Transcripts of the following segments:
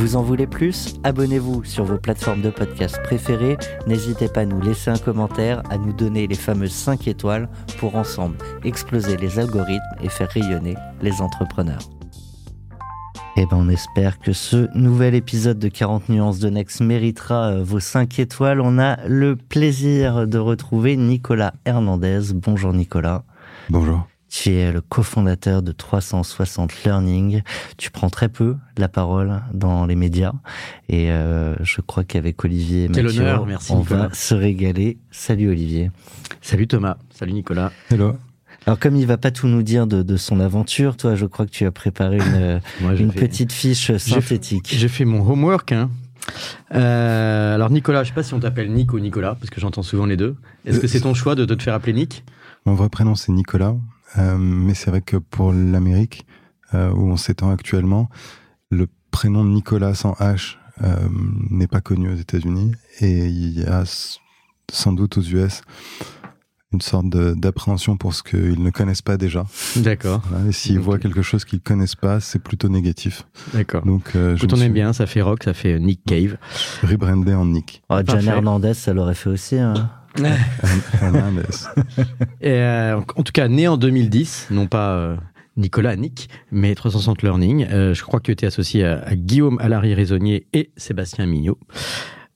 Vous en voulez plus? Abonnez-vous sur vos plateformes de podcast préférées. N'hésitez pas à nous laisser un commentaire, à nous donner les fameuses 5 étoiles pour ensemble exploser les algorithmes et faire rayonner les entrepreneurs. Eh ben, on espère que ce nouvel épisode de 40 nuances de Next méritera euh, vos 5 étoiles. On a le plaisir de retrouver Nicolas Hernandez. Bonjour Nicolas. Bonjour. Tu es le cofondateur de 360 Learning. Tu prends très peu la parole dans les médias. Et euh, je crois qu'avec Olivier et Mathieu, merci on va se régaler. Salut Olivier. Salut Thomas. Salut Nicolas. Hello. Alors comme il va pas tout nous dire de, son aventure, toi, je crois que tu as préparé une, une petite fiche synthétique. J'ai fait mon homework. Hein. Euh, alors Nicolas, je sais pas si on t'appelle Nick ou Nicolas, parce que j'entends souvent les deux. Est-ce que c'est ton choix de, de te faire appeler Nick? Mon vrai prénom c'est Nicolas. Euh, mais c'est vrai que pour l'Amérique, euh, où on s'étend actuellement, le prénom de Nicolas sans H euh, n'est pas connu aux États-Unis et il y a sans doute aux US une sorte d'appréhension pour ce qu'ils ne connaissent pas déjà. D'accord. et s'ils voient quelque chose qu'ils connaissent pas, c'est plutôt négatif. D'accord. Donc, euh, je on aime bien, ça fait rock, ça fait Nick Cave. Rebrandé en Nick. Oh, John Hernandez, ça l'aurait fait aussi. Hein. Euh, en tout cas, né en 2010, non pas euh, Nicolas Nick, mais 360 Learning. Euh, je crois que tu étais associé à, Guillaume Allary-Raisonnier et Sébastien Mignot.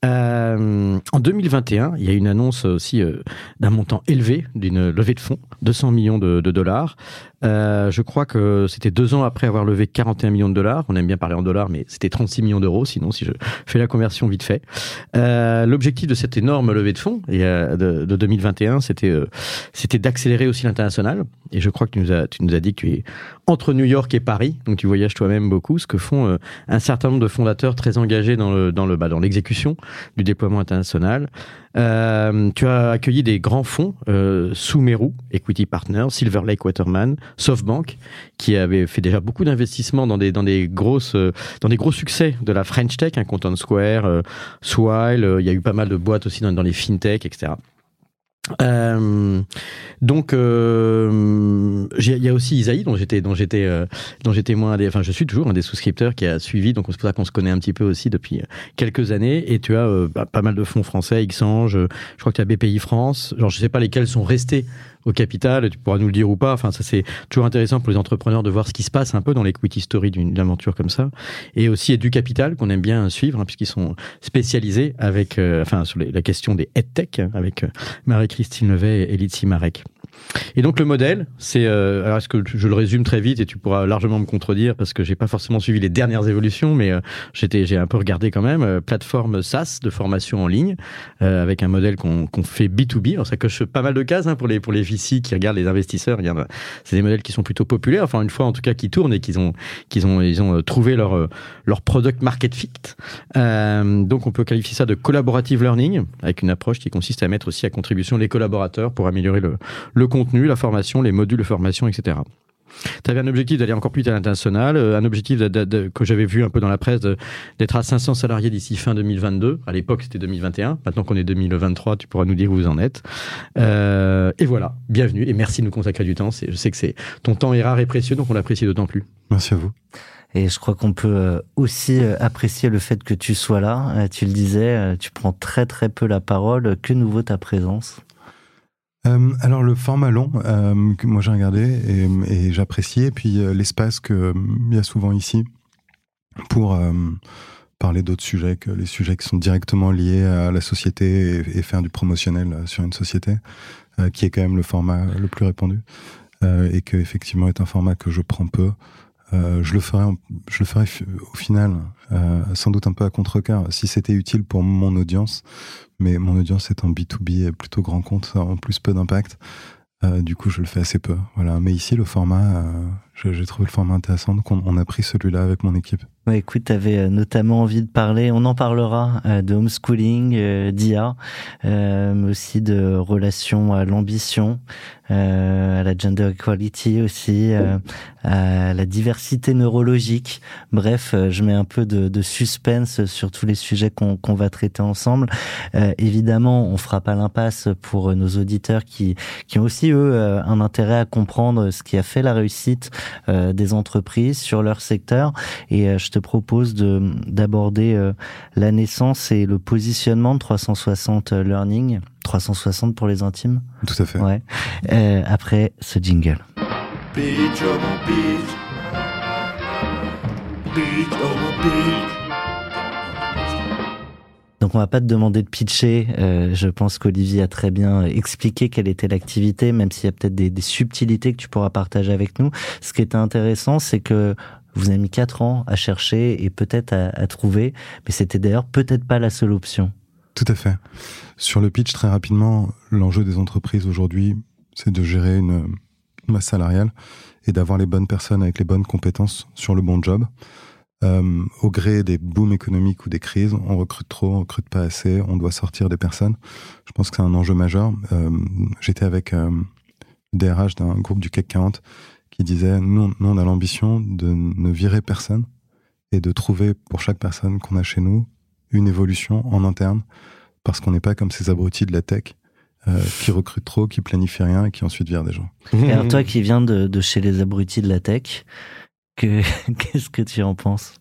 en 2021, il y a une annonce aussi d'un montant élevé d'une levée de fonds, 200 millions de dollars, euh, je crois que c'était deux ans après avoir levé 41 millions de dollars. On aime bien parler en dollars, mais c'était 36 millions d'euros, sinon, si je fais la conversion vite fait. Euh, L'objectif de cette énorme levée de fonds euh, de, de, 2021, c'était euh, c'était d'accélérer aussi l'international. Et je crois que tu nous, as, tu nous as dit que tu es entre New York et Paris, donc tu voyages toi-même beaucoup, ce que font un certain nombre de fondateurs très engagés dans le dans le bah, dans l'exécution du déploiement international. Euh, tu as accueilli des grands fonds euh, sous Meru, Equity Partners, Silver Lake Waterman, SoftBank, qui avaient fait déjà beaucoup d'investissements dans des dans des grosses euh, dans des gros succès de la French Tech, un Content Square, euh, Swile. Il y a eu pas mal de boîtes aussi dans, dans les fintech, etc. Euh, donc euh, il y a aussi Isaïe dont j'étais dont j'étais euh, dont j'étais moins des enfin je suis toujours un des souscripteurs qui a suivi donc c'est pour ça qu'on se connaît un petit peu aussi depuis quelques années. Et tu as euh, bah, pas mal de fonds français Xange je crois que tu as BPI France. Genre je sais pas lesquels sont restés au capital, tu pourras nous le dire ou pas. Enfin, ça c'est toujours intéressant pour les entrepreneurs de voir ce qui se passe un peu dans l'equity story d'une aventure comme ça. Et aussi du capital qu'on aime bien suivre hein, puisqu'ils sont spécialisés avec, euh, enfin, sur la question des tech avec euh, Marie-Christine Levet et Elitsi Marek. Et donc le modèle, c'est euh, alors est-ce que je le résume très vite et tu pourras largement me contredire parce que j'ai pas forcément suivi les dernières évolutions, mais euh, j'étais j'ai un peu regardé quand même euh, plateforme SaaS de formation en ligne euh, avec un modèle qu'on qu'on fait B2B. Alors ça coche pas mal de cases hein, pour les pour les VC qui regardent les investisseurs. C'est des modèles qui sont plutôt populaires, enfin une fois en tout cas qui tournent et qu'ils ont qu'ils ont ils ont trouvé leur leur product market fit. donc on peut qualifier ça de collaborative learning avec une approche qui consiste à mettre aussi à contribution les collaborateurs pour améliorer le le contenu, la formation, les modules de formation, etc. Tu avais un objectif d'aller encore plus vite à l'international, euh, un objectif que j'avais vu un peu dans la presse d'être à 500 salariés d'ici fin 2022. À l'époque, c'était 2021. Maintenant qu'on est 2023, tu pourras nous dire où vous en êtes. Euh, et voilà, bienvenue et merci de nous consacrer du temps. Je sais que c'est ton temps est rare et précieux, donc on l'apprécie d'autant plus. Merci à vous. Et je crois qu'on peut euh, aussi apprécier le fait que tu sois là. Tu le disais, tu prends très très peu la parole. Que nouveau ta présence? Euh, alors le format long, euh, que moi j'ai regardé et, et j'appréciais, puis euh, l'espace qu'il y a souvent ici pour parler d'autres sujets que les sujets qui sont directement liés à la société et, faire du promotionnel sur une société, qui est quand même le format le plus répandu, et que effectivement est un format que je prends peu. Je le ferai, je le ferai au final, sans doute un peu à contre-cœur, si c'était utile pour mon audience. Mais mon audience étant B2B et plutôt grand compte, en plus peu d'impact. Euh, du coup, je le fais assez peu. Voilà. Mais ici, le format, euh, j'ai trouvé le format intéressant, donc on, a pris celui-là avec mon équipe. Écoute, tu avais euh, notamment envie de parler, on en parlera, de homeschooling, d'IA, mais aussi de relation à l'ambition, à la gender equality aussi, à la diversité neurologique. Bref, je mets un peu de, suspense sur tous les sujets qu'on va traiter ensemble. évidemment, on fera pas l'impasse pour nos auditeurs qui, ont aussi, eux, un intérêt à comprendre ce qui a fait la réussite euh, des entreprises sur leur secteur. Et euh, je te propose de d'aborder euh, la naissance et le positionnement de 360 Learning. 360 pour les intimes. Tout à fait. Ouais. après ce jingle. Donc on va pas te demander de pitcher. Euh, je pense qu'Olivier a très bien expliqué quelle était l'activité, même s'il y a peut-être des, subtilités que tu pourras partager avec nous. Ce qui était intéressant, c'est que vous avez mis quatre ans à chercher et peut-être à, trouver, mais c'était d'ailleurs peut-être pas la seule option. Tout à fait. Sur le pitch, très rapidement, l'enjeu des entreprises aujourd'hui, c'est de gérer une masse salariale et d'avoir les bonnes personnes avec les bonnes compétences sur le bon job. Euh, au gré des booms économiques ou des crises, on recrute trop, on recrute pas assez, on doit sortir des personnes. Je pense que c'est un enjeu majeur. Euh, j'étais avec euh, DRH d'un groupe du CAC 40 qui disait nous, nous on a l'ambition de ne virer personne et de trouver pour chaque personne qu'on a chez nous une évolution en interne parce qu'on n'est pas comme ces abrutis de la tech qui recrutent trop, qui planifient rien et qui ensuite virent des gens. Et alors toi qui viens de, de chez les abrutis de la tech, qu'est-ce que tu en penses?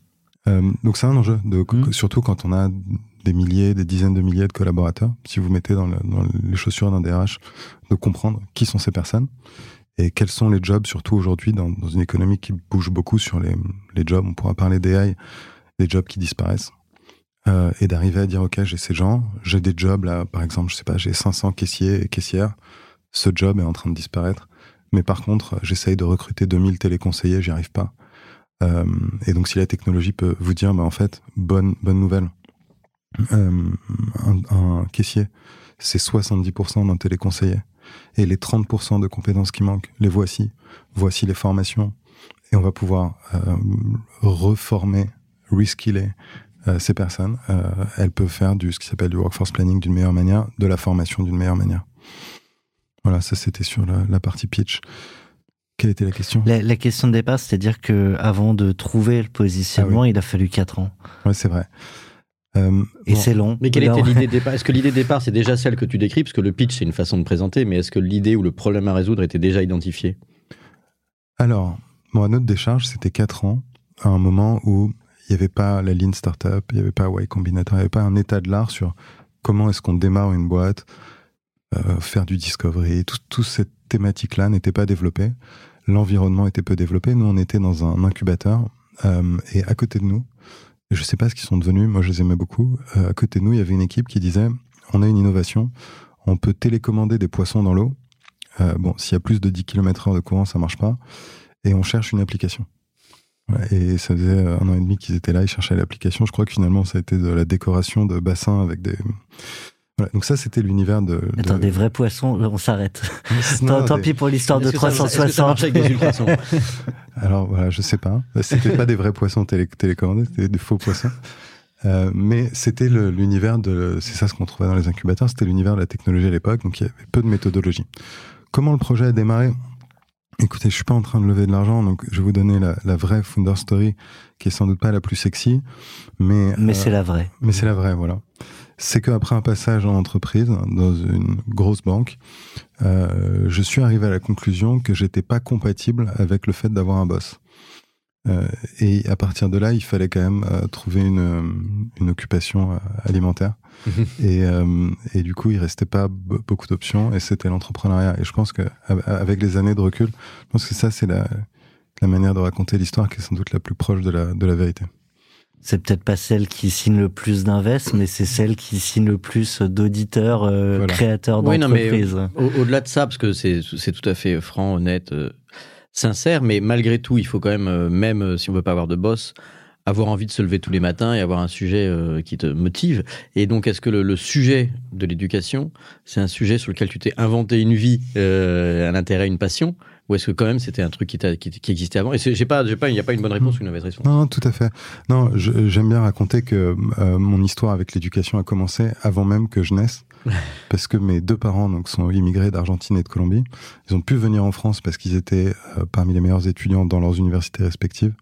Euh, Donc c'est un enjeu, de, mm. surtout quand on a des milliers, des dizaines de milliers de collaborateurs. Si vous mettez dans, les chaussures d'un DRH, de comprendre qui sont ces personnes et quels sont les jobs, surtout aujourd'hui dans, une économie qui bouge beaucoup sur les, les jobs. On pourra parler d'AI, des jobs qui disparaissent. Euh, et d'arriver à dire ok j'ai ces gens, j'ai des jobs là par exemple je sais pas j'ai 500 caissiers et caissières, ce job est en train de disparaître, mais par contre j'essaye de recruter 2000 téléconseillers, j'y arrive pas. Euh, et donc, si la technologie peut vous dire, bah, en fait, bonne, bonne nouvelle, euh, un, caissier, c'est 70% d'un téléconseiller. Et les 30% de compétences qui manquent, les voici. Voici les formations. Et on va pouvoir euh, reformer, reskiller ces personnes. elles peuvent faire du, ce qui s'appelle du workforce planning d'une meilleure manière, de la formation d'une meilleure manière. Voilà, ça c'était sur la partie pitch. Quelle était la question? La, question de départ, c'est-à-dire que avant de trouver le positionnement, ah il a fallu 4 ans. Oui, c'est vrai. Euh, et c'est long. Mais quelle était l'idée de départ? Est-ce que l'idée de départ, c'est déjà celle que tu décris? Parce que le pitch, c'est une façon de présenter, mais est-ce que l'idée ou le problème à résoudre était déjà identifié? Alors, moi, notre décharge, c'était 4 ans, à un moment où il n'y avait pas la Lean Startup, il n'y avait pas Y Combinator, il n'y avait pas un état de l'art sur comment est-ce qu'on démarre une boîte, euh, faire du discovery, toute tout cette thématique-là n'était pas développée. L'environnement était peu développé. Nous, on était dans un incubateur euh, et à côté de nous, je ne sais pas ce qu'ils sont devenus, moi je les aimais beaucoup, euh, à côté de nous, il y avait une équipe qui disait, on a une innovation, on peut télécommander des poissons dans l'eau. bon, s'il y a plus de 10 km heure de courant, ça marche pas. Et on cherche une application. Et ça faisait un an et demi qu'ils étaient là, ils cherchaient l'application. Je crois que finalement, ça a été de la décoration de bassins avec des, donc ça, c'était l'univers de, Attends, des vrais poissons, on s'arrête. tant, pis pour l'histoire de 360. avec des ultrasons Alors voilà, je sais pas. C'était pas des vrais poissons télé télécommandés, c'était des faux poissons. Euh, mais c'était l'univers de, c'est ça ce qu'on trouvait dans les incubateurs, c'était l'univers de la technologie à l'époque, donc il y avait peu de méthodologie. Comment le projet a démarré? Écoutez, je suis pas en train de lever de l'argent, donc je vais vous donner la, la, vraie founder story, qui est sans doute pas la plus sexy, mais mais c'est la vraie. Mais c'est la vraie, voilà c'est qu'après un passage en entreprise, dans une grosse banque, euh, je suis arrivé à la conclusion que j'étais pas compatible avec le fait d'avoir un boss. Euh, et à partir de là, il fallait quand même euh, trouver une, une occupation alimentaire. et, et, du coup, il restait pas beaucoup d'options et c'était l'entrepreneuriat. Et je pense que avec les années de recul, je pense que ça, c'est la, la manière de raconter l'histoire qui est sans doute la plus proche de la, de la vérité. C'est peut-être pas celle qui signe le plus d'invest, mais c'est celle qui signe le plus d'auditeurs, euh, Voilà. créateurs Oui, non, mais, d'entreprises. Au- Au-delà de ça, parce que c'est tout à fait franc, honnête, euh, sincère, mais malgré tout, il faut quand même, euh, même euh, si on veut pas avoir de boss, avoir envie de se lever tous les matins et avoir un sujet euh, qui te motive. Et donc, est-ce que le, le sujet de l'éducation, c'est un sujet sur lequel tu t'es inventé une vie, euh, un intérêt, une passion? Ou est-ce que quand même c'était un truc qui, t'a- qui, qui existait avant? Et j'ai pas, j'ai pas, il n'y a pas une bonne réponse ou une mauvaise réponse? Non, non, tout à fait. Non, j'aime bien raconter que euh, mon histoire avec l'éducation a commencé avant même que je naisse, parce que mes deux parents donc sont immigrés d'Argentine et de Colombie. Ils ont pu venir en France parce qu'ils étaient euh, parmi les meilleurs étudiants dans leurs universités respectives.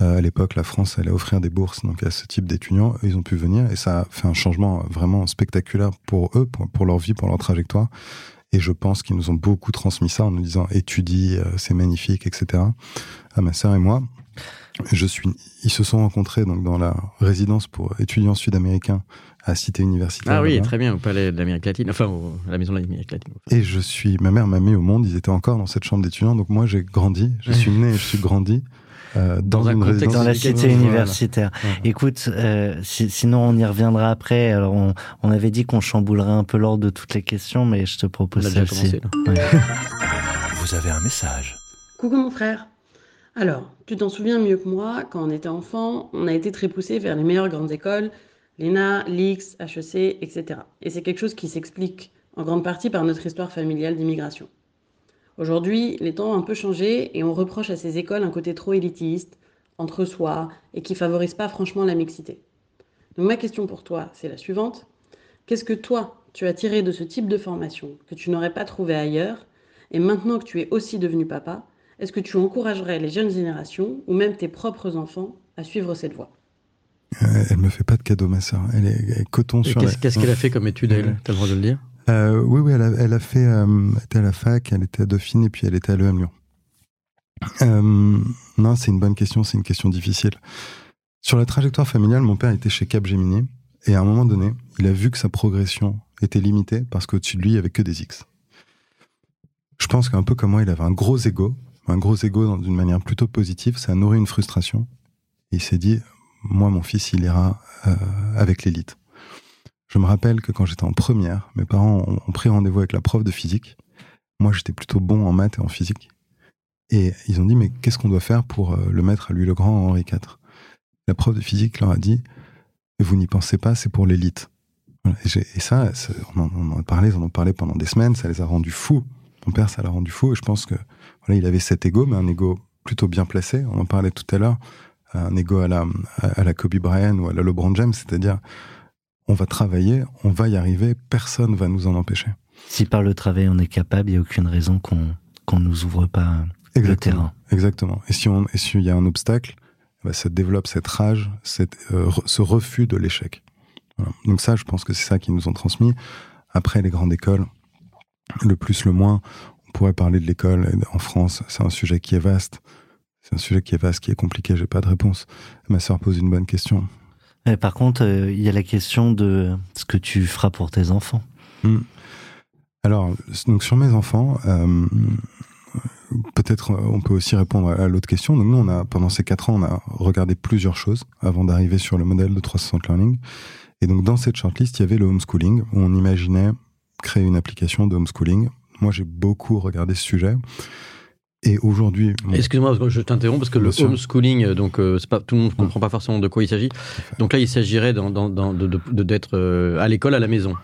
Euh, à l'époque, la France allait offrir des bourses donc à ce type d'étudiants. Ils ont pu venir et ça a fait un changement vraiment spectaculaire pour eux, pour, pour leur vie, pour leur trajectoire. Et je pense qu'ils nous ont beaucoup transmis ça en nous disant étudie, euh, c'est magnifique, etc. À ma sœur et moi. Je suis, ils se sont rencontrés donc dans la résidence pour étudiants sud-américains à Cité Universitaire. Ah oui, très bien, au palais de l'Amérique latine, enfin au- à la maison de l'Amérique latine. Et je suis, ma mère m'a mis au monde. Ils étaient encore dans cette chambre d'étudiants. Donc moi, j'ai grandi. Je suis né, et je suis grandi euh, dans, Dans un une contexte résidence dans la cité universitaire. Voilà. Écoute, euh, si- sinon on y reviendra après. Alors on, on avait dit qu'on chamboulerait un peu l'ordre de toutes les questions, mais je te propose celle-ci. Ouais. Vous avez un message. Coucou mon frère. Alors, tu t'en souviens mieux que moi, quand on était enfant, on a été très poussé vers les meilleures grandes écoles, l'ENA, l'IX, HEC, etc. Et c'est quelque chose qui s'explique en grande partie par notre histoire familiale d'immigration. Aujourd'hui, les temps ont un peu changé et on reproche à ces écoles un côté trop élitiste, entre soi, et qui favorise pas franchement la mixité. Donc ma question pour toi, c'est la suivante. Qu'est-ce que toi, tu as tiré de ce type de formation que tu n'aurais pas trouvé ailleurs et maintenant que tu es aussi devenu papa, est-ce que tu encouragerais les jeunes générations ou même tes propres enfants à suivre cette voie? Euh, elle me fait pas de cadeau, ma sœur. Elle est, elle est coton Et sur la- Qu'est-ce qu'elle a fait comme étude, elle? T'as le droit de le dire? Euh, oui, oui, elle a, elle a fait, euh, était à la fac, elle était à Dauphine et puis elle était à l'EM Lyon. Euh, non, c'est une bonne question, c'est une question difficile. Sur la trajectoire familiale, mon père était chez Capgemini et à un moment donné, il a vu que sa progression était limitée parce qu'au-dessus de lui, il n'y avait que des X. Je pense qu'un peu comme moi, il avait un gros ego, un gros ego dans une manière plutôt positive, ça a nourri une frustration. Il s'est dit, moi, mon fils, il ira euh, avec l'élite. Je me rappelle que quand j'étais en première, mes parents ont, ont pris rendez-vous avec la prof de physique. Moi, j'étais plutôt bon en maths et en physique. Et ils ont dit, mais qu'est-ce qu'on doit faire pour euh, le mettre à lui le grand en Henri IV La prof de physique leur a dit, vous n'y pensez pas, c'est pour l'élite. Et, ça, on en, a parlé, on en parlait pendant des semaines, ça les a rendus fous. Mon père, ça l'a rendu fou. Et je pense que voilà, il avait cet ego, mais un ego plutôt bien placé. On en parlait tout à l'heure. Un ego à la, à la Kobe Bryant ou à la LeBron James, c'est-à-dire on va travailler, on va y arriver, personne va nous en empêcher. Si par le travail on est capable, il n'y a aucune raison qu'on qu'on nous ouvre pas le terrain. Exactement. Et si on, et s'il y a un obstacle, bah, ça développe cette rage, cette, euh, ce refus de l'échec. Voilà. Donc ça, je pense que c'est ça qu'ils nous ont transmis. Après, les grandes écoles, le plus, le moins, on pourrait parler de l'école en France. C'est un sujet qui est vaste. C'est un sujet qui est vaste, qui est compliqué. J'ai pas de réponse. Ma sœur pose une bonne question. Par contre, euh, il y a la question de ce que tu feras pour tes enfants. Alors, donc sur mes enfants, euh, peut-être euh, on peut aussi répondre à l'autre question. Donc nous, on a pendant ces quatre ans, on a regardé plusieurs choses avant d'arriver sur le modèle de 360 Learning. Et donc dans cette shortlist, il y avait le homeschooling où on imaginait créer une application de homeschooling. Moi, j'ai beaucoup regardé ce sujet. Et aujourd'hui, bon, Excuse-moi, je t'interromps parce que le homeschooling, euh, donc euh, pas tout le monde ne comprend pas forcément de quoi il s'agit. Donc là, il s'agirait de- de- de- d'être euh, à l'école à la maison.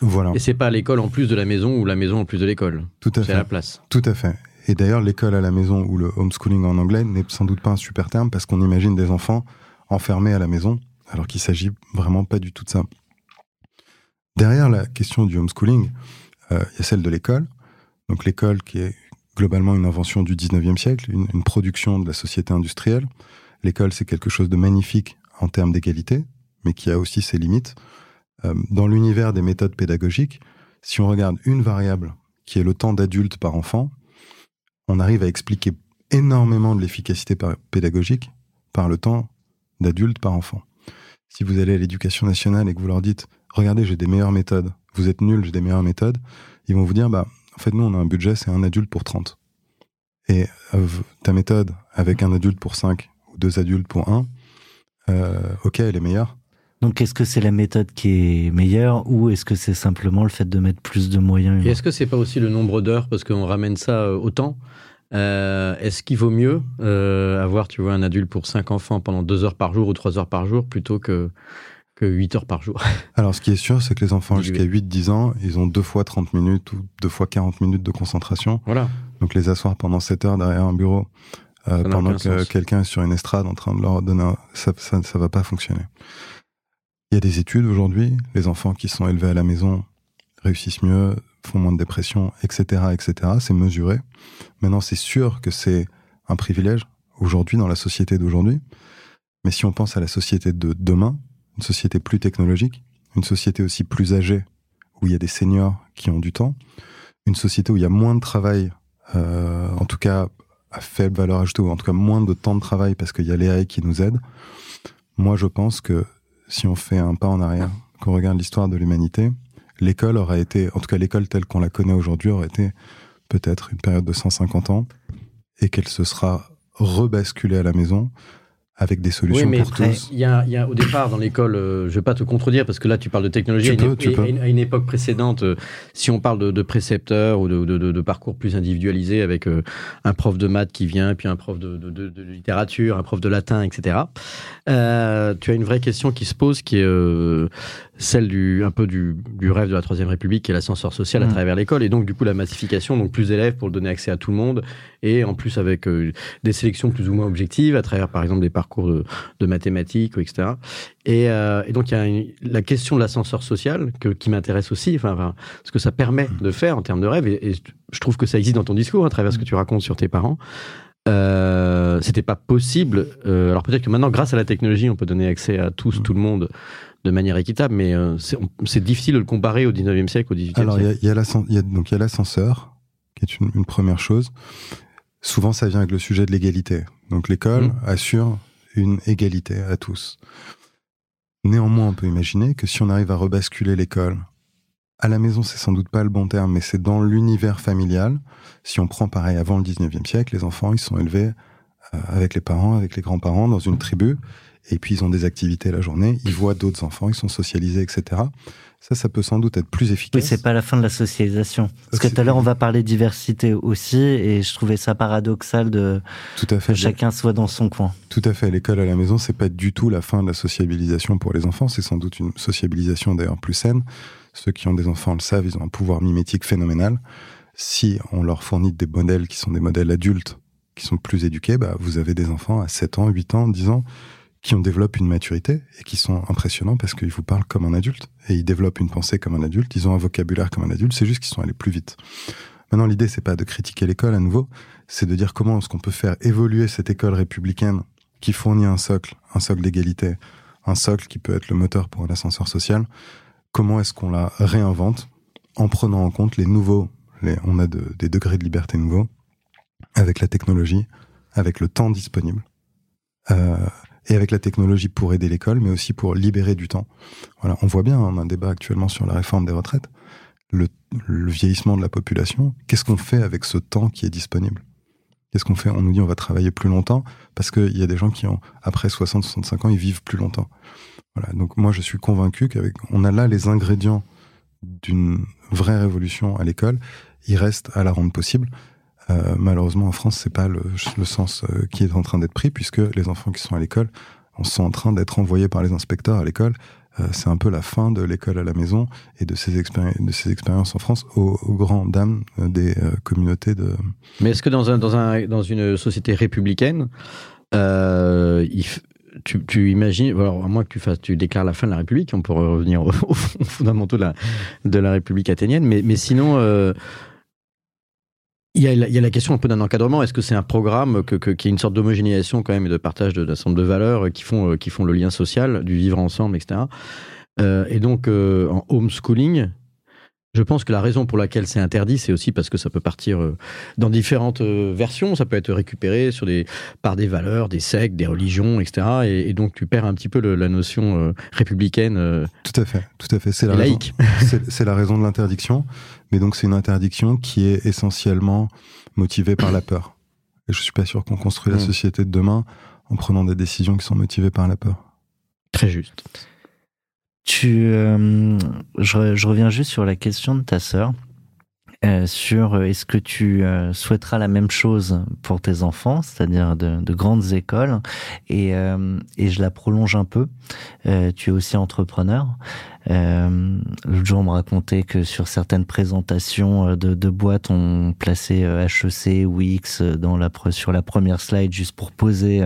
voilà, Et c'est pas à l'école en plus de la maison ou la maison en plus de l'école. tout à C'est à la fait. place. Tout à fait. Et d'ailleurs, l'école à la maison ou le homeschooling en anglais n'est sans doute pas un super terme parce qu'on imagine des enfants enfermés à la maison, alors qu'il s'agit vraiment pas du tout de ça. Derrière la question du homeschooling, euh, il y a celle de l'école. Donc l'école qui est globalement une invention du 19e siècle, une, production de la société industrielle. L'école, c'est quelque chose de magnifique en termes d'égalité, mais qui a aussi ses limites. Euh, dans l'univers des méthodes pédagogiques, si on regarde une variable qui est le temps d'adulte par enfant, on arrive à expliquer énormément de l'efficacité pédagogique par le temps d'adulte par enfant. Si vous allez à l'éducation nationale et que vous leur dites Regardez, j'ai des meilleures méthodes, vous êtes nuls, j'ai des meilleures méthodes, ils vont vous dire Bah, en fait, nous, on a un budget, c'est un adulte pour 30. Et euh, ta méthode avec un adulte pour 5 ou deux adultes pour 1, euh, ok, elle est meilleure. Donc est-ce que c'est la méthode qui est meilleure ou est-ce que c'est simplement le fait de mettre plus de moyens Et est-ce que c'est pas aussi le nombre d'heures parce qu'on ramène ça euh, au temps? Euh, Est-ce qu'il vaut mieux euh, avoir, tu vois, un adulte pour cinq enfants pendant deux heures par jour ou trois heures par jour plutôt que que 8 heures par jour Alors, ce qui est sûr, c'est que les enfants jusqu'à 8-10 ans, ils ont deux fois 30 minutes ou deux fois 40 minutes de concentration. Voilà. Donc, les asseoir pendant 7 heures derrière un bureau, euh, pendant que quelqu'un est sur une estrade en train de leur donner un... ça, ça, ça va pas fonctionner. Il y a des études aujourd'hui, les enfants qui sont élevés à la maison réussissent mieux, font moins de dépression, etc., etc. C'est mesuré. Maintenant, c'est sûr que c'est un privilège aujourd'hui dans la société d'aujourd'hui. Mais si on pense à la société de demain, une société plus technologique, une société aussi plus âgée, où il y a des seniors qui ont du temps, une société où il y a moins de travail, euh, en tout cas à faible valeur ajoutée, ou en tout cas moins de temps de travail parce qu'il y a l'AI qui nous aide. Moi, je pense que si on fait un pas en arrière, qu'on regarde l'histoire de l'humanité, l'école aurait été, en tout cas l'école telle qu'on la connaît aujourd'hui, aurait été peut-être une période de 150 ans et qu'elle se sera rebasculée à la maison avec des solutions Oui, mais pour après, tous. il y a, il y a au départ dans l'école, euh, je vais pas te contredire parce que là tu parles de technologie. Tu à, une, peux, à- une- à une époque précédente, euh, si on parle de, de précepteurs ou de, de- de- de parcours plus individualisés avec euh, un prof de maths qui vient, puis un prof de, littérature, un prof de latin, etc. tu as une vraie question qui se pose, qui est celle du un peu du, du rêve de la troisième République, qui est l'ascenseur social à Mm. travers l'école, et donc du coup la massification, donc plus d'élèves pour donner accès à tout le monde, et en plus avec euh, des sélections plus ou moins objectives à travers par exemple des parcours de, de mathématiques, etc. Et, euh, et donc il y a une- la question de l'ascenseur social que, qui m'intéresse aussi, enfin, enfin, ce que ça permet de faire en termes de rêve, et, et je trouve que ça existe dans ton discours à travers ce que tu racontes sur tes parents. Euh, c'était pas possible. euh, alors peut-être que maintenant, grâce à la technologie, on peut donner accès à tous, tout le monde, de manière équitable, mais euh, c'est difficile de le comparer au 19e siècle, au 18e Alors, il y siècle. a, il y a l'ascenseur, qui est une, une première chose. Souvent, ça vient avec le sujet de l'égalité. Donc, l'école Mhm. assure une égalité à tous. Néanmoins, on peut imaginer que si on arrive à rebasculer l'école à la maison, c'est sans doute pas le bon terme, mais c'est dans l'univers familial. Si on prend pareil avant le 19e siècle, les enfants, ils sont élevés euh, avec les parents, avec les grands-parents, dans une tribu, et puis ils ont des activités la journée, ils voient d'autres enfants, ils sont socialisés, etc. Ça, ça peut sans doute être plus Oui, efficace. c'est pas la fin de la socialisation. Parce que tout à l'heure, on va parler diversité aussi, et je trouvais ça paradoxal de Tout à fait. que chacun soit dans son coin. Tout à fait. L'école à la maison, c'est pas du tout la fin de la sociabilisation pour les enfants. C'est sans doute une sociabilisation d'ailleurs plus saine. Ceux qui ont des enfants le savent, ils ont un pouvoir mimétique phénoménal. Si on leur fournit des modèles qui sont des modèles adultes, qui sont plus éduqués, bah, vous avez des enfants à 7 ans, 8 ans, 10 ans, qui ont développé une maturité et qui sont impressionnants parce qu'ils vous parlent comme un adulte et ils développent une pensée comme un adulte, ils ont un vocabulaire comme un adulte, c'est juste qu'ils sont allés plus vite. Maintenant, l'idée, c'est pas de critiquer l'école à nouveau, c'est de dire comment est-ce qu'on peut faire évoluer cette école républicaine qui fournit un socle, un socle d'égalité, un socle qui peut être le moteur pour un ascenseur social. Comment est-ce qu'on la réinvente en prenant en compte les nouveaux, les, on a de- des degrés de liberté nouveaux, avec la technologie, avec le temps disponible, euh, et avec la technologie pour aider l'école, mais aussi pour libérer du temps. Voilà, on voit bien, on a un débat actuellement sur la réforme des retraites, le, le vieillissement de la population. Qu'est-ce qu'on fait avec ce temps qui est disponible? Qu'est-ce qu'on fait? On nous dit on va travailler plus longtemps parce qu'il y a des gens qui ont après 60-65 ans, ils vivent plus longtemps. Voilà, donc moi je suis convaincu qu'avec on a là les ingrédients d'une vraie révolution à l'école. Il reste à la rendre possible. Euh, malheureusement, en France, c'est pas le, sens euh, qui est en train d'être pris, puisque les enfants qui sont à l'école on sont en train d'être envoyés par les inspecteurs à l'école. Euh, c'est un peu la fin de l'école à la maison et de ces, expériences en France aux, aux grands dames des communautés de. Mais est-ce que dans, un, dans, un, dans une société républicaine, tu, imagines, alors à moins que tu, fasses, tu déclares la fin de la République, on pourrait revenir aux, aux fondamentaux de la, République athénienne, mais, sinon, il y, a, la- question un peu d'un encadrement. Est-ce que c'est un programme qui est une sorte d'homogénéisation quand même et de partage d'un certain nombre de valeurs qui font, euh, qui font le lien social, du vivre ensemble, etc. Euh, et donc, euh, en homeschooling, je pense que la raison pour laquelle c'est interdit, c'est aussi parce que ça peut partir euh, dans différentes euh, versions. Ça peut être récupéré sur des, par des valeurs, des sectes, des religions, etc. Et, et donc, tu perds un petit peu le- la notion euh, républicaine Tout à fait, tout à fait. C'est la laïque. c'est la raison de l'interdiction, mais donc c'est une interdiction qui est essentiellement motivée par la peur. Et je suis pas sûr qu'on construit la Mm. société de demain en prenant des décisions qui sont motivées par la peur. Très juste. Tu, euh, je, je, reviens juste sur la question de ta sœur. Euh, sur euh, est-ce que tu euh, souhaiteras la même chose pour tes enfants, c'est-à-dire de, de, grandes écoles, et, euh, et, je la prolonge un peu. tu es aussi entrepreneur. L'autre jour, on me racontait que sur certaines présentations de, de boîtes, on plaçait HEC ou X dans la, sur la première slide juste pour poser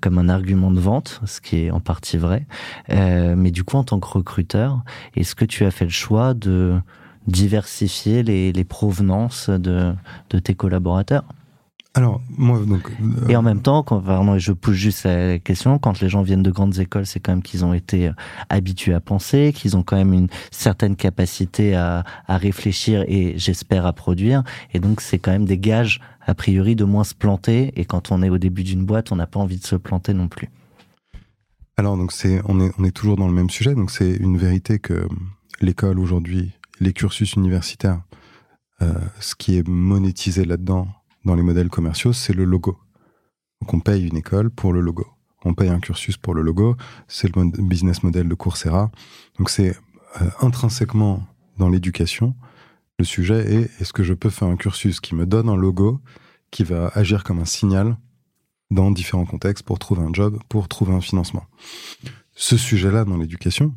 comme un argument de vente, ce qui est en partie vrai. mais du coup, en tant que recruteur, est-ce que tu as fait le choix de diversifier les, les provenances de, de, tes collaborateurs alors, moi, donc. Euh... Et en même temps, quand, pardon, je pousse juste la question, quand les gens viennent de grandes écoles, c'est quand même qu'ils ont été euh, habitués à penser, qu'ils ont quand même une certaine capacité à, à réfléchir et j'espère à produire. Et donc, c'est quand même des gages, a priori, de moins se planter. Et quand on est au début d'une boîte, on n'a pas envie de se planter non plus. Alors, donc, c'est, on est, on est toujours dans le même sujet. Donc, c'est une vérité que l'école aujourd'hui les cursus universitaires, euh, ce qui est monétisé là-dedans, dans les modèles commerciaux, c'est le logo. Donc on paye une école pour le logo. On paye un cursus pour le logo. C'est le business model de Coursera. Donc c'est euh, intrinsèquement dans l'éducation. Le sujet est est-ce que je peux faire un cursus qui me donne un logo qui va agir comme un signal dans différents contextes pour trouver un job, pour trouver un financement? Ce sujet-là dans l'éducation,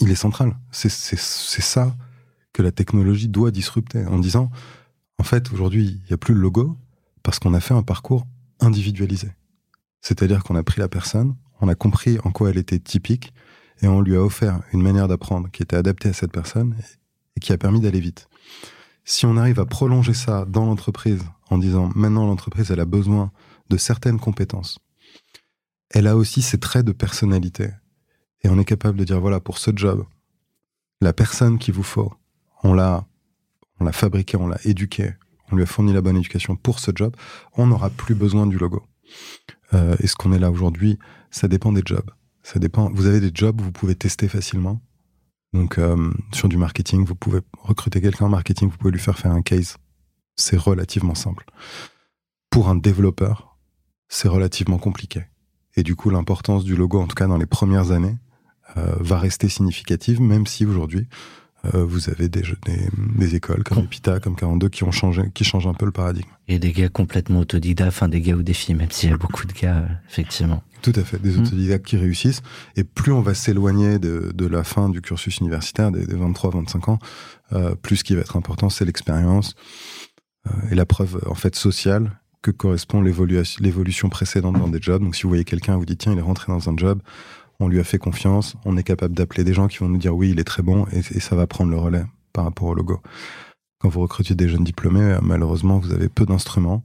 il est central. C'est ça que la technologie doit disrupter en disant, en fait, aujourd'hui, il n'y a plus le logo parce qu'on a fait un parcours individualisé. C'est-à-dire qu'on a pris la personne, on a compris en quoi elle était typique et on lui a offert une manière d'apprendre qui était adaptée à cette personne et qui a permis d'aller vite. Si on arrive à prolonger ça dans l'entreprise en disant maintenant l'entreprise elle a besoin de certaines compétences, elle a aussi ses traits de personnalité et on est capable de dire voilà pour ce job, la personne qu'il vous faut, on l'a, on l'a fabriqué, on l'a éduqué, on lui a fourni la bonne éducation pour ce job, on n'aura plus besoin du logo. Euh, et ce qu'on est là aujourd'hui, ça dépend des jobs. Ça dépend. Vous avez des jobs où vous pouvez tester facilement. Donc euh, sur du marketing, vous pouvez recruter quelqu'un en marketing, vous pouvez lui faire faire un case. C'est relativement simple. Pour un développeur, c'est relativement compliqué. Et du coup, l'importance du logo, en tout cas dans les premières années, euh, va rester significative, même si aujourd'hui, vous avez des, des, des, écoles comme EPITA, comme 42 qui ont changé, qui changent un peu le paradigme. Et des gars complètement autodidactes, enfin des gars ou des filles, même s'il y a beaucoup de gars, euh, effectivement. Tout à fait, des mmh. autodidactes qui réussissent. Et plus on va s'éloigner de, de, la fin du cursus universitaire, des, des 23-25 ans, euh, plus ce qui va être important, c'est l'expérience euh, et la preuve en fait sociale que correspond l'évolution précédente dans des jobs. Donc si vous voyez quelqu'un, vous dites tiens, il est rentré dans un job, on lui a fait confiance, on est capable d'appeler des gens qui vont nous dire oui, il est très bon et, et, ça va prendre le relais par rapport au logo. Quand vous recrutez des jeunes diplômés, euh, malheureusement, vous avez peu d'instruments.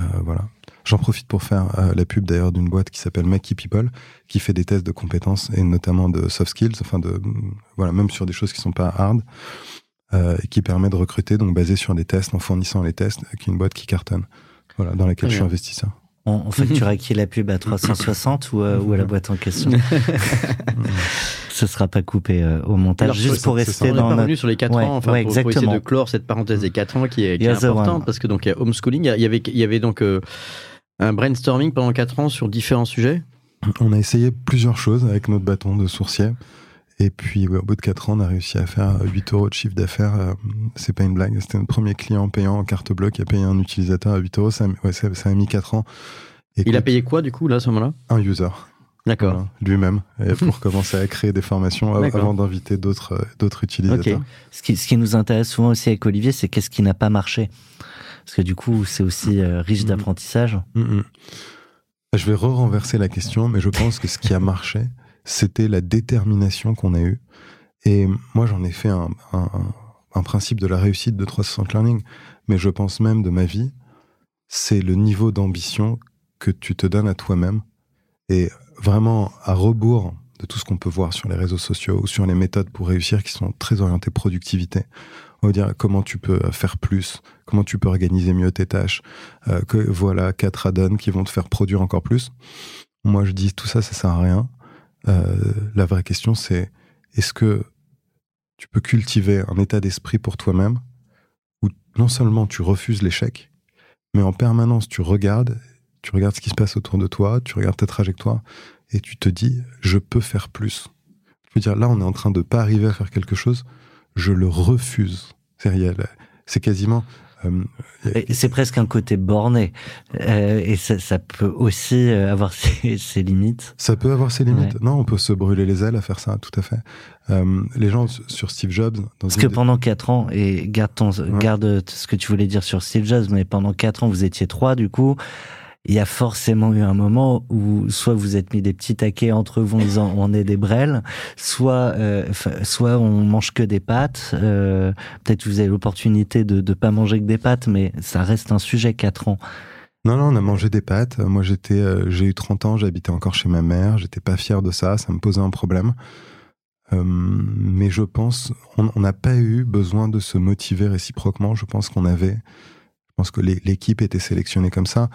Euh, voilà. J'en profite pour faire euh, la pub d'ailleurs d'une boîte qui s'appelle Mackie People, qui fait des tests de compétences et notamment de soft skills, enfin de voilà, même sur des choses qui sont pas hard, euh, et qui permet de recruter donc basé sur des tests en fournissant les tests, avec une boîte qui cartonne, voilà, dans laquelle je suis investisseur. On, on facture à qui la pub à 360 ou, euh, ou à la boîte en question Ce sera pas coupé euh, au montage, Alors, juste pour rester on dans. On est revenu sur les 4 ouais, ans, enfin, ouais, pour, pour, essayer de clore cette parenthèse des 4 ans qui est, qui est importante, parce que donc il y a homeschooling, il y avait, il y avait donc euh, un brainstorming pendant 4 ans sur différents sujets? On a essayé plusieurs choses avec notre bâton de sourcier. Et puis, ouais, au bout de 4 ans, on a réussi à faire 8 euros de chiffre d'affaires. Euh, c'est pas une blague. C'était notre premier client payant en carte bleue qui a payé un utilisateur à 8 euros. Ça, ouais, ça, ça a mis 4 ans. Et il a payé quoi, du coup, là, à ce moment-là? Un user. D'accord. Voilà, Lui-même, pour commencer à créer des formations avant d'inviter d'autres euh, d'autres utilisateurs. Okay. Ce, qui, ce qui nous intéresse souvent aussi avec Olivier, c'est qu'est-ce qui n'a pas marché? Parce que du coup, c'est aussi euh, riche d'apprentissage. Je vais re-renverser la question, mais je pense que ce qui a marché, c'était la détermination qu'on a eue. Et moi, j'en ai fait un, principe de la réussite de 360 Learning, mais je pense même de ma vie, c'est le niveau d'ambition que tu te donnes à toi-même. Et vraiment, à rebours de tout ce qu'on peut voir sur les réseaux sociaux ou sur les méthodes pour réussir qui sont très orientées productivité. On va dire comment tu peux faire plus, comment tu peux organiser mieux tes tâches, euh, que voilà quatre add-ons qui vont te faire produire encore plus. Moi, je dis tout ça, ça sert à rien. Euh, la vraie question, c'est est-ce que tu peux cultiver un état d'esprit pour toi-même où non seulement tu refuses l'échec, mais en permanence tu regardes, tu regardes ce qui se passe autour de toi, tu regardes ta trajectoire et tu te dis, je peux faire plus. Je veux dire, là, on est en train de pas arriver à faire quelque chose, je le refuse. C'est quasiment, c'est presque un côté borné. Euh, et ça, ça, peut aussi euh, avoir ses, ses, limites. Ça peut avoir ses limites. Non, on peut se brûler les ailes à faire ça, tout à fait. Euh, les gens sur Steve Jobs. Dans Parce que pendant quatre ans, et garde, ton, garde ce que tu voulais dire sur Steve Jobs, mais pendant quatre ans, vous étiez trois, du coup il y a forcément eu un moment où soit vous êtes mis des petits taquets entre vous en disant on est des brels, soit euh, soit on mange que des pâtes. Euh, Peut-être vous avez l'opportunité de ne pas manger que des pâtes, mais ça reste un sujet 4 ans. Non, non, on a mangé des pâtes. Moi, j'étais, euh, j'ai eu 30 ans, j'habitais encore chez ma mère. J'étais pas fier de ça, ça me posait un problème. Euh, mais je pense, on n'a pas eu besoin de se motiver réciproquement. Je pense qu'on avait, je pense que l'équipe était sélectionnée comme ça.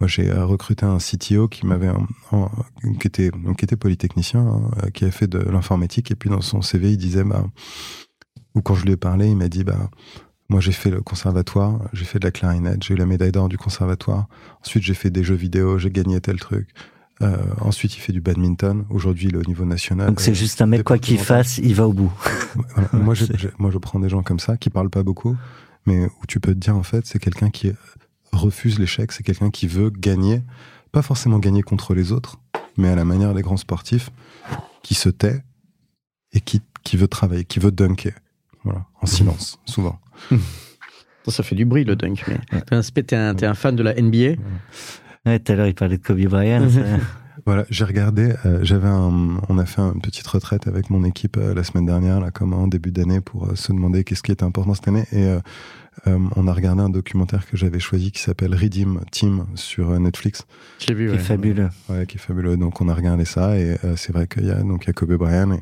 Moi, j'ai euh, recruté un CTO qui m'avait, qui était, qui était polytechnicien, hein, euh, qui a fait de l'informatique, et puis dans son CV, il disait, bah, ou quand je lui ai parlé, il m'a dit, bah, moi, j'ai fait le conservatoire, j'ai fait de la clarinette, j'ai eu la médaille d'or du conservatoire. Ensuite, j'ai fait des jeux vidéo, j'ai gagné tel truc. Euh, ensuite, il fait du badminton. Aujourd'hui, il est au niveau national. Donc, c'est juste un mec, quoi qu'il fasse, il va au bout. moi, je, moi, je prends des gens comme ça, qui parlent pas beaucoup, mais où tu peux te dire, en fait, c'est quelqu'un qui refuse l'échec, c'est quelqu'un qui veut gagner, pas forcément gagner contre les autres, mais à la manière des grands sportifs, qui se tait et qui, qui veut travailler, qui veut dunker. Voilà, en silence, souvent. Ça fait du bruit le dunk. Mais... T'es un, un, fan de la NBA Ouais, tout à l'heure il parlait de Kobe Bryant. voilà, j'ai regardé. Euh, j'avais on a fait une petite retraite avec mon équipe euh, la semaine dernière, là, comme en début d'année, pour euh, se demander qu'est-ce qui était important cette année. Et euh, on a regardé un documentaire que j'avais choisi qui s'appelle Redeem Team sur euh, Netflix. Qui est fabuleux. Ouais, qui est fabuleux. Donc on a regardé ça et euh, c'est vrai qu'il y a donc il y a Kobe Bryant et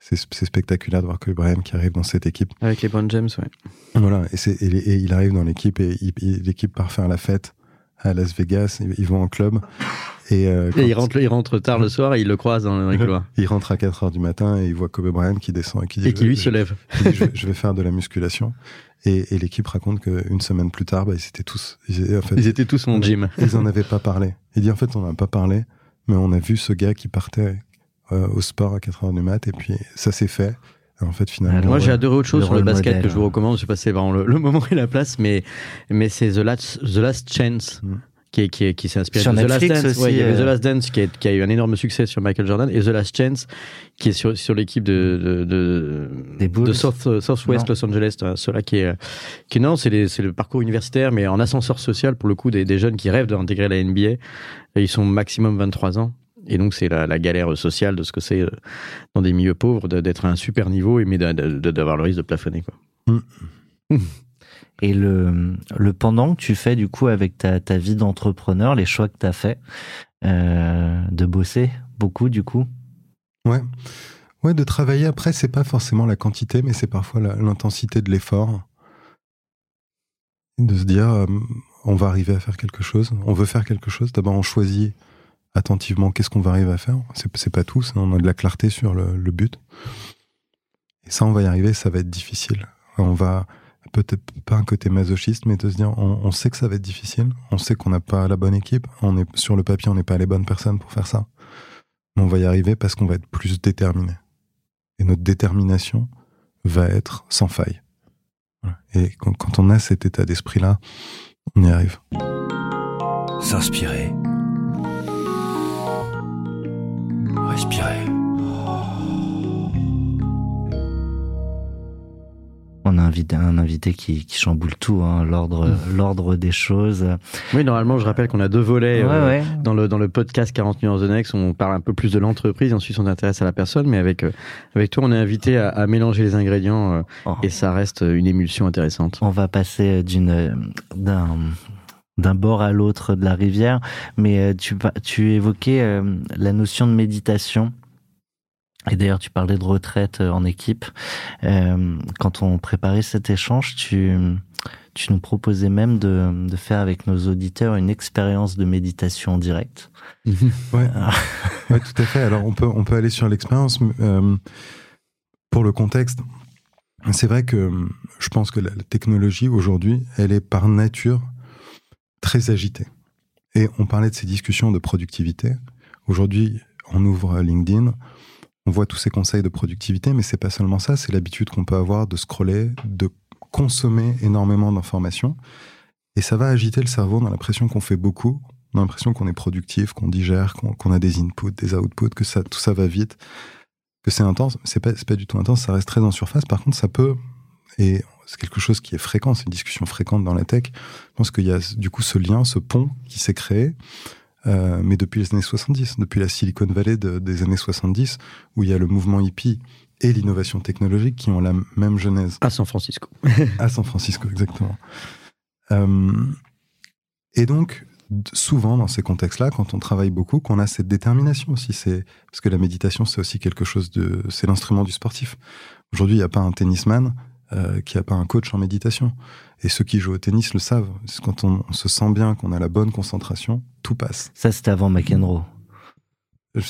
c'est spectaculaire de voir Kobe Bryant qui arrive dans cette équipe. Avec les bonnes James, ouais. Voilà, et, et, il arrive dans l'équipe et l'équipe part faire la fête à Las Vegas, ils vont en club. Et, il, rentre, il rentre tard le soir et il le croise dans les couloirs. il rentre à 4 heures du matin et il voit Kobe Bryant qui descend et qui dit Et qui lui se lève. je, vais faire de la musculation. Et, et l'équipe raconte qu'une semaine plus tard, bah, ils étaient tous, ils, en fait, ils étaient tous en gym. Ils en avaient pas parlé. Il dit en fait, on n'a pas parlé, mais on a vu ce gars qui partait euh, au sport à 4 heures du mat, et puis ça s'est fait. en fait, finalement. Moi, j'ai adoré autre chose sur le basket que je vous recommande. Je sais pas si c'est le, le, moment et la place, mais, mais c'est The Last, The Last Chance. Mm qui, qui, qui s'est inspiré de The Last Dance. Aussi, il y avait The euh, Last Dance qui a, qui a, eu un énorme succès sur Michael Jordan et The Last Chance qui est sur, sur l'équipe de, de, de, de South, Southwest Los Angeles. Cela qui est, qui non, c'est le parcours universitaire, mais en ascenseur social pour le coup des, des jeunes qui rêvent d'intégrer la NBA. Et ils sont maximum 23 ans. Et donc, c'est la, la, galère sociale de ce que c'est euh, dans des milieux pauvres d'être à un super niveau, mais d'avoir le risque de plafonner. Quoi. Mm. et le, le pendant que tu fais du coup avec ta, ta vie d'entrepreneur, les choix que tu as fait euh, de bosser beaucoup du coup? Ouais. Ouais, de travailler après, c'est pas forcément la quantité, mais c'est parfois l'intensité de l'effort. De se dire, euh, on va arriver à faire quelque chose, on veut faire quelque chose. D'abord, on choisit attentivement qu'est-ce qu'on va arriver à faire. C'est pas tout, on a de la clarté sur le, le but. Et ça, on va y arriver, ça va être difficile. On va, peut-être pas un côté masochiste, mais de se dire, on, sait que ça va être difficile, on sait qu'on n'a pas la bonne équipe, on est sur le papier, on n'est pas les bonnes personnes pour faire ça. Mais on va y arriver parce qu'on va être plus déterminé. Et notre détermination va être sans faille. Et quand, quand on a cet état d'esprit-là, on y arrive. S'inspirer. Respirer. On a invité un invité qui, qui chamboule tout, hein, l'ordre, mmh. l'ordre des choses. Oui, normalement, je rappelle qu'on a deux volets euh, dans le dans le podcast 40 nuances de Next. On parle un peu plus de l'entreprise, ensuite on s'intéresse à la personne. Mais avec euh, avec toi, on est invité à, à mélanger les ingrédients euh, oh. et ça reste une émulsion intéressante. On va passer d'une d'un d'un bord à l'autre de la rivière, mais tu tu évoquais la notion de méditation. Et d'ailleurs, tu parlais de retraite euh, en équipe. Euh, quand on préparait cet échange, tu, tu nous proposais même de, de faire avec nos auditeurs une expérience de méditation en direct. ouais. ouais, tout à fait. Alors, on peut, on peut aller sur l'expérience. Euh, pour le contexte, c'est vrai que je pense que la technologie aujourd'hui, elle est par nature très agitée. Et on parlait de ces discussions de productivité. Aujourd'hui, on ouvre LinkedIn, on voit tous ces conseils de productivité, mais c'est pas seulement ça, c'est l'habitude qu'on peut avoir de scroller, de consommer énormément d'informations. Et ça va agiter le cerveau dans l'impression qu'on fait beaucoup, on a l'impression qu'on est productif, qu'on digère, qu'on a des inputs, des outputs, que ça, tout ça va vite, que c'est intense. C'est pas, pas du tout intense, ça reste très en surface. Par contre, ça peut, et c'est quelque chose qui est fréquent, c'est une discussion fréquente dans la tech. Je pense qu'il y a du coup ce lien, ce pont qui s'est créé, euh, mais depuis les années 70, depuis la Silicon Valley des années 70, où il y a le mouvement hippie et l'innovation technologique qui ont la même genèse. À San Francisco. à San Francisco, exactement. Euh, et donc, souvent dans ces contextes-là, quand on travaille beaucoup, qu'on a cette détermination aussi. C'est parce que la méditation, c'est aussi quelque chose de, c'est l'instrument du sportif. Aujourd'hui, il n'y a pas un tennisman euh, qui n'a pas un coach en méditation. Et ceux qui jouent au tennis le savent. Quand on, se sent bien, qu'on a la bonne concentration, tout passe. Ça, c'était avant McEnroe. Je,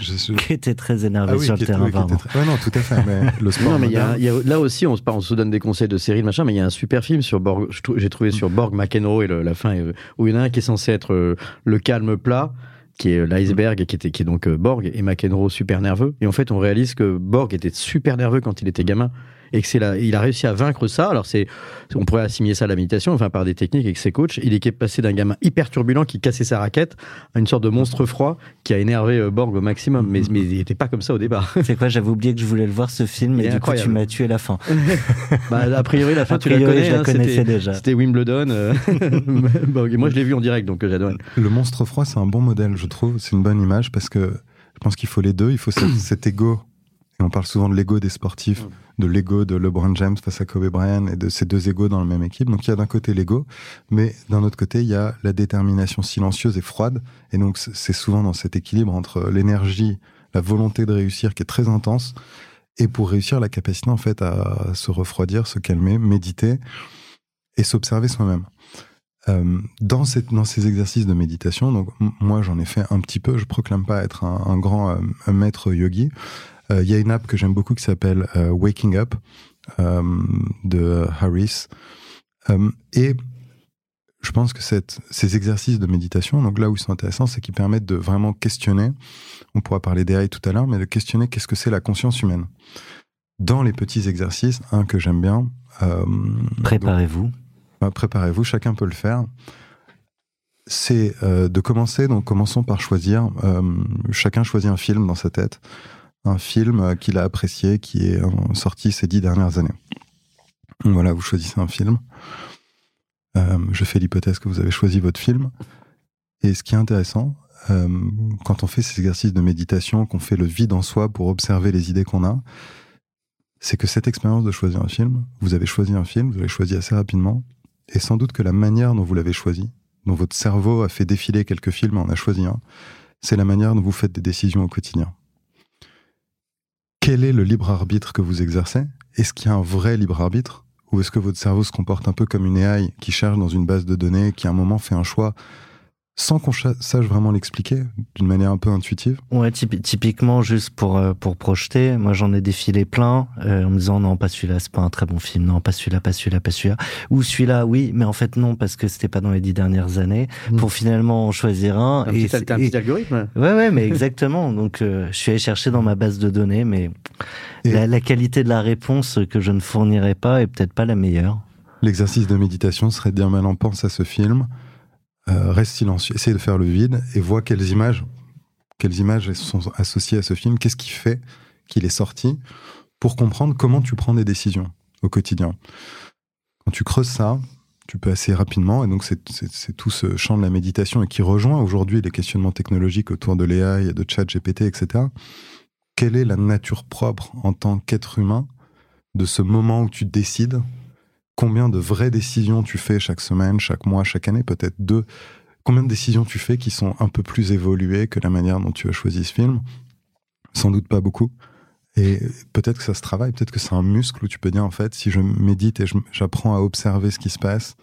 je, qui était très énervé ah sur le terrain. Très... non, tout à fait. Mais le sport. non, mais y a, y a, là aussi, on se, on se donne des conseils de série, de machin, mais il y a un super film sur Borg. J'ai trouvé sur Borg, McEnroe et la fin, où il y en a un qui est censé être euh, le calme plat qui est l'iceberg, qui, était, qui est donc euh, Borg, et McEnroe super nerveux. Et en fait, on réalise que Borg était super nerveux quand il était gamin et que c'est là, il a réussi à vaincre ça. Alors c'est, on pourrait assimiler ça à la méditation, enfin par des techniques avec ses coachs. Il est passé d'un gamin hyper turbulent qui cassait sa raquette à une sorte de monstre froid qui a énervé euh, Borg au maximum. Mais, mais il n'était pas comme ça au départ. C'est quoi J'avais oublié que je voulais le voir ce film, et du coup tu m'as tué la fin. bah, a priori la fin tu la connais. Je la hein, connaissais déjà. C'était Wimbledon. Euh, moi je l'ai vu en direct donc euh, j'adore. Le monstre froid c'est un bon modèle je trouve. C'est une bonne image parce que je pense qu'il faut les deux. Il faut cet, cet ego et on parle souvent de l'ego des sportifs, de l'ego de LeBron James face à Kobe Bryant et de ces deux égos dans la même équipe. Donc il y a d'un côté l'ego, mais d'un autre côté, il y a la détermination silencieuse et froide. Et donc c'est souvent dans cet équilibre entre l'énergie, la volonté de réussir qui est très intense, et pour réussir, la capacité en fait à se refroidir, se calmer, méditer et s'observer soi-même. Euh, dans, cette, dans ces exercices de méditation, donc moi j'en ai fait un petit peu, je proclame pas être un, grand euh, maître yogi, il euh, y a une app que j'aime beaucoup qui s'appelle euh, Waking Up euh, de Harris. et je pense que cette, ces exercices de méditation, donc là où ils sont intéressants, c'est qu'ils permettent de vraiment questionner, on pourra parler d'AI tout à l'heure, mais de questionner qu'est-ce que c'est la conscience humaine. Dans les petits exercices, un que j'aime bien. préparez-vous. Bah, préparez-vous, chacun peut le faire. C'est de commencer, donc commençons par choisir, chacun choisit un film dans sa tête un film qu'il a apprécié, qui est sorti ces dix dernières années. Voilà, vous choisissez un film. Euh, je fais l'hypothèse que vous avez choisi votre film. Et ce qui est intéressant, euh, quand on fait ces exercices de méditation, qu'on fait le vide en soi pour observer les idées qu'on a, c'est que cette expérience de choisir un film, vous avez choisi un film, vous l'avez choisi assez rapidement, et sans doute que la manière dont vous l'avez choisi, dont votre cerveau a fait défiler quelques films et en a choisi un, c'est la manière dont vous faites des décisions au quotidien quel est le libre arbitre que vous exercez? Est-ce qu'il y a un vrai libre arbitre? Ou est-ce que votre cerveau se comporte un peu comme une AI qui cherche dans une base de données, qui à un moment fait un choix sans qu'on sache vraiment l'expliquer d'une manière un peu intuitive Ouais, typiquement, juste pour, euh, pour projeter, moi j'en ai défilé plein euh, en me disant non, pas celui-là, c'est pas un très bon film, non, pas celui-là, pas celui-là, pas celui-là. Ou celui-là, oui, mais en fait non, parce que c'était pas dans les dix dernières années, mmh. pour finalement en choisir un. Un, et petit, un petit algorithme Ouais, ouais, mais exactement. Donc euh, je suis allé chercher dans ma base de données, mais la, la qualité de la réponse que je ne fournirai pas est peut-être pas la meilleure. L'exercice de méditation serait de dire maintenant pense à ce film euh, reste silencieux, essaye de faire le vide et vois quelles images, quelles images sont associées à ce film, qu'est-ce qui fait qu'il est sorti, pour comprendre comment tu prends des décisions au quotidien. Quand tu creuses ça, tu peux assez rapidement, et donc c'est tout ce champ de la méditation et qui rejoint aujourd'hui les questionnements technologiques autour de l'AI, de chat GPT, etc. Quelle est la nature propre en tant qu'être humain de ce moment où tu décides combien de vraies décisions tu fais chaque semaine, chaque mois, chaque année, peut-être deux. Combien de décisions tu fais qui sont un peu plus évoluées que la manière dont tu as choisi ce film? Sans doute pas beaucoup. Et peut-être que ça se travaille, peut-être que c'est un muscle où tu peux dire en fait, si je médite et j'apprends à observer ce qui se passe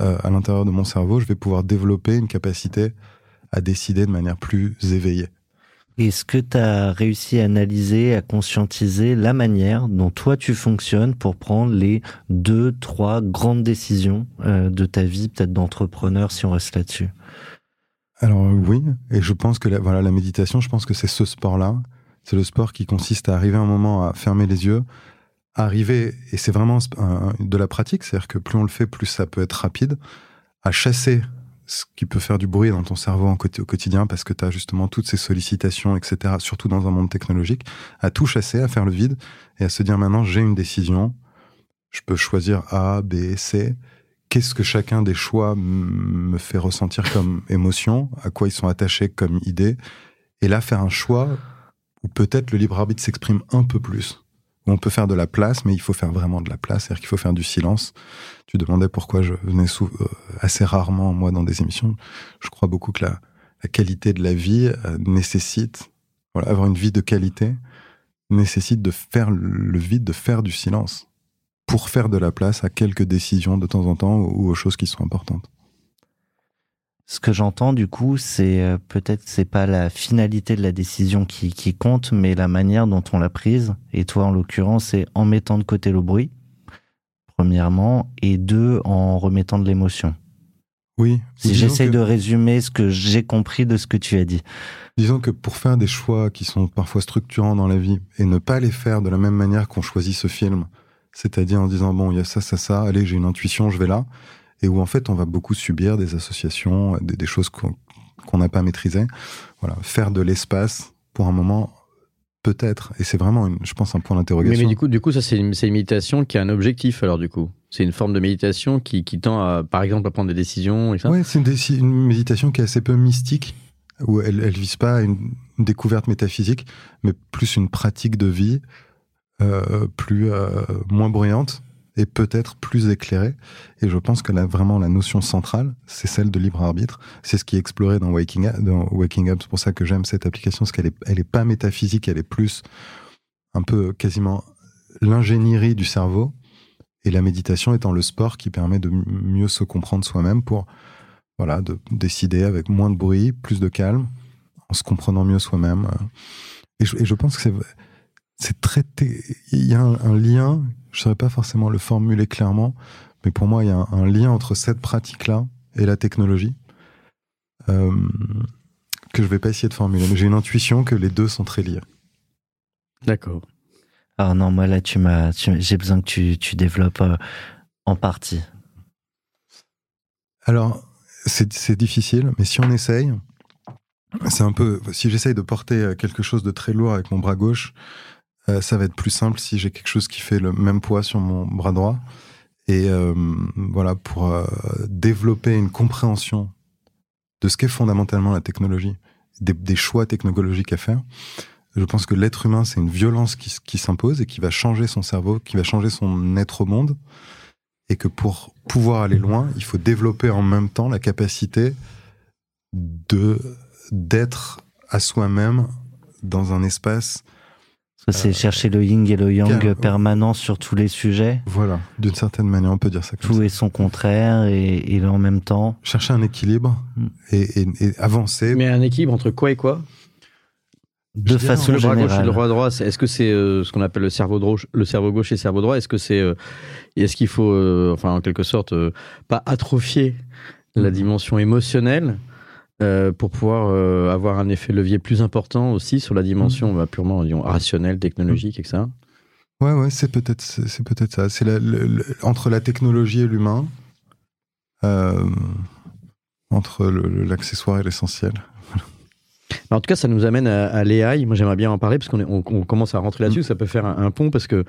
euh, à l'intérieur de mon cerveau, je vais pouvoir développer une capacité à décider de manière plus éveillée. Est-ce que tu as réussi à analyser, à conscientiser la manière dont toi tu fonctionnes pour prendre les deux, trois grandes décisions euh, de ta vie, peut-être d'entrepreneur si on reste là-dessus? Alors oui, et je pense que la, voilà, la méditation, je pense que c'est ce sport-là. C'est le sport qui consiste à arriver un moment à fermer les yeux, arriver, et c'est vraiment de la pratique, c'est-à-dire que plus on le fait, plus ça peut être rapide, à chasser ce qui peut faire du bruit dans ton cerveau au quotidien parce que tu as justement toutes ces sollicitations, etc., surtout dans un monde technologique, à tout chasser, à faire le vide et à se dire maintenant j'ai une décision, je peux choisir A, B, C. Qu'est-ce que chacun des choix me fait ressentir comme émotion, à quoi ils sont attachés comme idée, et là faire un choix où peut-être le libre arbitre s'exprime un peu plus on peut faire de la place, mais il faut faire vraiment de la place, c'est-à-dire qu'il faut faire du silence. Tu demandais pourquoi je venais euh, assez rarement, moi, dans des émissions. Je crois beaucoup que la, qualité de la vie euh, nécessite, avoir une vie de qualité, nécessite de faire le vide, de faire du silence, pour faire de la place à quelques décisions de temps en temps ou aux choses qui sont importantes. Ce que j'entends du coup, c'est euh, peut-être c'est pas la finalité de la décision qui, qui compte, mais la manière dont on l'a prise. Et toi, en l'occurrence, c'est en mettant de côté le bruit, premièrement, et deux, en remettant de l'émotion. Oui. Si j'essaie de résumer ce que j'ai compris de ce que tu as dit. Disons que pour faire des choix qui sont parfois structurants dans la vie et ne pas les faire de la même manière qu'on choisit ce film, c'est-à-dire en disant bon, il y a ça, ça, ça, allez, j'ai une intuition, je vais là et où en fait on va beaucoup subir des associations, des, choses qu'on n'a pas maîtrisées. Voilà, faire de l'espace pour un moment peut-être, et c'est vraiment, une, je pense, un point d'interrogation. Mais, du coup, du coup, ça c'est une, une, méditation qui a un objectif alors du coup. C'est une forme de méditation qui, qui, tend à, par exemple, à prendre des décisions. Oui, c'est une, une, méditation qui est assez peu mystique, où elle, elle vise pas une, découverte métaphysique, mais plus une pratique de vie euh, plus euh, moins bruyante et peut-être plus éclairée. Et je pense que là, vraiment, la notion centrale, c'est celle de libre arbitre. C'est ce qui est exploré dans Waking Up. Dans Waking Up. C'est pour ça que j'aime cette application, parce qu'elle est, elle est pas métaphysique, elle est plus un peu quasiment l'ingénierie du cerveau. Et la méditation étant le sport qui permet de mieux se comprendre soi-même pour, voilà, de décider avec moins de bruit, plus de calme, en se comprenant mieux soi-même. Et je, et je pense que c'est, c'est très, il y a un lien je ne saurais pas forcément le formuler clairement, mais pour moi, il y a un, lien entre cette pratique-là et la technologie euh, que je vais pas essayer de formuler. Mais j'ai une intuition que les deux sont très liés. D'accord. Alors non, moi là, tu m'as, j'ai besoin que tu, tu développes euh, en partie. Alors, c'est difficile, mais si on essaye, c'est un peu. Si j'essaye de porter quelque chose de très lourd avec mon bras gauche, euh, ça va être plus simple si j'ai quelque chose qui fait le même poids sur mon bras droit. Et euh, voilà, pour euh, développer une compréhension de ce qu'est fondamentalement la technologie, des, choix technologiques à faire, je pense que l'être humain, c'est une violence qui, qui s'impose et qui va changer son cerveau, qui va changer son être au monde. Et que pour pouvoir aller loin, il faut développer en même temps la capacité d'être à soi-même dans un espace c'est chercher le yin et le yang permanent sur tous les sujets. Voilà, d'une certaine manière, on peut dire ça comme Tout est son contraire et, et en même temps. Chercher un équilibre mm. et, et, avancer. Mais un équilibre entre quoi et quoi? De façon le bras gauche et le bras droit, est-ce que c'est euh, ce qu'on appelle le cerveau droit, le cerveau gauche et le cerveau droit Est-ce que c'est, euh, est-ce qu'il faut, euh, enfin en quelque sorte, pas atrophier la mm. dimension émotionnelle euh, pour pouvoir euh, avoir un effet levier plus important aussi sur la dimension mmh. bah, purement disons, rationnelle, technologique, etc. Ouais, ouais, c'est peut-être, c'est peut-être ça. C'est entre la technologie et l'humain, euh, entre l'accessoire et l'essentiel. En tout cas, ça nous amène à, à l'AI. Moi, j'aimerais bien en parler parce qu'on on, commence à rentrer là-dessus. Mm. Ça peut faire un, pont parce que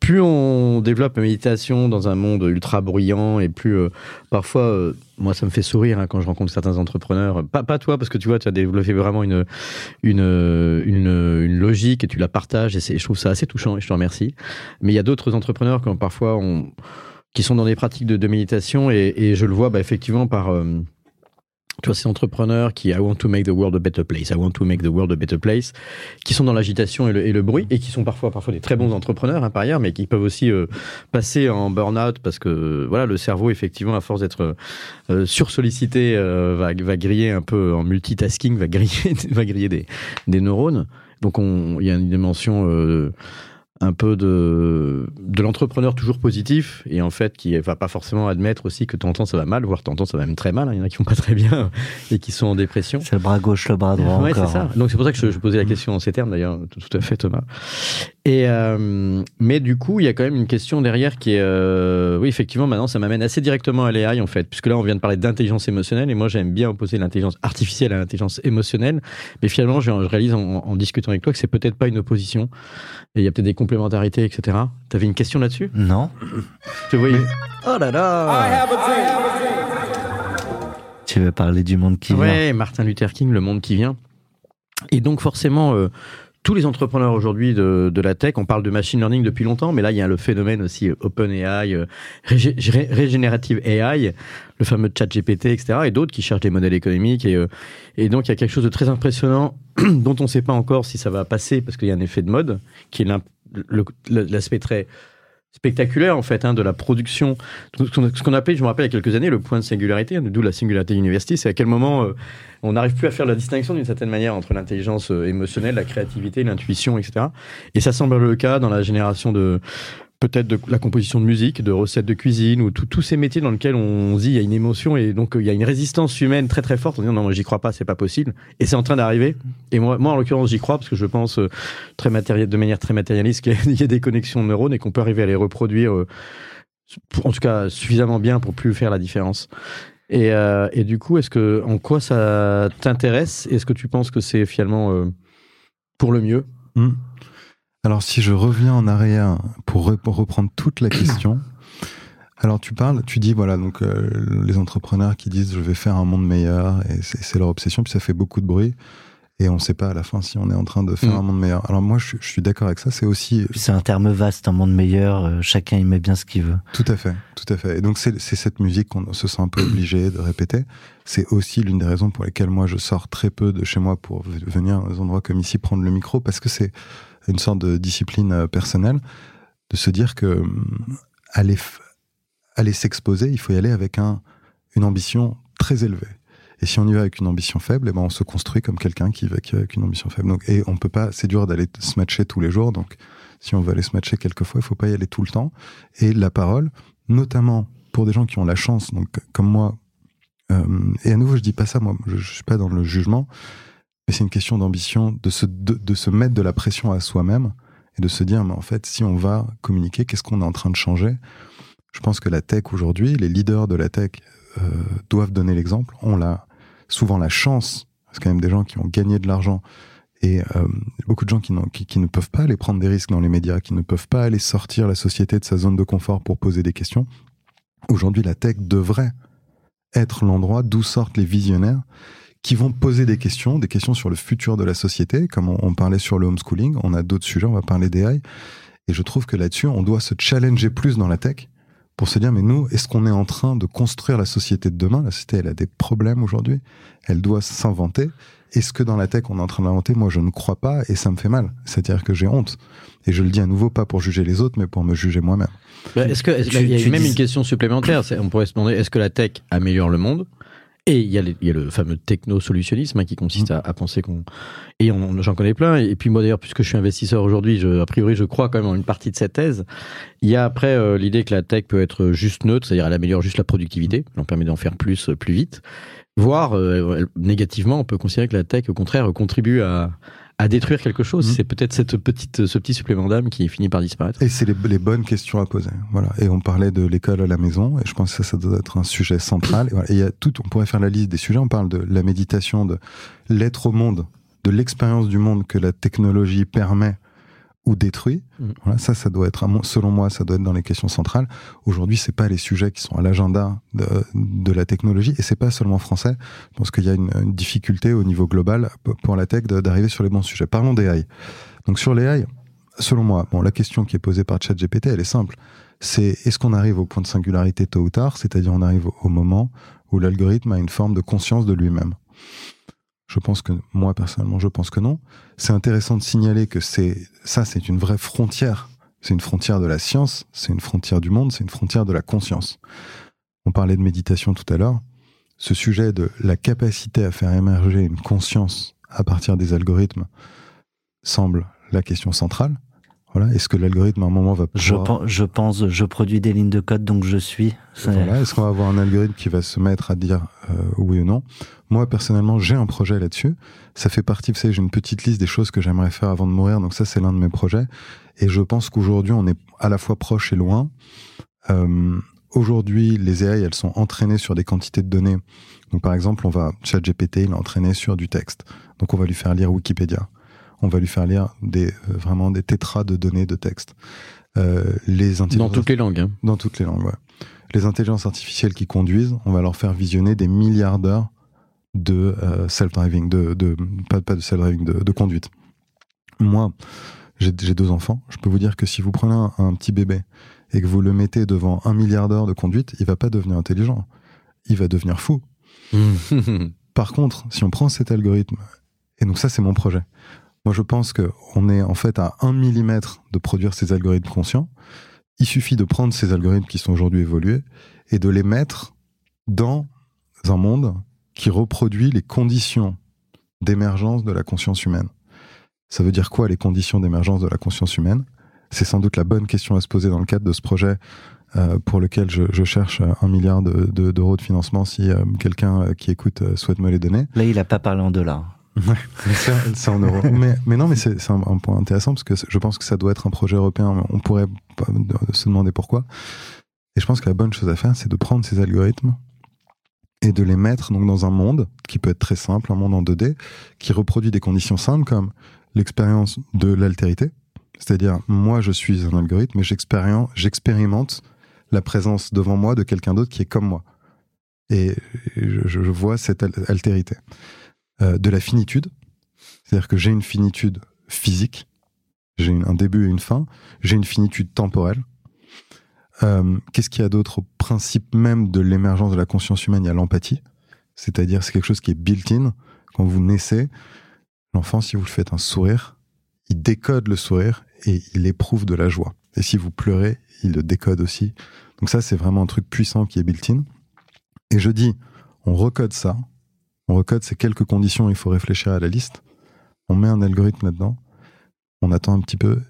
plus on développe la méditation dans un monde ultra bruyant et plus euh, parfois, euh, moi, ça me fait sourire hein, quand je rencontre certains entrepreneurs. Pas, pas toi, parce que tu vois, tu as développé vraiment une, une, une, une logique et tu la partages et je trouve ça assez touchant et je te remercie. Mais il y a d'autres entrepreneurs qui parfois on, qui sont dans des pratiques de, méditation et, et, je le vois bah, effectivement par. Euh, tu vois, ces entrepreneurs qui I want to make the world a better place, I want to make the world a better place, qui sont dans l'agitation et le, bruit et qui sont parfois parfois des très bons entrepreneurs hein, par ailleurs, mais qui peuvent aussi euh, passer en burn-out parce que voilà, le cerveau effectivement à force d'être euh, sursollicité euh, va, va griller un peu en multitasking, va griller va griller des, des neurones. Donc il y a une dimension un peu de, de l'entrepreneur toujours positif et en fait qui va pas forcément admettre aussi que temps ça va mal, voire temps ça va même très mal. hein. Il y en a qui vont pas très bien et qui sont en dépression. C'est le bras gauche, le bras droit Ouais, c'est ça. Donc c'est pour ça que je, je posais la question en ces termes d'ailleurs, tout à fait Thomas. Et euh, mais du coup, il y a quand même une question derrière qui est, euh, oui effectivement, maintenant ça m'amène assez directement à l'AI en fait, puisque là on vient de parler d'intelligence émotionnelle et moi j'aime bien opposer l'intelligence artificielle à l'intelligence émotionnelle, mais finalement je, je réalise en, en discutant avec toi que c'est peut-être pas une opposition. Et il y a peut-être des complémentarités, etc. T'avais une question là-dessus? Non. Tu vois Oh là là. Tu veux parler du monde qui vient? Ouais, Martin Luther King, le monde qui vient. Et donc forcément, euh, tous les entrepreneurs aujourd'hui de, de la tech, on parle de machine learning depuis longtemps, mais là il y a le phénomène aussi euh, OpenAI, euh, régé- ré- Regenerative AI, le fameux chat GPT, etc. Et d'autres qui cherchent des modèles économiques. Et, euh, et donc il y a quelque chose de très impressionnant dont on ne sait pas encore si ça va passer parce qu'il y a un effet de mode, qui est l'aspect très spectaculaire en fait hein, de la production. Ce qu'on appelait je me rappelle il y a quelques années le point de singularité d'où la singularité university c'est à quel moment euh, on n'arrive plus à faire la distinction d'une certaine manière entre l'intelligence euh, émotionnelle la créativité l'intuition etc et ça semble le cas dans la génération de peut-être de la composition de musique, de recettes de cuisine, ou tous ces métiers dans lesquels on dit il y a une émotion et donc euh, il y a une résistance humaine très très forte. On dit non, moi j'y crois pas, c'est pas possible. Et c'est en train d'arriver. Et moi, moi en l'occurrence j'y crois parce que je pense euh, très matériel, de manière très matérialiste qu'il y a- des connexions de neurones et qu'on peut arriver à les reproduire, euh, en tout cas suffisamment bien pour plus faire la différence. Et, et du coup, est-ce que en quoi ça t'intéresse? Est-ce que tu penses que c'est finalement pour le mieux? Hmm. Alors, si je reviens en arrière pour, re- pour reprendre toute la question, alors tu parles, tu dis, voilà, donc euh, les entrepreneurs qui disent je vais faire un monde meilleur, et c'est leur obsession, puis ça fait beaucoup de bruit, et on ne sait pas à la fin si on est en train de faire Mm. un monde meilleur. Alors, moi, je, suis- je suis d'accord avec ça, c'est aussi Puis C'est un terme vaste, un monde meilleur, euh, chacun y met bien ce qu'il veut. Tout à fait, tout à fait. Et donc c'est cette musique qu'on se sent un peu obligé de répéter. C'est aussi l'une des raisons pour lesquelles moi je sors très peu de chez moi pour venir dans des endroits comme ici prendre le micro parce que c'est une sorte de discipline euh, personnelle de se dire que hum, aller aller s'exposer, il faut y aller avec un une ambition très élevée. Et si on y va avec une ambition faible, eh ben on se construit comme quelqu'un qui va, avec une ambition faible. Donc, et on peut pas, c'est dur d'aller se matcher tous les jours. Donc, si on veut aller se matcher quelquefois, il faut pas y aller tout le temps. Et la parole, notamment pour des gens qui ont la chance, donc comme moi. euh, et à nouveau, je dis pas ça, moi, je, je suis pas dans le jugement, mais c'est une question d'ambition, de se de, de se mettre de la pression à soi-même et de se dire, mais en fait, si on va communiquer, qu'est-ce qu'on est en train de changer? Je pense que la tech aujourd'hui, les leaders de la tech euh, doivent donner l'exemple. On a souvent la chance, c'est quand même des gens qui ont gagné de l'argent et euh, beaucoup de gens qui, qui, qui ne peuvent pas aller prendre des risques dans les médias, qui ne peuvent pas aller sortir la société de sa zone de confort pour poser des questions. Aujourd'hui, la tech devrait être l'endroit d'où sortent les visionnaires qui vont poser des questions, des questions sur le futur de la société, comme on, on parlait sur le homeschooling, on a d'autres sujets, on va parler d'AI, et je trouve que là-dessus, on doit se challenger plus dans la tech pour se dire, mais nous, est-ce qu'on est en train de construire la société de demain? La société, elle a des problèmes aujourd'hui, elle doit s'inventer. Est-ce que dans la tech, on est en train d'inventer? Moi, je ne crois pas, et ça me fait mal. C'est-à-dire que j'ai honte. Et je le dis à nouveau, pas pour juger les autres, mais pour me juger moi-même. Bah, Est-ce que est-ce- Tu- il y a même dis- une question supplémentaire? C'est- On pourrait se demander est-ce que la tech améliore le monde? Et il y, y a le fameux techno-solutionnisme hein, qui consiste à, à penser qu'on. Et j'en connais plein. Et puis moi d'ailleurs, puisque je suis investisseur aujourd'hui, a priori, je crois quand même en une partie de cette thèse. Il y a après euh, l'idée que la tech peut être juste neutre, c'est-à-dire elle améliore juste la productivité, elle en permet d'en faire plus, euh, plus vite. Voire euh, négativement, on peut considérer que la tech, au contraire, contribue à, à détruire quelque chose. Mhm. C'est peut-être cette petite, ce petit supplément d'âme qui finit par disparaître. Et c'est les, les bonnes questions à poser. Voilà. Et on parlait de l'école à la maison, et je pense que ça, ça doit être un sujet central. Et, voilà. Et il y a tout, on pourrait faire la liste des sujets. On parle de la méditation, de l'être au monde, de l'expérience du monde que la technologie permet ou détruit. Mhm. Voilà, ça, ça doit être, selon moi, ça doit être dans les questions centrales. Aujourd'hui, c'est pas les sujets qui sont à l'agenda de, de la technologie, et c'est pas seulement français. Je pense qu'il y a une, une difficulté au niveau global pour la tech d'arriver sur les bons sujets. Parlons des AI. Donc sur les AI, selon moi, bon, la question qui est posée par ChatGPT, elle est simple. C'est est-ce qu'on arrive au point de singularité tôt ou tard, c'est-à-dire on arrive au moment où l'algorithme a une forme de conscience de lui-même. Je pense que moi personnellement, je pense que non. C'est intéressant de signaler que c'est ça, c'est une vraie frontière. C'est une frontière de la science, c'est une frontière du monde, c'est une frontière de la conscience. On parlait de méditation tout à l'heure. Ce sujet de la capacité à faire émerger une conscience à partir des algorithmes semble la question centrale. Voilà, est-ce que l'algorithme à un moment va Je, pouvoir... je pense, je produis des lignes de code, donc je suis. C'est- Voilà, est-ce qu'on va avoir un algorithme qui va se mettre à dire euh, oui ou non? Moi, personnellement, j'ai un projet là-dessus. Ça fait partie, vous savez, j'ai une petite liste des choses que j'aimerais faire avant de mourir. Donc ça, c'est l'un de mes projets. Et je pense qu'aujourd'hui, on est à la fois proche et loin. Euh, aujourd'hui, les AI, elles sont entraînées sur des quantités de données. Donc par exemple, on va ChatGPT, il est entraîné sur du texte. Donc on va lui faire lire Wikipédia. On va lui faire lire des euh, vraiment des tétras de données de texte. Euh, les Dans toutes les langues. hein. dans toutes les langues, ouais. Les intelligences artificielles qui conduisent, on va leur faire visionner des milliards d'heures de euh, self-driving, de, de, pas, pas de self-driving, de, de conduite. Moi, j'ai j'ai deux enfants. Je peux vous dire que si vous prenez un, un petit bébé et que vous le mettez devant un milliard d'heures de conduite, il va pas devenir intelligent. Il va devenir fou. Par contre, si on prend cet algorithme, et donc ça c'est mon projet, moi je pense qu'on est en fait à un millimètre de produire ces algorithmes conscients. Il suffit de prendre ces algorithmes qui sont aujourd'hui évolués et de les mettre dans un monde qui reproduit les conditions d'émergence de la conscience humaine. Ça veut dire quoi les conditions d'émergence de la conscience humaine? C'est sans doute la bonne question à se poser dans le cadre de ce projet euh, pour lequel je, cherche un milliard de- de- d'euros de, financement si euh, quelqu'un euh, qui écoute souhaite me les donner. Là, il a pas parlé en dollars. C'est c'est en euros. mais, mais non, mais c'est un, un point intéressant parce que je pense que ça doit être un projet européen. On pourrait se demander pourquoi. Et je pense que la bonne chose à faire, c'est de prendre ces algorithmes et de les mettre donc dans un monde qui peut être très simple, un monde en 2D, qui reproduit des conditions simples comme l'expérience de l'altérité. C'est-à-dire, moi, je suis un algorithme, mais j'expérien- j'expérimente la présence devant moi de quelqu'un d'autre qui est comme moi. Et je, je vois cette al- altérité. Euh, de la finitude, c'est-à-dire que j'ai une finitude physique, j'ai un début et une fin, j'ai une finitude temporelle. Euh, Qu'est-ce qu'il y a d'autre au principe même de l'émergence de la conscience humaine? Il y a l'empathie, c'est-à-dire c'est quelque chose qui est built-in. Quand vous naissez, l'enfant, si vous le faites un sourire, il décode le sourire et il éprouve de la joie. Et si vous pleurez, il le décode aussi. Donc ça, c'est vraiment un truc puissant qui est built-in. Et je dis, on recode ça, on recode ces quelques conditions, il faut réfléchir à la liste. On met un algorithme là-dedans, on attend un petit peu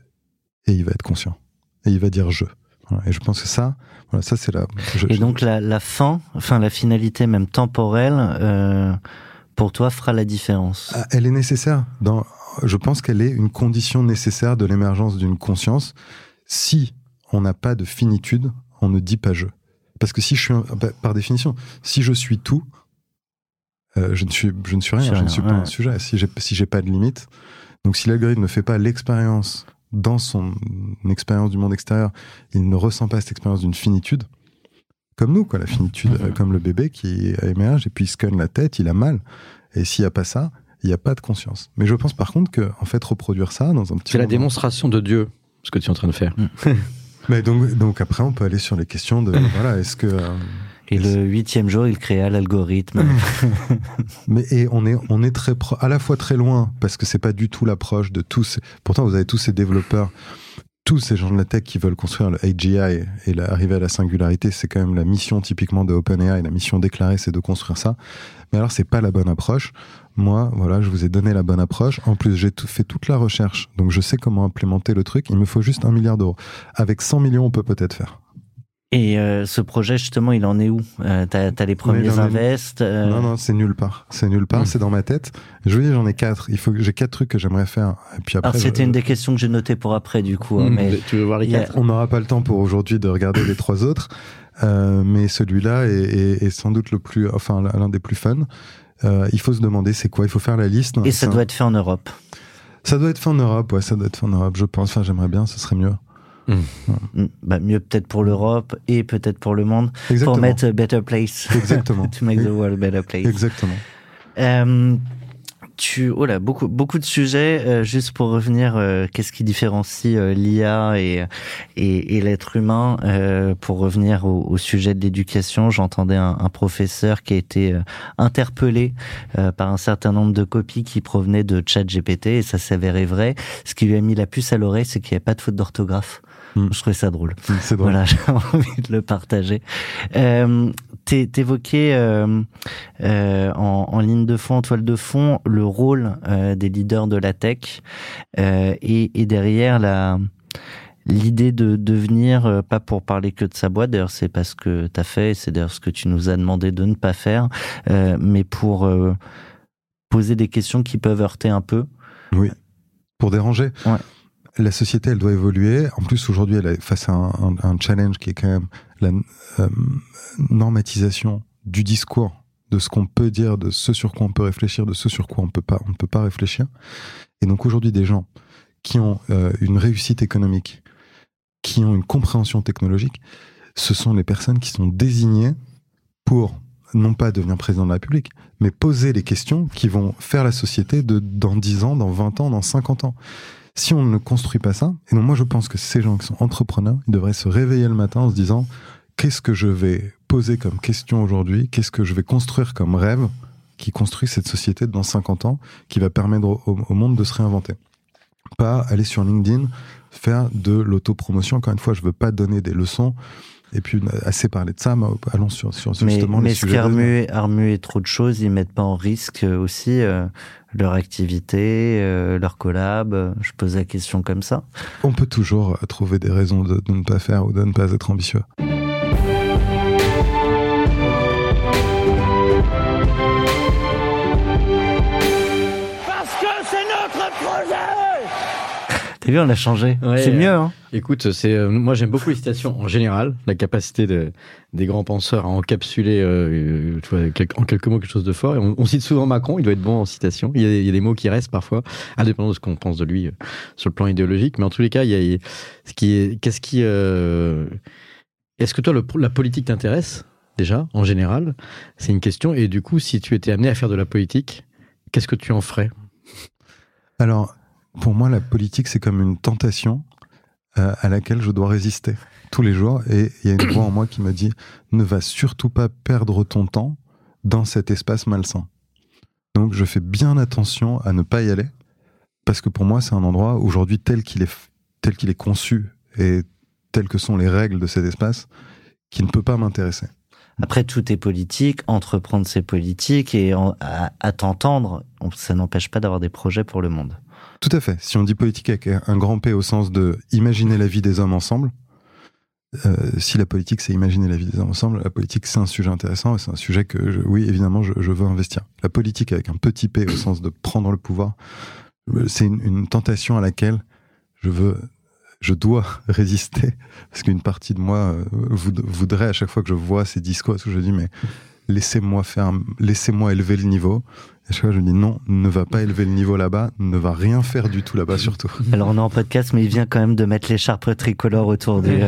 et il va être conscient. Et il va dire je. Voilà. Et je pense que ça, voilà, ça c'est la. je- Et je- donc la, la fin, enfin la finalité même temporelle, euh, pour toi fera la différence. Ah, Elle est nécessaire. Dans, je pense qu'elle est une condition nécessaire de l'émergence d'une conscience. Si on n'a pas de finitude, on ne dit pas je. Parce que si je suis, par définition, si je suis tout, euh, je ne suis, je ne suis rien. Je ne suis pas ouais. un sujet. Si j'ai, si j'ai pas de limite, donc si l'algorithme ne fait pas l'expérience dans son expérience du monde extérieur, il ne ressent pas cette expérience d'une finitude. Comme nous, quoi, la finitude, Mhm. euh, comme le bébé qui émerge et puis il se cogne la tête, il a mal. Et s'il n'y a pas ça, il n'y a pas de conscience. Mais je pense par contre que, en fait, reproduire ça dans un petit. C'est la démonstration de Dieu, ce que tu es en train de faire. Mais donc, donc après, on peut aller sur les questions de voilà, est-ce que. euh, Et le huitième jour, il créa l'algorithme. mais et on est on est très pro- à la fois très loin parce que c'est pas du tout l'approche de tous. ces- Pourtant, vous avez tous ces développeurs, tous ces gens de la tech qui veulent construire le AGI et la- arriver à la singularité. C'est quand même la mission typiquement de OpenAI. La mission déclarée, c'est de construire ça. Mais alors, c'est pas la bonne approche. Moi, voilà, je vous ai donné la bonne approche. En plus, j'ai tout- fait toute la recherche, donc je sais comment implémenter le truc. Il me faut juste un milliard d'euros. Avec 100 millions, on peut peut-être faire. Et euh, ce projet, justement, il en est où? Euh, T'as as les premiers les- invests euh, Non, non, c'est nulle part. C'est nulle part, Hmm. c'est dans ma tête. Je vous dis, j'en ai quatre. Il faut que j'ai quatre trucs que j'aimerais faire. Et puis après, Alors c'était je- une des questions que j'ai notées pour après, du coup. hein, Mmh, mais Tu veux voir les quatre? On n'aura pas le temps pour aujourd'hui de regarder les trois autres. Euh, mais celui-là est, est- est sans doute le plus, enfin, l'un des plus fun. Euh, il faut se demander c'est quoi? Il faut faire la liste. Et ça doit un- être fait en Europe. ça doit être fait en Europe. Ouais, ça doit être fait en Europe. Je pense. Enfin, j'aimerais bien. Ce serait mieux. Mm, Bah, mieux peut-être pour l'Europe et peut-être pour le monde. Exactement. Pour mettre a Better Place. Exactement. to make the world a better place. Exactement. Euh, tu, oh là, beaucoup, beaucoup de sujets. euh, juste pour revenir, euh, qu'est-ce qui différencie euh, l'IA et, et, et l'être humain euh, Pour revenir au, au sujet de l'éducation, j'entendais un, un professeur qui a été euh, interpellé euh, par un certain nombre de copies qui provenaient de ChatGPT et ça s'avérait vrai. Ce qui lui a mis la puce à l'oreille, c'est qu'il n'y avait pas de faute d'orthographe. Mm. Je trouvais ça drôle. C'est drôle. Voilà, j'ai envie de le partager. Euh, t'é- T'évoquais euh, euh, en, en ligne de fond, en toile de fond, le rôle euh, des leaders de la tech et, et derrière la l'idée de devenir, pas pour parler que de sa boîte, d'ailleurs c'est pas ce que tu as fait, c'est d'ailleurs ce que tu nous as demandé de ne pas faire, mais pour poser des questions qui peuvent heurter un peu. Oui, pour déranger. Ouais. La société, elle doit évoluer. En plus, aujourd'hui, elle est face à un, challenge qui est quand même la euh, normatisation du discours, de ce qu'on peut dire, de ce sur quoi on peut réfléchir, de ce sur quoi on peut pas, on ne peut pas réfléchir. Et donc aujourd'hui, des gens qui ont euh, une réussite économique, qui ont une compréhension technologique, ce sont les personnes qui sont désignées pour non pas devenir président de la République, mais poser les questions qui vont faire la société de, dans 10 ans, dans 20 ans, dans 50 ans. Si on ne construit pas ça, et donc moi je pense que ces gens qui sont entrepreneurs, ils devraient se réveiller le matin en se disant qu'est-ce que je vais poser comme question aujourd'hui, qu'est-ce que je vais construire comme rêve qui construit cette société dans 50 ans, qui va permettre au, au monde de se réinventer? Pas aller sur LinkedIn, faire de l'autopromotion. Encore une fois, je veux pas donner des leçons. Et puis, assez parlé de ça, mais allons sur, sur Mais, justement mais les ce sujets. a remué trop de choses, ils mettent pas en risque euh, aussi euh, leur activité, euh, leur collab. euh, Je pose la question comme ça. On peut toujours euh, trouver des raisons de, de ne pas faire ou de ne pas être ambitieux. T'as vu, on l'a changé. Ouais, c'est euh, mieux, hein Écoute, c'est euh, moi j'aime beaucoup les citations en général, la capacité de, des grands penseurs à encapsuler euh, tu vois, quel- en quelques mots quelque chose de fort. Et on, on cite souvent Macron, il doit être bon en citation. Il y a, des- il y a des mots qui restent parfois, indépendamment de ce qu'on pense de lui euh, sur le plan idéologique. Mais en tous les cas, il y a, il y a- ce qui est, qu'est-ce qui, euh, est-ce que toi le- la politique t'intéresse déjà en général? C'est une question. Et du coup, si tu étais amené à faire de la politique, qu'est-ce que tu en ferais? Alors, pour moi, la politique, c'est comme une tentation euh, à laquelle je dois résister tous les jours. Et il y a une voix en moi qui me dit ne va surtout pas perdre ton temps dans cet espace malsain. Donc, je fais bien attention à ne pas y aller parce que pour moi, c'est un endroit aujourd'hui tel qu'il est, tel qu'il est conçu et telles que sont les règles de cet espace qui ne peut pas m'intéresser. Après, tout est politique, entreprendre c'est politique, et à, t'entendre, ça n'empêche pas d'avoir des projets pour le monde. Tout à fait. Si on dit politique avec un grand P au sens de imaginer la vie des hommes ensemble, euh, si la politique c'est imaginer la vie des hommes ensemble, la politique c'est un sujet intéressant et c'est un sujet que, oui, évidemment, je, veux investir. La politique avec un petit P au sens de prendre le pouvoir, euh, c'est une, tentation à laquelle je veux, je dois résister parce qu'une partie de moi euh, voud- voudrait à chaque fois que je vois ces discours, je dis mais laissez-moi faire, laissez-moi élever le niveau. Et à chaque fois, je dis non, ne va pas élever le niveau là-bas, ne va rien faire du tout là-bas surtout. Alors, on est en podcast, mais il vient quand même de mettre l'écharpe tricolore autour du.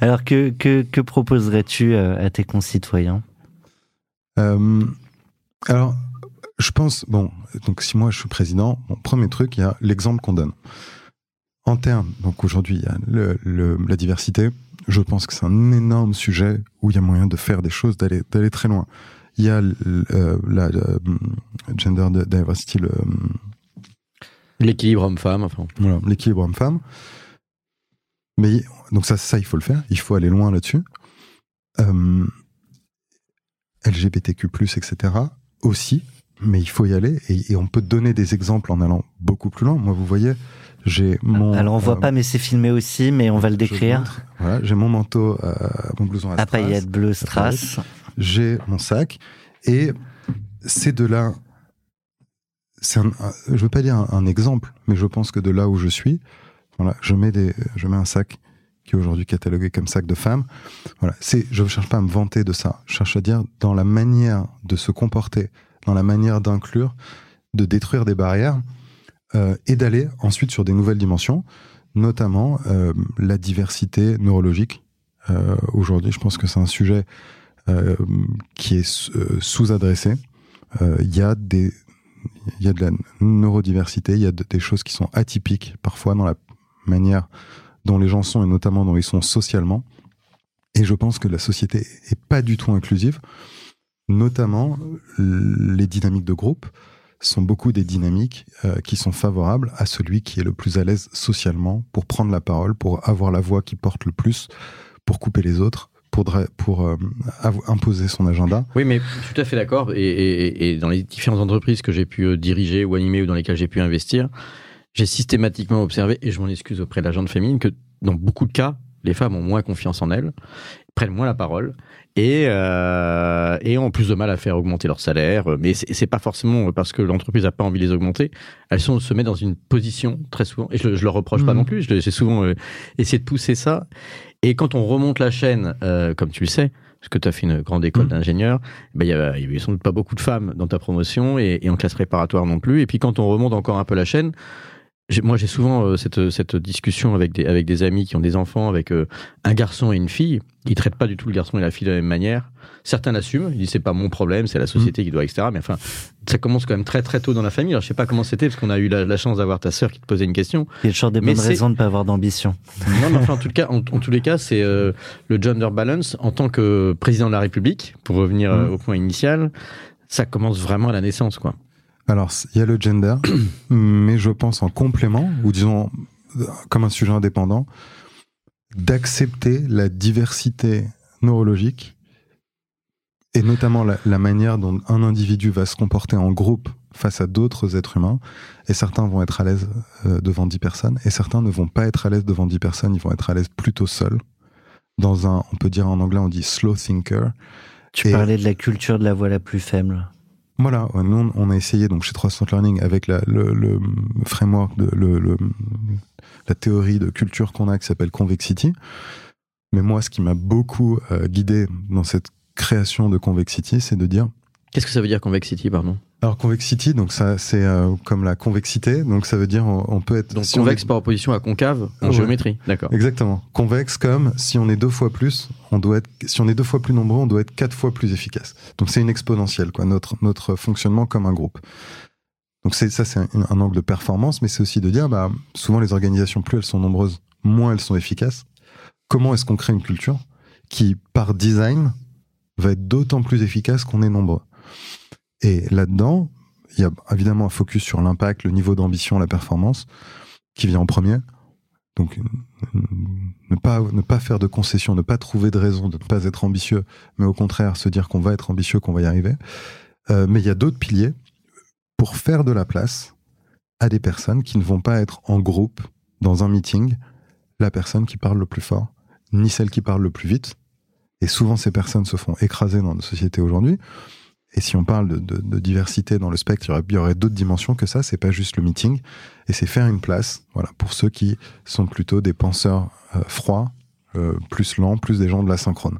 Alors, que, que, que proposerais-tu euh, à tes concitoyens? Euh, alors, je pense, bon, donc si moi je suis président, mon premier truc, il y a l'exemple qu'on donne. En termes, donc aujourd'hui, il y a le- le- la diversité. Je pense que c'est un énorme sujet où il y a moyen de faire des choses, d'aller d'aller très loin. Il y a euh, la, la, hum, gender diversity, hum, L'équilibre homme-femme, enfin. voilà, l'équilibre homme-femme. Mais donc ça, ça, il faut le faire. Il faut aller loin là-dessus. Euh, LGBTQ+, etc. aussi, mais il faut y aller et, et on peut donner des exemples en allant beaucoup plus loin. Moi, vous voyez, j'ai mon. Alors, on voit euh, pas, mais c'est filmé aussi, mais on va le décrire. Voilà, j'ai mon manteau, euh, mon blouson à paillettes bleues strass. j'ai mon sac et c'est de là. C'est un, un- je veux pas dire un, un exemple, mais je pense que de là où je suis, voilà, je mets des, je mets un sac qui est aujourd'hui catalogué comme sac de femme. Voilà, c'est, je ne cherche pas à me vanter de ça. Je cherche à dire dans la manière de se comporter, dans la manière d'inclure, de détruire des barrières euh, et d'aller ensuite sur des nouvelles dimensions, notamment euh, la diversité neurologique. Euh, aujourd'hui, je pense que c'est un sujet qui est sous-adressé. Il y a y a de la neurodiversité, il y a de- des choses qui sont atypiques parfois dans la manière dont les gens sont et notamment dont ils sont socialement. Et je pense que la société est pas du tout inclusive. Notamment, les dynamiques de groupe sont beaucoup des dynamiques euh, qui sont favorables à celui qui est le plus à l'aise socialement pour prendre la parole, pour avoir la voix qui porte le plus, pour couper les autres, pour, euh, imposer son agenda. Oui, mais tout à fait d'accord. Et, et- et dans les différentes entreprises que j'ai pu euh, diriger ou animer ou dans lesquelles j'ai pu investir, j'ai systématiquement observé, et je m'en excuse auprès de la gente féminine, que dans beaucoup de cas, les femmes ont moins confiance en elles, prennent moins la parole, et, euh, et ont plus de mal à faire augmenter leur salaire. Mais c'est pas forcément parce que l'entreprise a pas envie de les augmenter. Elles sont, se mettent dans une position très souvent, et je, je leur reproche pas Mhm. non plus, j'ai souvent euh, essayé de pousser ça. Et quand on remonte la chaîne, euh, comme tu le sais, parce que tu as fait une grande école Mhm. d'ingénieur, ben, il y avait- il y avait sans doute pas beaucoup de femmes dans ta promotion et, et en classe préparatoire non plus. Et puis quand on remonte encore un peu la chaîne, moi j'ai souvent euh, cette, cette discussion avec des, avec des amis qui ont des enfants, avec euh, un garçon et une fille. Ils traitent pas du tout le garçon et la fille de la même manière. Certains l'assument, ils disent c'est pas mon problème, c'est la société qui doit, etc. Mais enfin, ça commence quand même très très tôt dans la famille. Alors je sais pas comment c'était, parce qu'on a eu la, la chance d'avoir ta sœur qui te posait une question. Il y a toujours des bonnes raisons de ne pas avoir d'ambition. Non, mais enfin, en, tout cas, en, en tous les cas, c'est euh, le gender balance en tant que président de la République, pour revenir euh, Mm. au point initial, ça commence vraiment à la naissance, quoi. Alors, il y a le gender, mais je pense en complément, ou disons euh, comme un sujet indépendant, d'accepter la diversité neurologique et notamment la, la manière dont un individu va se comporter en groupe face à d'autres êtres humains. Et certains vont être à l'aise euh, devant 10 personnes, et certains ne vont pas être à l'aise devant 10 personnes, ils vont être à l'aise plutôt seuls. Dans un, on peut dire en anglais, on dit slow thinker. Tu Et- parlais de la culture de la voix la plus faible. Voilà, nous on- on a essayé donc chez 300 Learning avec la- le, le framework de le, le- la théorie de culture qu'on a qui s'appelle Convexity. Mais moi, ce qui m'a beaucoup euh, guidé dans cette création de Convexity, c'est de dire Qu'est-ce que ça veut dire convexity, pardon? Alors Convexity, donc ça c'est euh, comme la convexité, donc ça veut dire on, on peut être Donc si on convexe est- par opposition à concave en Ouais. géométrie, d'accord. Exactement. Convexe comme si on est deux fois plus, on doit être, si on est deux fois plus nombreux, on doit être quatre fois plus efficace. Donc c'est une exponentielle, quoi, notre, notre fonctionnement comme un groupe. Donc c'est, ça, c'est un, un angle de performance, mais c'est aussi de dire, bah, souvent les organisations, plus elles sont nombreuses, moins elles sont efficaces. Comment est-ce qu'on crée une culture qui, par design, va être d'autant plus efficace qu'on est nombreux? Et là-dedans, il y a évidemment un focus sur l'impact, le niveau d'ambition, la performance, qui vient en premier. Donc, ne pas, ne pas faire de concessions, ne pas trouver de raison de ne pas être ambitieux, mais au contraire se dire qu'on va être ambitieux, qu'on va y arriver. Euh, mais il y a d'autres piliers pour faire de la place à des personnes qui ne vont pas être en groupe dans un meeting, la personne qui parle le plus fort, ni celle qui parle le plus vite. Et souvent, ces personnes se font écraser dans nos sociétés aujourd'hui. Et si on parle de, diversité dans le spectre, il y aurait, d'autres dimensions que ça. C'est pas juste le meeting. Et c'est faire une place, voilà, pour ceux qui sont plutôt des penseurs euh, froids, euh, plus lents, plus des gens de la synchrone.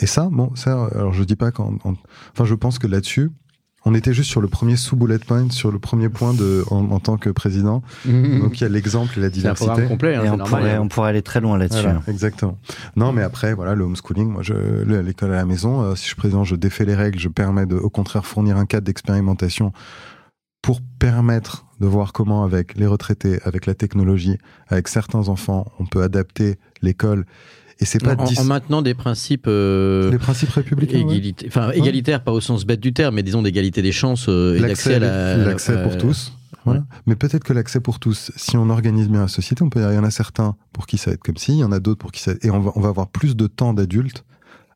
Et ça, bon, ça, alors je dis pas qu'en, en- enfin, je pense que là-dessus, on était juste sur le premier sous-bullet point, sur le premier point de, en, en tant que président. Donc il y a l'exemple et la C'est un programme diversité. complet, hein, Et on normal. pourrait, on pourrait aller très loin là-dessus. Voilà, exactement. Non, mais après, voilà, le homeschooling, moi, l'école à la maison, euh, si je suis président, je défais les règles, je permets de, au contraire, fournir un cadre d'expérimentation pour permettre de voir comment, avec les retraités, avec la technologie, avec certains enfants, on peut adapter l'école. Et c'est pas en, dis- en maintenant des principes euh, les principes républicains. ouais. égalita- enfin, égalitaires, pas au sens bête du terme, mais disons d'égalité des chances euh, et d'accès L'accès, à la- l'accès euh, pour tous. Voilà. Mais peut-être que l'accès pour tous, si on organise bien la société, on peut, il y en a certains pour qui ça va être comme si, il y en a d'autres pour qui ça, et on va, on va avoir plus de temps d'adultes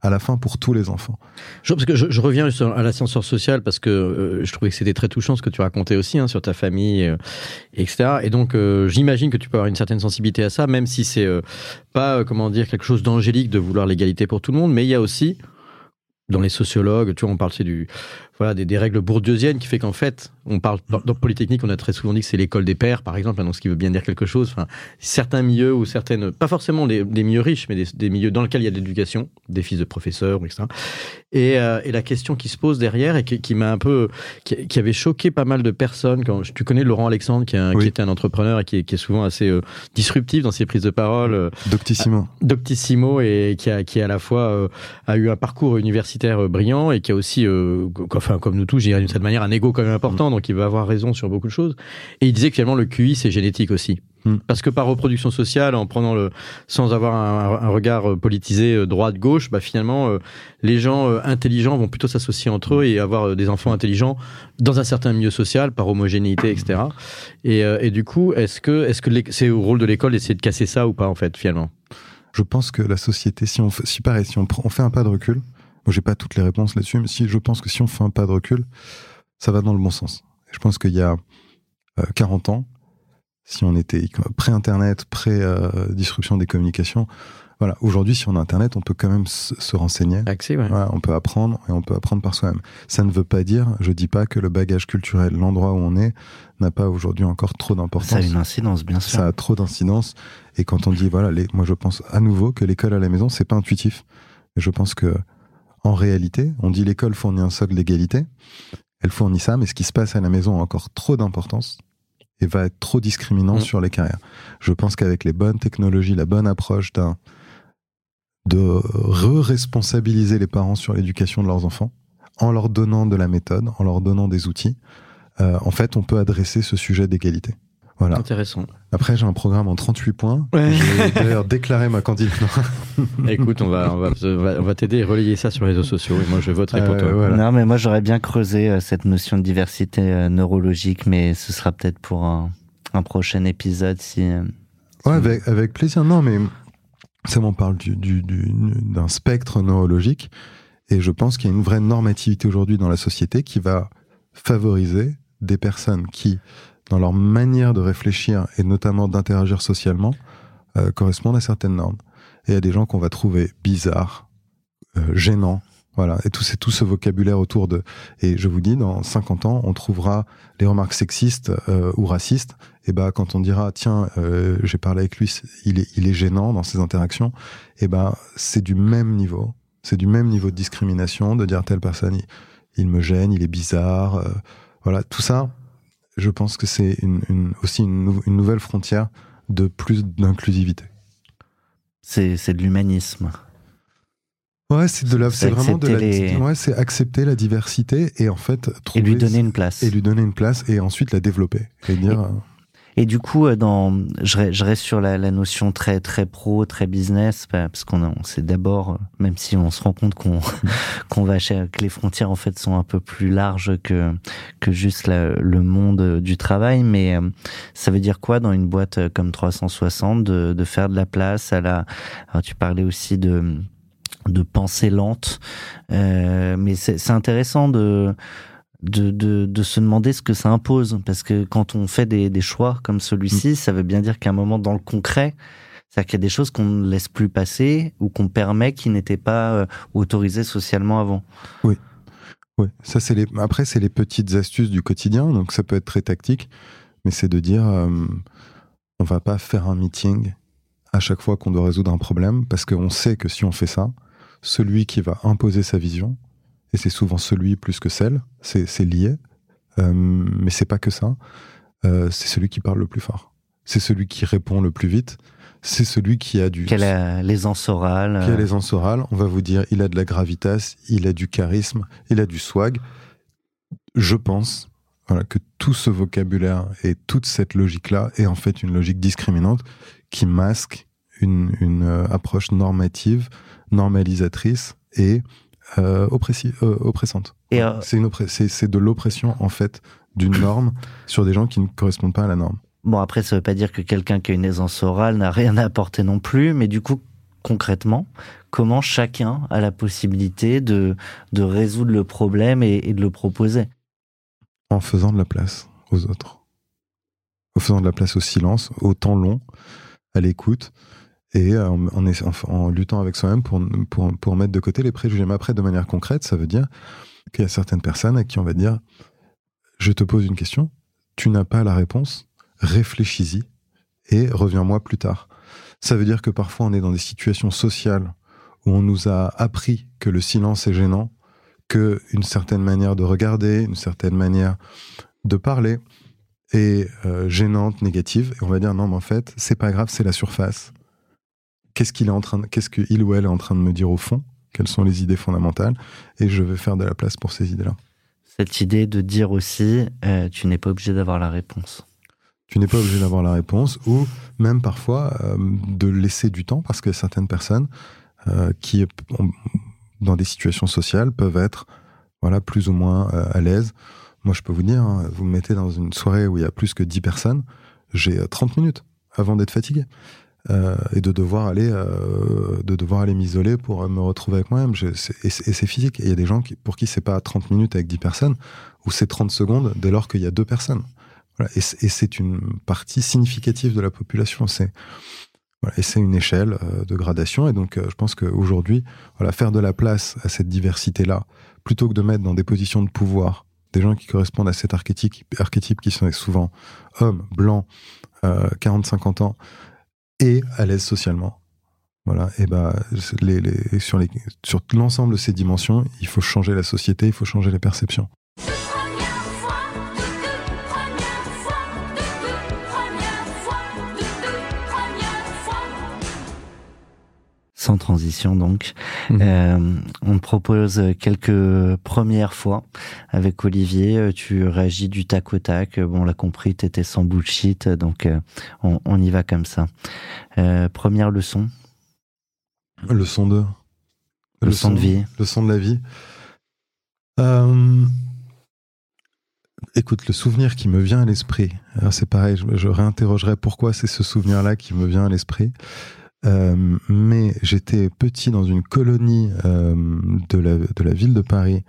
à la fin pour tous les enfants. Je, parce que je, reviens à l'ascenseur social parce que euh, je trouvais que c'était très touchant ce que tu racontais aussi hein, sur ta famille, euh, etc. Et donc euh, j'imagine que tu peux avoir une certaine sensibilité à ça, même si c'est pas comment dire quelque chose d'angélique de vouloir l'égalité pour tout le monde, mais il y a aussi dans les sociologues, tu vois, on parle c'est du voilà des, des règles bourdieusiennes qui fait qu'en fait, on parle dans, dans Polytechnique, on a très souvent dit que c'est l'école des pères, par exemple, hein, donc ce qui veut bien dire quelque chose. Enfin, certains milieux ou certaines, pas forcément des, des milieux riches, mais des, des milieux dans lesquels il y a de l'éducation, des fils de professeurs, etc. Et, euh, et la question qui se pose derrière et qui, qui m'a un peu, qui, qui avait choqué pas mal de personnes. Quand tu connais Laurent Alexandre, qui, est un- Oui. qui était un entrepreneur et qui est, souvent assez euh, disruptif dans ses prises de parole. euh, Doctissimo. Doctissimo et qui a, qui à la fois euh, a eu un parcours universitaire brillant et qui a aussi, enfin comme nous tous, je dirais d'une certaine manière, un ego quand même important, donc il va avoir raison sur beaucoup de choses. Et il disait que finalement le QI c'est génétique aussi. Mm. Parce que par reproduction sociale, en prenant le, sans avoir un, un regard euh, politisé euh, droite-gauche, bah finalement euh, les gens euh, intelligents vont plutôt s'associer entre eux et avoir euh, des enfants intelligents dans un certain milieu social par homogénéité, etc. Et, et du coup, est-ce que, est-ce que c'est au rôle de l'école d'essayer de casser ça ou pas en fait finalement? Je pense que la société, si on si pareil, si on fait un pas de recul, moi j'ai pas toutes les réponses là-dessus, mais si je pense que si on fait un pas de recul, ça va dans le bon sens. Je pense qu'il y a euh, 40 ans, si on était pré-internet, pré-disruption des communications, voilà, aujourd'hui, si on a Internet, on peut quand même se, renseigner. Accès, ouais. on peut apprendre et on peut apprendre par soi-même. Ça ne veut pas dire, je dis pas que le bagage culturel, l'endroit où on est, n'a pas aujourd'hui encore trop d'importance. Ça a une incidence, bien sûr. Ça a trop d'incidence. Et quand on dit, voilà, les, moi je pense à nouveau que l'école à la maison, c'est pas intuitif. Et je pense que, en réalité, on dit l'école fournit un socle d'égalité. Elle fournit ça, mais ce qui se passe à la maison a encore trop d'importance et va être trop discriminant mmh. sur les carrières. Je pense qu'avec les bonnes technologies, la bonne approche d'un de re-responsabiliser les parents sur l'éducation de leurs enfants en leur donnant de la méthode, en leur donnant des outils. Euh, en fait, on peut adresser ce sujet d'égalité. Voilà. Intéressant. Après, j'ai un programme en 38 points. J'ai d'ailleurs déclaré ma candidature. Écoute, on va, on va, on va t'aider et relayer ça sur les réseaux sociaux et moi je voterai pour euh, toi. Non, mais moi j'aurais bien creusé euh, cette notion de diversité neurologique, mais ce sera peut-être pour un, un, prochain épisode si. Ouais, avec, avec plaisir. Non, mais ça m'en parle d'un du, du, spectre neurologique. Et je pense qu'il y a une vraie normativité aujourd'hui dans la société qui va favoriser des personnes qui, dans leur manière de réfléchir et notamment d'interagir socialement, euh, correspondent à certaines normes. Et il y a des gens qu'on va trouver bizarres, euh, gênants, voilà, et tout, c'est tout ce vocabulaire autour de. Et je vous dis, dans 50 ans, on trouvera les remarques sexistes euh, ou racistes. Et ben, quand on dira, tiens, euh, j'ai parlé avec lui, il est, il est gênant dans ses interactions. Et ben, c'est du même niveau. C'est du même niveau de discrimination de dire telle personne, il, me gêne, il est bizarre. Euh, voilà, tout ça, je pense que c'est une, une, aussi une, une nouvelle frontière de plus d'inclusivité. C'est de l'humanisme. Ouais, c'est de la, c'est vraiment de la, ouais, c'est accepter la diversité et en fait trouver et lui donner une place et lui donner une place et ensuite la développer et dire. Euh, et, du coup, euh, dans, je, reste sur la, notion très très pro, très business, bah, parce qu'on on sait d'abord, euh, même si on se rend compte qu'on qu'on va que les frontières en fait sont un peu plus larges que que juste le monde du travail, mais ça veut dire quoi dans une boîte comme 360 de, de faire de la place à la. Alors, tu parlais aussi de de pensée lente. Euh, mais c'est intéressant de, de, de, se demander ce que ça impose. Parce que quand on fait des, des choix comme celui-ci, mm. ça veut bien dire qu'à un moment dans le concret, c'est-à-dire qu'il y a des choses qu'on ne laisse plus passer ou qu'on permet qui n'étaient pas euh, autorisées socialement avant. Oui. Oui, ça c'est les. Après c'est les petites astuces du quotidien, donc ça peut être très tactique, mais c'est de dire, euh, on va pas faire un meeting à chaque fois qu'on doit résoudre un problème, parce qu'on sait que si on fait ça, celui qui va imposer sa vision, et c'est souvent celui plus que celle, c'est lié, euh, mais c'est pas que ça, euh, c'est celui qui parle le plus fort. C'est celui qui répond le plus vite, c'est celui qui a du... Qui a l'aisance orale. Qui a l'aisance orale, on va vous dire, il a de la gravitas, il a du charisme, il a du swag. Je pense voilà, que tout ce vocabulaire et toute cette logique-là est en fait une logique discriminante qui masque une, une euh, approche normative normalisatrice et euh, euh oppressante. Euh, c'est de l'oppression en fait d'une norme sur des gens qui ne correspondent pas à la norme. Bon après ça veut pas dire que quelqu'un qui a une aisance orale n'a rien à apporter non plus, mais du coup concrètement, comment chacun a la possibilité de, de résoudre le problème et, et de le proposer? En faisant de la place aux autres. En faisant de la place au silence, au temps long, à l'écoute, et euh, en, luttant avec soi-même pour, pour, pour, mettre de côté les préjugés. Mais après, de manière concrète, ça veut dire qu'il y a certaines personnes à qui on va dire Je te pose une question, tu n'as pas la réponse, réfléchis-y et reviens-moi plus tard. Ça veut dire que parfois on est dans des situations sociales où on nous a appris que le silence est gênant, que une certaine manière de regarder, une certaine manière de parler est euh, gênante, négative, et on va dire non, mais en fait, c'est pas grave, c'est la surface qu'est-ce qu'il est en train, qu'est-ce qu'il ou elle est en train de me dire au fond, quelles sont les idées fondamentales, et je vais faire de la place pour ces idées-là. Cette idée de dire aussi, euh, tu n'es pas obligé d'avoir la réponse. Tu n'es pas obligé d'avoir la réponse, ou même parfois euh, de laisser du temps, parce que certaines personnes euh, qui, dans des situations sociales, peuvent être voilà, plus ou moins à l'aise. Moi, je peux vous dire, hein, vous me mettez dans une soirée où il y a plus que 10 personnes, j'ai 30 minutes avant d'être fatigué. Euh, et de devoir aller euh, de devoir aller m'isoler pour me retrouver avec moi-même et c'est physique il y a des gens pour qui c'est pas 30 minutes avec 10 personnes ou c'est 30 secondes dès lors qu'il y a deux personnes. Et, c'est une partie significative de la population. C'est et c'est une échelle euh, de gradation. Et donc, euh, je pense qu'aujourd'hui, voilà, faire de la place à cette diversité-là, plutôt que de mettre dans des positions de pouvoir des gens qui correspondent à cet archétype, archétype qui sont souvent hommes, blancs, euh, 40-50 ans, et à l'aise socialement. Voilà, et les, sur l'ensemble de ces dimensions, il faut changer la société, il faut changer les perceptions. Sans transition donc. Mhm. Euh, on te propose quelques premières fois avec Olivier. Euh, tu réagis du tac au tac. Bon, on l'a compris, t'étais sans bullshit, donc euh, on, y va comme ça. première leçon. Leçon de. Leçon, de vie. Leçon de la vie. Écoute, le souvenir qui me vient à l'esprit, c'est pareil, je, je réinterrogerai pourquoi c'est ce souvenir-là qui me vient à l'esprit. Euh, mais j'étais petit dans une colonie euh, de, la, ville de Paris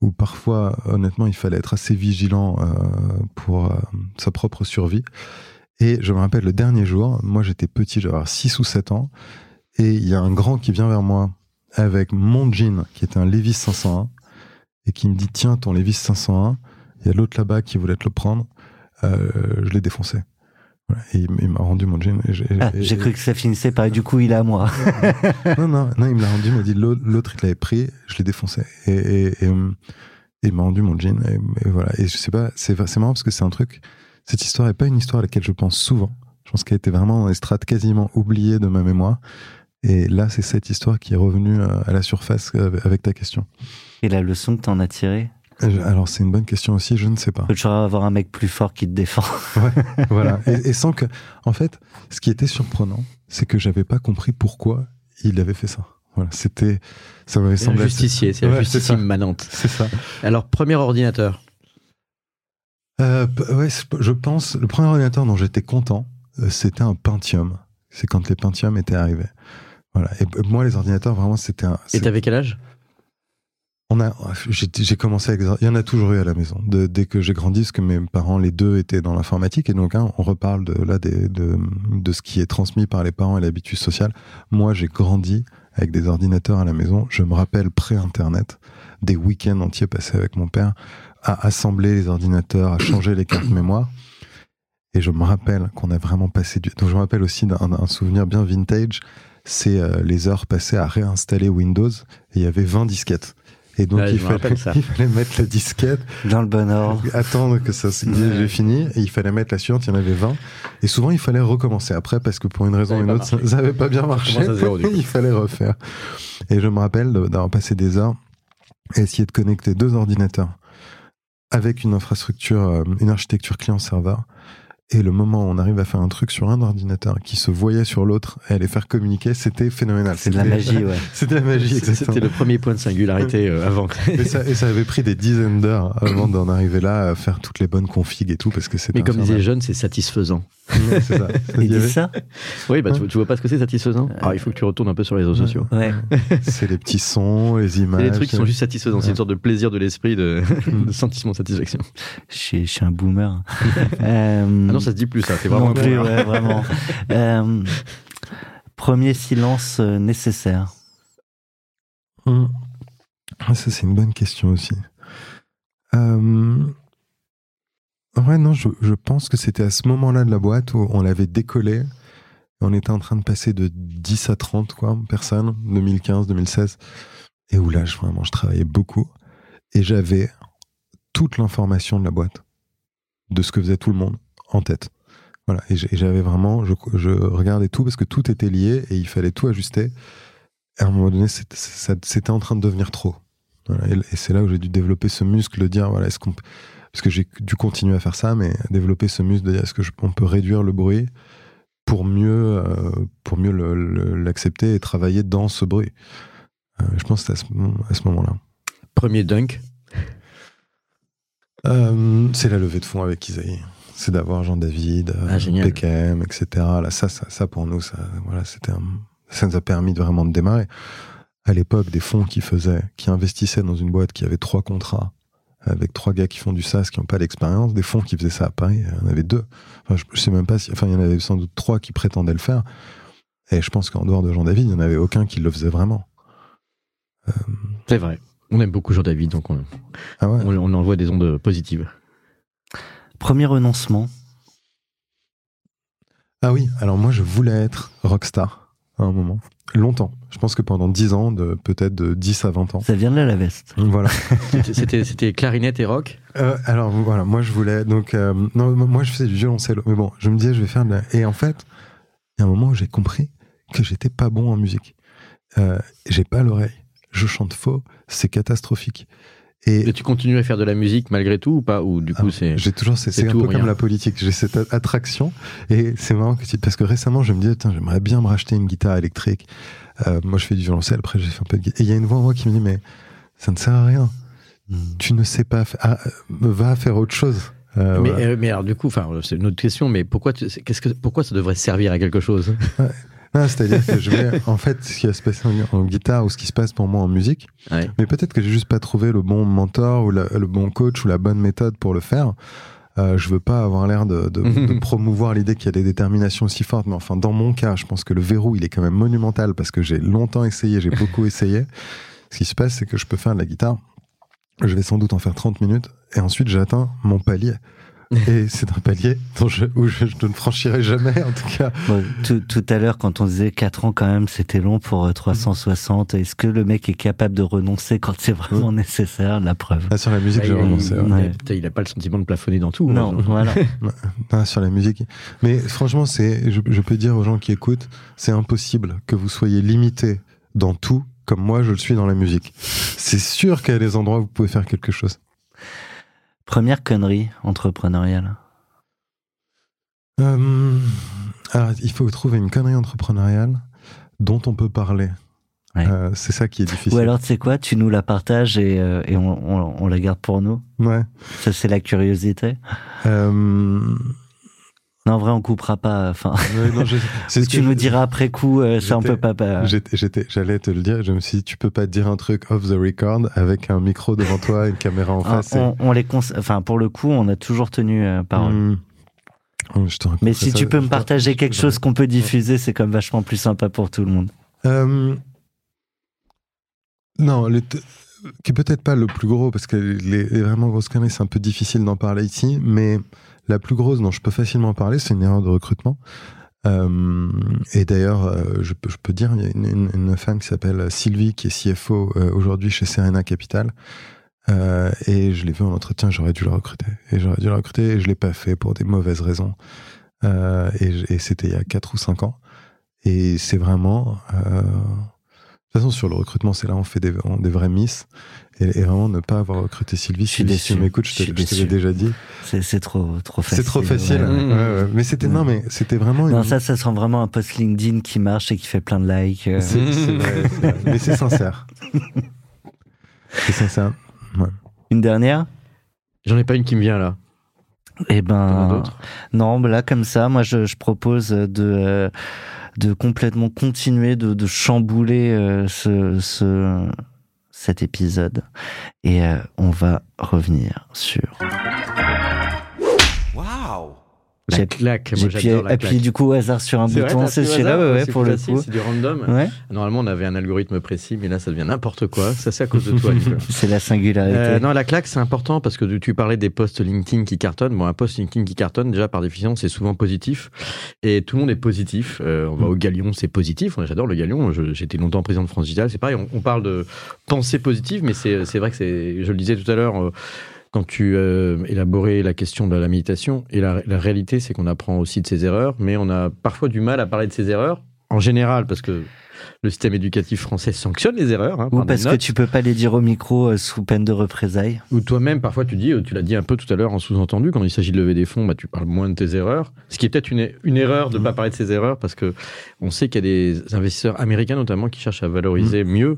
où parfois, honnêtement, il fallait être assez vigilant euh, pour sa propre survie. Et je me rappelle le dernier jour, moi j'étais petit, j'avais 6 ou 7 ans, et il y a un grand qui vient vers moi avec mon jean, qui était un Levis 501, et qui me dit Tiens, ton Levis 501, il y a l'autre là-bas qui voulait te le prendre, je l'ai défoncé. Et il m'a rendu mon jean. Ah, j'ai cru que ça finissait par du coup il est à moi. non, non, non, il me l'a rendu, il m'a dit l'autre il l'avait pris, je l'ai défoncé. Et, et, il m'a rendu mon jean. Et, voilà. Et je sais pas, c'est marrant parce que c'est un truc. Cette histoire n'est pas une histoire à laquelle je pense souvent. Je pense qu'elle était vraiment dans les strates quasiment oubliées de ma mémoire. Et là, c'est cette histoire qui est revenue euh, à la surface euh, avec ta question. Et la leçon que tu en as tirée? Alors c'est une bonne question aussi, je ne sais pas. Tu avoir un mec plus fort qui te défend. ouais, voilà. Et, sans que, en fait, ce qui était surprenant, c'est que j'avais pas compris pourquoi il avait fait ça. Voilà, c'était, ça m'avait semblé. Justicier, c'est la justice immanente. C'est ça. Alors premier ordinateur. Euh, ouais, je pense le premier ordinateur dont j'étais content, euh, c'était un Pentium. C'est quand les Pentium étaient arrivés. Voilà. Et moi, les ordinateurs, vraiment, c'était un. Et t'avais quel âge? On a, j'ai commencé il y en a toujours eu à la maison. dès que j'ai grandi, parce que mes parents, les deux, étaient dans l'informatique, et donc hein, on reparle de là de, de ce qui est transmis par les parents et l'habitude sociale. Moi, j'ai grandi avec des ordinateurs à la maison. Je me rappelle pré-internet des week-ends entiers passés avec mon père à assembler les ordinateurs, à changer les cartes mémoire. Et je me rappelle qu'on a vraiment passé du. Donc je me rappelle aussi d'un souvenir bien vintage. C'est euh, les heures passées à réinstaller Windows. Et il y avait 20 disquettes. Et donc, il, fallait, mettre la disquette. Dans le bon ordre. Attendre que ça se j'ai fini. Et il fallait mettre la suivante, il y en avait 20. Et souvent, il fallait recommencer après parce que pour une raison ou une autre, ça n'avait pas bien marché. il fallait refaire. Et je me rappelle d'avoir passé des heures à essayer de connecter deux ordinateurs avec une infrastructure, euh, une architecture client-serveur et le moment où on arrive à faire un truc sur un ordinateur qui se voyait sur l'autre et à les faire communiquer, c'était phénoménal. C'est de la magie, ouais. c'était la magie, C'était le premier point de singularité euh, avant. et, ça, et ça avait pris des dizaines d'heures avant d'en arriver là à faire toutes les bonnes configs et tout parce que c'était. Mais comme disaient les jeunes, c'est satisfaisant. c'est ça. Il ça Oui, bah, tu, vois pas ce que c'est satisfaisant Alors, il faut que tu retournes un peu sur les réseaux sociaux. Ouais. c'est les petits sons, les images. C'est les trucs qui sont juste satisfaisants. C'est une sorte de plaisir de l'esprit, de, de sentiment de satisfaction. Je suis, je suis un boomer. euh... Ah non, ça se dit plus, ça. C'est vraiment. plus, ouais, vraiment. euh, premier silence euh, nécessaire. Hum. Ah, ça, c'est une bonne question aussi. Euh, Ouais, non, je, je pense que c'était à ce moment-là de la boîte où on l'avait décollé. On était en train de passer de 10 à 30 quoi, personnes, 2015, 2016. Et où là, je, vraiment, je travaillais beaucoup. Et j'avais toute l'information de la boîte, de ce que faisait tout le monde, en tête. Voilà. Et j'avais vraiment, je, je, regardais tout parce que tout était lié et il fallait tout ajuster. Et à un moment donné, c'était en train de devenir trop. Voilà. Et, et c'est là où j'ai dû développer ce muscle de dire, voilà, est-ce qu'on parce que j'ai dû continuer à faire ça, mais développer ce muscle de dire est-ce que on peut réduire le bruit pour mieux, euh, pour mieux l'accepter et travailler dans ce bruit? Euh, je pense que c'est à ce, moment-là. Premier dunk euh, C'est la levée de fond avec Isaïe. C'est d'avoir Jean-David, ah, etc. Là, ça, ça, ça, pour nous, ça, voilà, c'était ça nous a permis de vraiment de démarrer. À l'époque, des fonds qui faisaient, qui investissaient dans une boîte qui avait trois contrats avec trois gars qui font du SaaS, qui n'ont pas l'expérience, des fonds qui faisaient ça à Paris, il y en avait deux. Enfin, je, je sais même pas si, enfin, il y en avait sans doute trois qui prétendaient le faire. Et je pense qu'en dehors de Jean David, il n'y en avait aucun qui le faisait vraiment. Euh, C'est vrai. On aime beaucoup Jean David, donc on, ah ouais. on, on envoie des ondes positives. Premier renoncement. Ah oui, alors moi je voulais être rockstar à un moment. Longtemps. Je pense que pendant 10 ans, de, peut-être de 10 à 20 ans. Ça vient de là la veste. Voilà. C'était- clarinette et rock. Euh, alors voilà, moi je voulais donc euh, non moi je faisais du violoncelle mais bon je me disais je vais faire de la... et en fait il y a un moment où j'ai compris que j'étais pas bon en musique euh, j'ai pas l'oreille je chante faux c'est catastrophique et Et tu continues à faire de la musique malgré tout ou pas Ou du coup, Ah, c'est. j'ai toujours c'est un peu comme la politique. J'ai cette attraction et c'est marrant que tu- parce que récemment je me disais j'aimerais bien me racheter une guitare électrique. Euh, moi je fais du violoncelle. Après j'ai fait un peu de guitare et il y a une voix en moi qui me dit mais ça ne sert à rien. Tu ne sais pas ah, euh, va faire autre chose. Euh, mais, voilà. mais alors, du coup, enfin, c'est une autre question, mais pourquoi, tu- qu'est-ce que, pourquoi ça devrait servir à quelque chose? C'est-à-dire que je vais, en fait, ce qui va se passer en, en guitare ou ce qui se passe pour moi en musique, Ouais. mais peut-être que j'ai juste pas trouvé le bon mentor ou la- le bon coach ou la bonne méthode pour le faire. Euh, je veux pas avoir l'air de, de- de promouvoir l'idée qu'il y a des déterminations aussi fortes, mais enfin, dans mon cas, je pense que le verrou, il est quand même monumental parce que j'ai longtemps essayé, j'ai beaucoup essayé. Ce qui se passe, c'est que je peux faire de la guitare, je vais sans doute en faire 30 minutes, et ensuite j'atteins mon palier. Et c'est un palier dont je, où je, je ne franchirai jamais, en tout cas. Bon, tout, tout à l'heure, quand on disait 4 ans, quand même, c'était long pour euh, 360. Est-ce que le mec est capable de renoncer quand c'est vraiment nécessaire? La preuve. Ah, sur la musique, Bah, j'ai il- renoncé. ouais. il- ouais. n'a pas le sentiment de plafonner dans tout. Non, hein. voilà. Ah, sur la musique. Mais franchement, c'est, je, je peux dire aux gens qui écoutent, c'est impossible que vous soyez limité dans tout comme moi je le suis dans la musique. C'est sûr qu'il y a des endroits où vous pouvez faire quelque chose. Première connerie entrepreneuriale. Euh, alors, il faut trouver une connerie entrepreneuriale dont on peut parler. Ouais. Euh, c'est ça qui est difficile. Ou alors, tu sais quoi Tu nous la partages et, euh, et on, on- on la garde pour nous. Ouais. Ça, c'est la curiosité. Euh, Non, en vrai, on coupera pas. Enfin, tu que nous je- diras après coup, euh, ça, on peut pas. pas- J'étais, j'allais te le dire. Je me suis dit, tu peux pas dire un truc off the record avec un micro devant toi, une caméra en face. et- on, les cons- enfin, pour le coup, on a toujours tenu euh, parole. Hmm. Je Mais si ça, tu peux me partager quelque chose qu'on peut diffuser, c'est comme vachement plus sympa pour tout le monde. Euh, non, le qui est peut-être pas le plus gros, parce que les, les vraiment grosses conneries, c'est un peu difficile d'en parler ici, mais la plus grosse dont je peux facilement parler, c'est une erreur de recrutement. Euh, et d'ailleurs, euh, je, peux, dire, il y a une, femme qui s'appelle Sylvie, qui est CFO euh, aujourd'hui chez Serena Capital. Et je l'ai vu en entretien, j'aurais dû la recruter. Et j'aurais dû la recruter et je l'ai pas fait pour des mauvaises raisons. Et c'était il y a 4 ou 5 ans. Et c'est vraiment. de toute façon, sur le recrutement, c'est là on fait des, on- des vrais miss. Et, et vraiment, ne pas avoir recruté Sylvie. Je suis Sylvie, si tu déçu. m'écoutes, je Je te, l'ai déçu. déjà dit. C'est trop, trop facile. C'est trop facile. ouais. Ouais, ouais. Mais c'était, non, mais c'était vraiment une. Non, ça, ça sent vraiment un post LinkedIn qui marche et qui fait plein de likes. euh. C'est, vrai. Mais c'est sincère. c'est sincère. Une dernière? J'en ai pas une qui me vient là. Eh ben, d'autres? non, bah là comme ça, moi je, je propose de euh, de complètement continuer de, de chambouler euh, ce, ce cet épisode et euh, on va revenir sur. La claque. Moi, j'adore la appuyé claque. du coup au hasard sur un bouton, c'est celui-là, ouais, pour le facile, coup. C'est du random. Ouais, Normalement, on avait un algorithme précis, mais là, ça devient n'importe quoi. Ça, c'est à cause de toi, c'est la singularité. Euh, non, la claque, c'est important parce que tu- parlais des posts LinkedIn qui cartonnent. Bon, un post LinkedIn qui cartonne, déjà par définition, c'est souvent positif. Et tout le monde est positif. Euh, on va Mm. au Galion, c'est positif. J'adore le Galion. J'étais longtemps président de France Digital. C'est pareil, on, on parle de pensée positive, mais c'est c'est vrai que c'est, je le disais tout à l'heure, euh, quand tu euh, élaborais la question de la méditation, et la, la réalité, c'est qu'on apprend aussi de ses erreurs, mais on a parfois du mal à parler de ses erreurs, en général, parce que le système éducatif français sanctionne les erreurs. hein, Ou par parce que tu peux pas les dire au micro euh, sous peine de représailles. Ou toi-même, parfois, tu dis, euh, tu l'as dit un peu tout à l'heure en sous-entendu, quand il s'agit de lever des fonds, bah, tu parles moins de tes erreurs. Ce qui est peut-être une, une erreur de ne pas parler de ses erreurs, parce que on sait qu'il y a des investisseurs américains notamment qui cherchent à valoriser mieux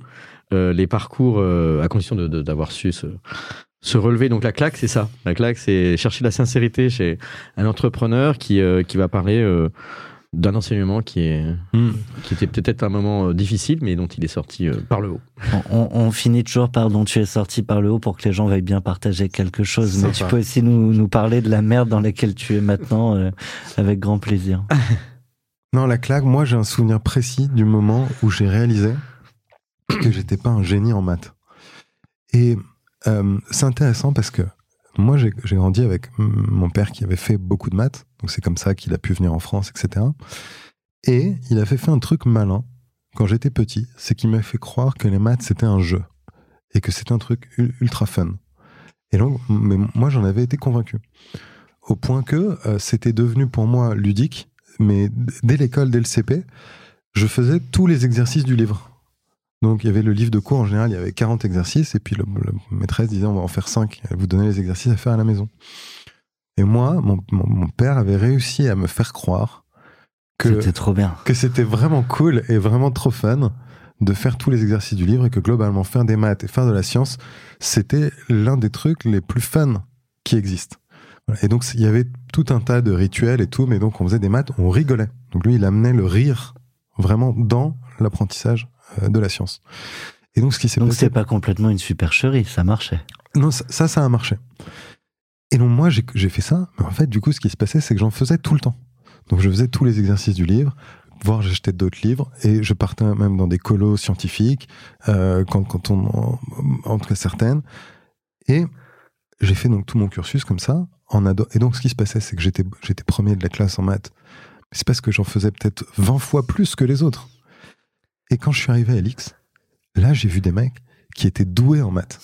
euh, les parcours euh, à condition de- de- d'avoir su se, se relever. Donc la claque, c'est ça. La claque, c'est chercher la sincérité chez un entrepreneur qui, euh, qui va parler. euh, d'un enseignement qui, est, Hmm. qui était peut-être un moment euh, difficile, mais dont il est sorti euh, par le haut. On, on finit toujours par dont tu es sorti par le haut pour que les gens veuillent bien partager quelque chose. Mais Sympa. tu peux aussi nous, nous parler de la merde dans laquelle tu es maintenant euh, avec grand plaisir. Non, la claque, moi j'ai un souvenir précis du moment où j'ai réalisé que j'étais pas un génie en maths. Et euh, c'est intéressant parce que moi j'ai grandi avec mon père qui avait fait beaucoup de maths, donc c'est comme ça qu'il a pu venir en France, etc. Et il avait fait un truc malin quand j'étais petit, c'est qu'il m'a fait croire que les maths c'était un jeu et que c'était un truc ultra fun. Et donc, mais moi j'en avais été convaincu. Au point que euh, c'était devenu pour moi ludique mais dès l'école, dès le CP, je faisais tous les exercices du livre. Donc il y avait le livre de cours, en général, il y avait 40 exercices, et puis le, le maîtresse disait on va en faire 5, elle vous donnait les exercices à faire à la maison. Et moi, mon, mon- mon père avait réussi à me faire croire que C'était trop bien. que c'était vraiment cool et vraiment trop fun de faire tous les exercices du livre et que globalement faire des maths et faire de la science, c'était l'un des trucs les plus fun qui existent. Et donc il y avait tout un tas de rituels et tout, mais donc on faisait des maths, on rigolait. Donc lui, il amenait le rire vraiment dans l'apprentissage de la science. Et donc ce qui s'est Donc passé, c'est pas complètement une supercherie, ça marchait. non, ça, ça, ça a marché. Et donc, moi, j'ai fait ça. Mais en fait, du coup, ce qui se passait, c'est que j'en faisais tout le temps. Donc, je faisais tous les exercices du livre, voire j'achetais d'autres livres, et je partais même dans des colos scientifiques, euh, quand, quand on en, en tout cas certaines. Et j'ai fait donc tout mon cursus comme ça, en ado. Et donc, ce qui se passait, c'est que j'étais j'étais premier de la classe en maths. C'est parce que j'en faisais peut-être 20 fois plus que les autres. Et quand je suis arrivé à l'X, là, j'ai vu des mecs qui étaient doués en maths.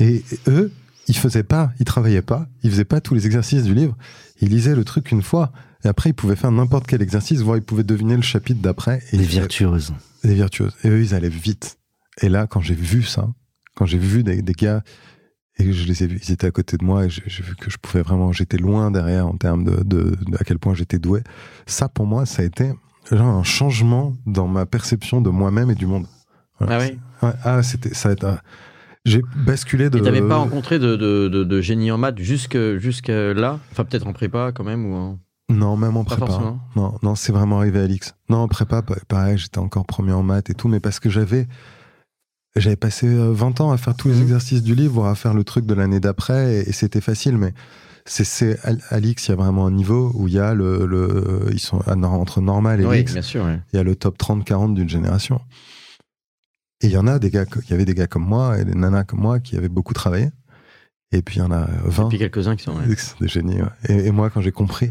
Et eux, ils faisaient pas, ils travaillaient pas, ils faisaient pas tous les exercices du livre. Ils lisaient le truc une fois, et après ils pouvaient faire n'importe quel exercice, voire ils pouvaient deviner le chapitre d'après. Des virtuoses. des virtuoses. Et eux, ils allaient vite. Et là, quand j'ai vu ça, quand j'ai vu des, des gars, et je les ai vus, ils étaient à côté de moi, et j'ai j'ai vu que je pouvais vraiment, j'étais loin derrière en termes de, de, de à quel point j'étais doué. Ça, pour moi, ça a été un changement dans ma perception de moi-même et du monde. Voilà. Ah oui Ouais, ah, c'était, ça j'ai basculé de. Et t'avais pas rencontré de, de, de, de génie en maths jusque, jusque là? Enfin, peut-être en prépa quand même ou en... Non, même en Pas prépa. forcément. Non, non, c'est vraiment arrivé à l'X. Non, en prépa, pa- pareil, j'étais encore premier en maths et tout, mais parce que j'avais, j'avais passé euh, 20 ans à faire tous les Mhm. exercices du livre, voire à faire le truc de l'année d'après, et, et c'était facile, mais c'est, l'X, il y a vraiment un niveau où il y a le, le ils sont entre normal et Oui, bien sûr. il y a le top 30-40 d'une génération. Et il y en a des gars, il y avait des gars comme moi et des nanas comme moi qui avaient beaucoup travaillé. Et puis il y en a Et 20 puis quelques-uns qui sont. ouais. des génies. ouais. Et, et moi, quand j'ai compris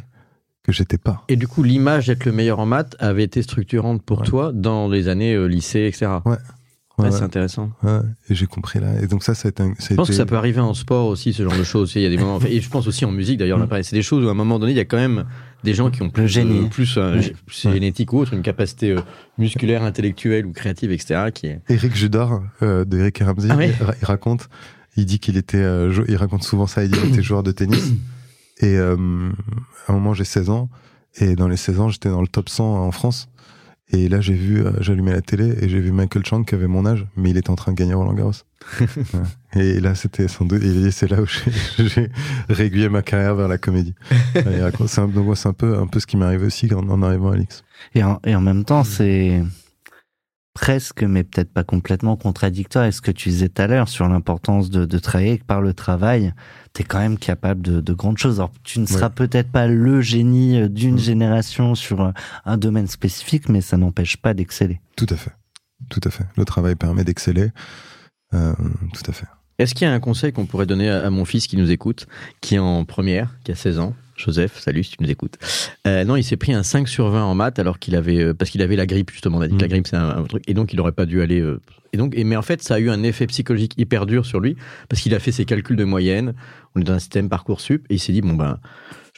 que j'étais pas. Et du coup, l'image d'être le meilleur en maths avait été structurante pour Ouais. toi dans les années euh, lycée, etc. Ouais. Ouais, Ouais, c'est intéressant. Ouais, et j'ai compris là. Et donc ça, ça a été. un- ça a Je pense été- que ça peut arriver en sport aussi, ce genre de choses. Il y a des moments, et je pense aussi en musique d'ailleurs. Mm. là, C'est des choses où à un moment donné, il y a quand même des gens qui ont plus, génie. euh, plus euh, génétique ou autre, une capacité euh, musculaire, intellectuelle ou créative, etc. Qui est... Eric Judor euh, d'Eric Ramsey, Ah ouais il, ra- il raconte, il dit qu'il était, euh, il raconte souvent ça, il dit qu'il était joueur de tennis. Et euh, à un moment, j'ai 16 ans, et dans les 16 ans, j'étais dans le top 100 en France. Et là, j'ai vu, euh, j'allumais la télé et j'ai vu Michael Chang qui avait mon âge, mais il était en train de gagner Roland Garros. Et là, c'était sans doute, il dit, c'est là où j'ai- régulier ma carrière vers la comédie. C'est un, donc, c'est un peu, un peu ce qui m'est arrivé aussi en, en arrivant à l'X. Et en, et en même temps, c'est presque, mais peut-être pas complètement contradictoire avec ce que tu disais tout à l'heure sur l'importance de, de travailler, que par le travail, tu es quand même capable de, de grandes choses. Alors, tu ne seras peut-être pas le génie euh, d'une Mm. génération sur un, un domaine spécifique, mais ça n'empêche pas d'exceller. Tout à fait. Tout à fait. Le travail permet d'exceller. Euh, tout à fait. Est-ce qu'il y a un conseil qu'on pourrait donner à, à mon fils qui nous écoute, qui est en première, qui a 16 ans? Joseph, salut si tu nous écoutes. Euh, non, il s'est pris un 5 sur 20 en maths alors qu'il avait euh, parce qu'il avait la grippe justement. On a dit que la Mm. grippe c'est un, un truc et donc il aurait pas dû aller. euh, et donc, et, mais en fait, ça a eu un effet psychologique hyper dur sur lui parce qu'il a fait ses calculs de moyenne. On est dans un système parcoursup et il s'est dit bon ben.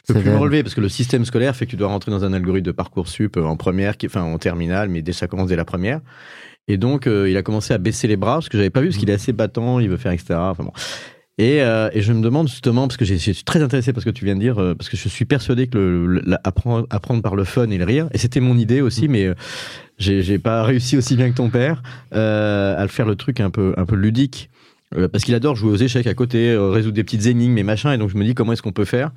Je peux plus me relever parce que le système scolaire fait que tu dois rentrer dans un algorithme de parcoursup euh, en première, qui, enfin en terminale, mais dès ça commence dès la première. Et donc, il a commencé à baisser les bras, ce que j'avais pas vu, parce qu'il est assez battant, il veut faire, etc. Enfin bon. Et, euh, et je me demande justement, parce que j'ai- je suis très intéressé par ce que tu viens de dire, euh, parce que je suis persuadé que le, le- la- apprendre, apprendre par le fun et le rire, et c'était mon idée aussi, mais euh, j'ai j'ai pas réussi aussi bien que ton père euh, à le faire le truc un peu, un peu ludique. Euh, parce qu'il adore jouer aux échecs à côté, euh, résoudre des petites énigmes et machin, et donc je me dis comment est-ce qu'on peut faire.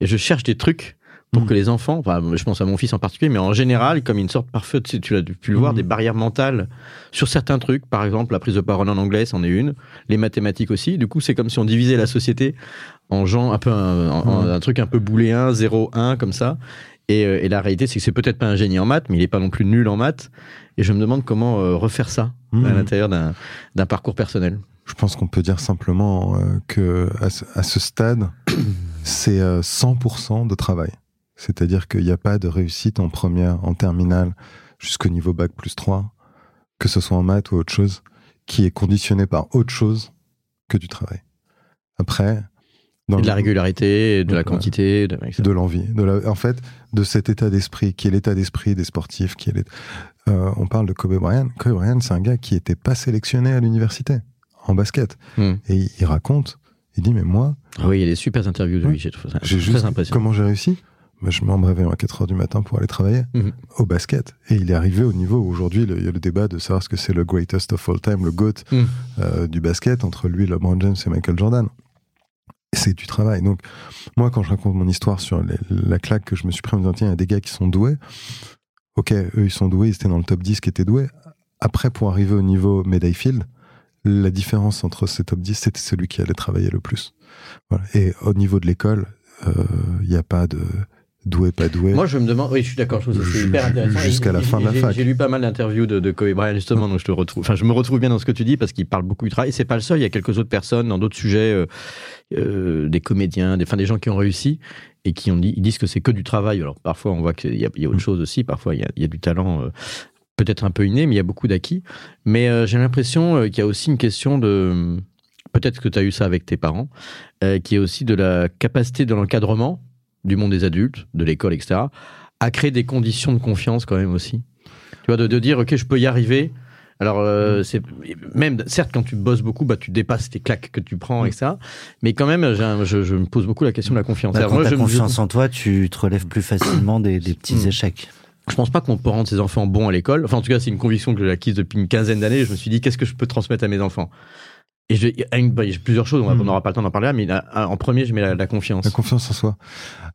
Et je cherche des trucs pour Mm. que les enfants, enfin, je pense à mon fils en particulier, mais en général, comme une sorte parfaite, tu, sais, tu l'as pu le voir, Mm. des barrières mentales sur certains trucs. Par exemple, la prise de parole en anglais, c'en est une. Les mathématiques aussi. Du coup, c'est comme si on divisait la société en gens un peu un, en- en- Mm. un truc un peu booléen, 0, 1, comme ça. Et, euh, et la réalité, c'est que c'est peut-être pas un génie en maths, mais il est pas non plus nul en maths. Et je me demande comment euh, refaire ça à l'intérieur d'un parcours personnel. Je pense qu'on peut dire simplement euh, que à ce, à ce stade, c'est euh, 100% de travail. C'est-à-dire qu'il n'y a pas de réussite en première, en terminale, jusqu'au niveau bac plus 3, que ce soit en maths ou autre chose, qui est conditionné par autre chose que du travail. Après, dans Et de la régularité, de la quantité, de, l'envie, de la, en fait, de cet état d'esprit, qui est l'état d'esprit des sportifs, qui est euh, on parle de Kobe Bryant. Kobe Bryant, c'est un gars qui était pas sélectionné à l'université en basket. Hmm. Et il, il raconte, il dit, mais moi, Ah oui, il y a des super interviews de Oui. lui, j'ai trouvé ça très juste, impressionnant. comment j'ai réussi? Je me réveille à 4 heures du matin pour aller travailler Mhm. au basket. Et il est arrivé au niveau où aujourd'hui, il y a le débat de savoir ce que c'est le greatest of all time, le GOAT Mhm. euh, du basket entre lui, LeBron James et Michael Jordan. C'est du travail. Donc, moi, quand je raconte mon histoire sur les- la claque que je me suis pris en me disant, tiens, il y a des gars qui sont doués. Ok, eux, ils sont doués, ils étaient dans le top 10 qui étaient doués. Après, pour arriver au niveau médaille field, la différence entre ces top 10, c'était celui qui allait travailler le plus. Voilà. Et au niveau de l'école, euh, il n'y a pas de doué, pas doué. Moi, je me demande, oui, je suis d'accord, je trouve que c'est hyper intéressant. jusqu'à la fin de la fac. J'ai lu pas mal d'interviews de, de Kobe Bryant, justement, donc je te retrouve, enfin, je me retrouve bien dans ce que tu dis parce qu'il parle beaucoup du travail. Et c'est pas le seul, il y a quelques autres personnes dans d'autres sujets, euh, euh, des comédiens, des, enfin, des gens qui ont réussi et qui ont dit, ils disent que c'est que du travail. Alors, parfois, on voit qu'il y a, il y a autre Mm. chose aussi, parfois, il y a, il y a du talent, euh, peut-être un peu inné, mais il y a beaucoup d'acquis. Mais j'ai l'impression qu'il y a aussi une question de, peut-être que tu as eu ça avec tes parents, euh, qui est aussi de la capacité de l'encadrement du monde des adultes, de l'école, etc., à créer des conditions de confiance quand même aussi. Tu vois, de, de dire, OK, je peux y arriver. Alors, euh, c'est même, certes, quand tu bosses beaucoup, bah, tu dépasses tes claques que tu prends, etc. Mais quand même, un- je, je me pose beaucoup la question de la confiance. Bah, quand moi, t'as je, me- confiance en toi, tu te relèves plus facilement des, des petits Mm. échecs. je pense pas qu'on peut rendre ses enfants bons à l'école. Enfin, en tout cas, c'est une conviction que j'ai acquise depuis une quinzaine d'années. Je me suis dit, qu'est-ce que je peux transmettre à mes enfants? Et je, il y a une- bah, il y a plusieurs choses, on Mm. on n'aura pas le temps d'en parler là, mais là, en premier, je mets la, la confiance. La confiance en soi.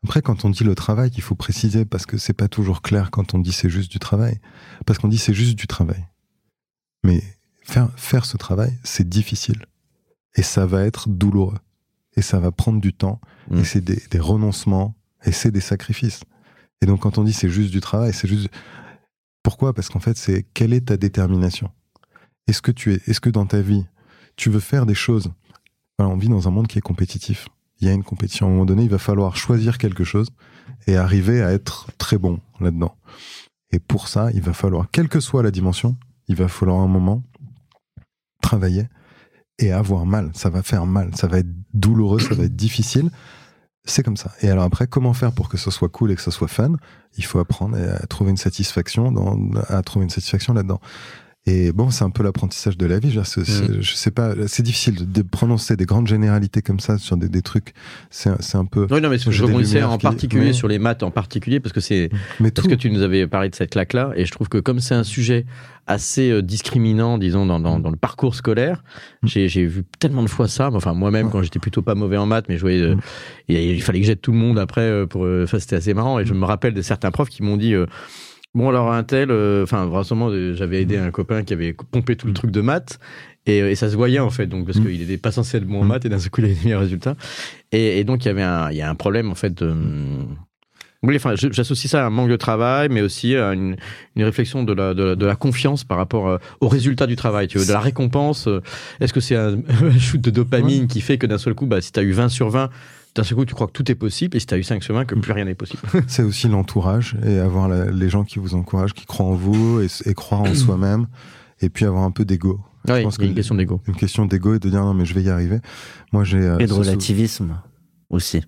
Après, quand on dit le travail, il faut préciser parce que c'est pas toujours clair quand on dit c'est juste du travail. Parce qu'on dit c'est juste du travail. Mais faire, faire ce travail, c'est difficile. Et ça va être douloureux. Et ça va prendre du temps. Mm. Et c'est des, des renoncements. Et c'est des sacrifices. Et donc, quand on dit c'est juste du travail, c'est juste. Pourquoi? Parce qu'en fait, c'est quelle est ta détermination? Est-ce que tu es, est-ce que dans ta vie, tu veux faire des choses On vit dans un monde qui est compétitif il y a une compétition. À un moment donné, il va falloir choisir quelque chose et arriver à être très bon là-dedans. Et pour ça, il va falloir, quelle que soit la dimension, il va falloir un moment travailler et avoir mal. Ça va faire mal, ça va être douloureux, ça va être difficile. C'est comme ça. Et alors après, comment faire pour que ce soit cool et que ce soit fun? Il faut apprendre à trouver une satisfaction dans, à trouver une satisfaction là-dedans. Et bon, c'est un peu l'apprentissage de la vie. C'est- c'est- je sais pas, c'est difficile de, prononcer des grandes généralités comme ça sur des, des trucs. C'est un- peu. Oui, non, mais ce que je rebondissais en qui- particulier oui. sur les maths en particulier, parce que c'est Mais parce tout. que tu nous avais parlé de cette claque-là, et je trouve que comme c'est un sujet assez euh, discriminant, disons, dans, dans, dans le parcours scolaire, Mm. j'ai vu tellement de fois ça. Enfin, moi-même, Ouais. quand j'étais plutôt pas mauvais en maths, mais je voyais, euh, Mm. et il fallait que j'aide tout le monde après euh, pour. euh, Enfin, c'était assez marrant, et je me rappelle de certains profs qui m'ont dit. euh, Bon, alors un tel, euh, enfin, vraiment, euh, j'avais aidé un copain qui avait pompé tout le truc de maths, et, euh, et ça se voyait en fait, donc parce Mm. qu'il était pas censé être bon en Mm. maths, et d'un seul coup, il avait des meilleurs résultats. Et, et donc, il y avait un, il y a un problème en fait. de- oui, enfin, j'associe ça à un manque de travail, mais aussi à une, une réflexion de la, de, la, de la confiance par rapport euh, au résultat du travail, tu veux, de la récompense. euh, Est-ce que c'est un, un shoot de dopamine qui fait que d'un seul coup, bah, si tu as eu 20 sur 20, d'un seul coup, tu crois que tout est possible, et si tu as eu 5 sur 20, que plus rien n'est possible. C'est aussi l'entourage et avoir la- les gens qui vous encouragent, qui croient en vous et, et croire en soi-même. Et puis avoir un peu d'ego. Oui, pense il y a une que- question d'ego. Une question d'ego et de dire non, mais je vais y arriver. Moi, j'ai. euh, Et de sou- relativisme aussi.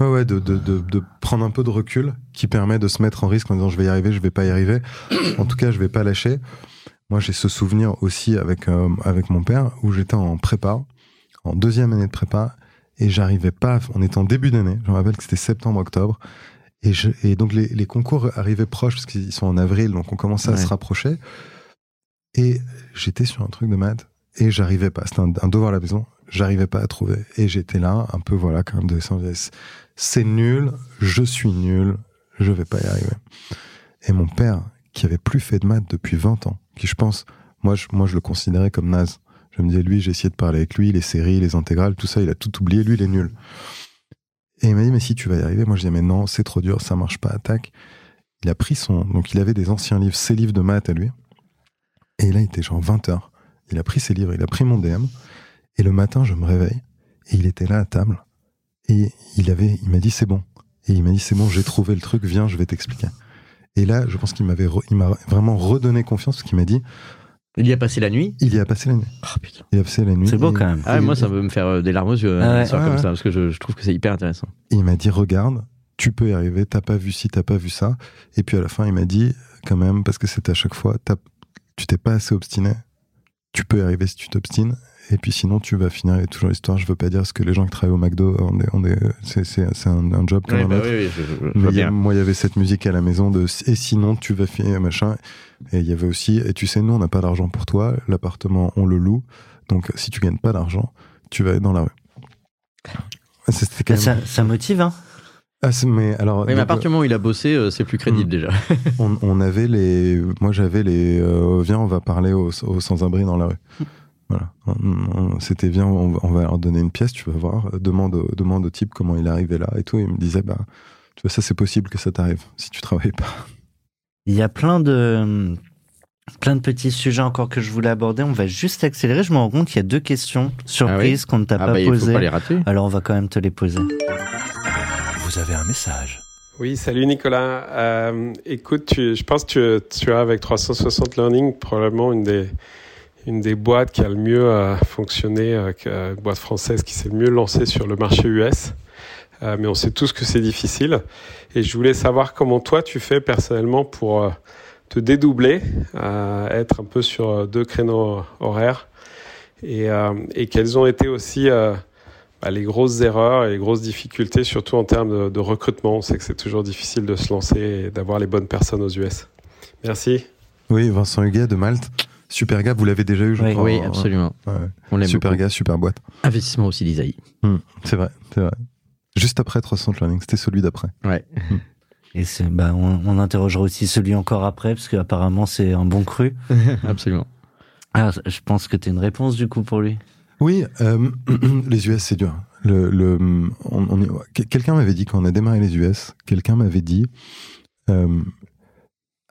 Ouais, ouais, de, de, de, de prendre un peu de recul qui permet de se mettre en risque en disant je vais y arriver, je vais pas y arriver. En tout cas, je vais pas lâcher. Moi, j'ai ce souvenir aussi avec, euh, avec mon père où j'étais en prépa, en deuxième année de prépa, et j'arrivais pas, on était en début d'année, je me rappelle que c'était septembre-octobre, et, je, et donc les, les concours arrivaient proches parce qu'ils sont en avril, donc on commençait à Ouais. se rapprocher. Et j'étais sur un truc de maths et j'arrivais pas. C'était un, un devoir à la maison. j'arrivais pas à trouver. Et j'étais là, un peu, voilà, quand même, de c'est nul, je suis nul, je vais pas y arriver. Et mon père, qui avait plus fait de maths depuis 20 ans, qui je pense, moi je, moi je le considérais comme naze. Je me disais, lui, j'ai essayé de parler avec lui, les séries, les intégrales, tout ça, il a tout oublié, lui, il est nul. Et il m'a dit, mais si tu vas y arriver, moi je dis, mais non, c'est trop dur, ça marche pas, attaque. Il a pris son, donc il avait des anciens livres, ses livres de maths à lui. Et là, il était genre 20 heures. Il a pris ses livres, il a pris mon DM. Et le matin, je me réveille et il était là à table. Et il avait, il m'a dit c'est bon. Et il m'a dit c'est bon, j'ai trouvé le truc, viens, je vais t'expliquer. Et là, je pense qu'il m'avait, m'a vraiment redonné confiance parce qu'il m'a dit. Il y a passé la nuit? Il y a passé la nuit. Oh, putain. Il y a passé la nuit. C'est beau quand même. Ah, moi, ça veut me faire euh, des larmes aux yeux, Ah ouais. une histoire Ah comme ouais. ça, parce que je, je trouve que c'est hyper intéressant. Et il m'a dit regarde, tu peux y arriver, t'as pas vu ci, t'as pas vu ça. Et puis à la fin, il m'a dit quand même, parce que c'était à chaque fois, tu t'es pas assez obstiné, tu peux y arriver si tu t'obstines. Et puis sinon, tu vas finir, et toujours l'histoire, je veux pas dire ce que les gens qui travaillent au McDo, c'est c'est- c'est un, un job comme un bah autre. oui, oui, je, je- je Mais vois il y a- bien. moi, il y avait cette musique à la maison de et sinon tu vas finir machin. Et il y avait aussi et tu sais nous on n'a pas d'argent pour toi, l'appartement on le loue, donc si tu gagnes pas d'argent, tu vas être dans la rue. Ah, C'était quand même. Ça, ça motive, hein Ah, mais alors Oui, mais à donc, partir du moment où il a bossé, euh, c'est plus crédible Hmm. déjà. on, on avait les, moi j'avais les, euh, viens on va parler aux, aux sans-abri dans la rue. Voilà, c'était viens on, va- on va leur donner une pièce, tu vas voir, demande, au- demande au type comment il est arrivé là et tout. Et il me disait bah tu vois ça c'est possible que ça t'arrive si tu travailles pas. Il y a plein de plein de petits sujets encore que je voulais aborder. On va juste accélérer. Je me rends compte qu'il y a deux questions surprises qu'on ne t'a Ah pas bah, posées. pas les rater. Alors on va quand même te les poser. Vous avez un message. Oui, salut Nicolas. Euh, écoute, tu- je pense que tu, tu as avec 360 Learning probablement une des, une des boîtes qui a le mieux euh, fonctionné, euh, euh, une boîte française qui s'est le mieux lancée sur le marché US. Mais on sait tous que c'est difficile. Et je voulais savoir comment toi tu fais personnellement pour te dédoubler, être un peu sur deux créneaux horaires. Et, quelles ont été aussi bah, les grosses erreurs et les grosses difficultés, surtout en termes de, de recrutement. On sait que c'est toujours difficile de se lancer et d'avoir les bonnes personnes aux US. Merci. Oui, Vincent Huguet de Malte, super gars, vous l'avez déjà eu je Oui. crois. Oui, hein. absolument. Ouais. On l'aime Super beaucoup. gars, super boîte. Investissement aussi d'Isaïe. Hmm, c'est vrai, c'est vrai. Juste après 360 Learning, c'était celui d'après. Ouais. Et c'est, bah, on, on interrogera aussi celui encore après, parce qu'apparemment c'est un bon cru. absolument. Ah, je pense que tu as une réponse du coup pour lui. Oui, euh, les US, c'est dur. Le, le, on, quelqu'un m'avait dit, quand on a démarré les US, quelqu'un m'avait dit, euh,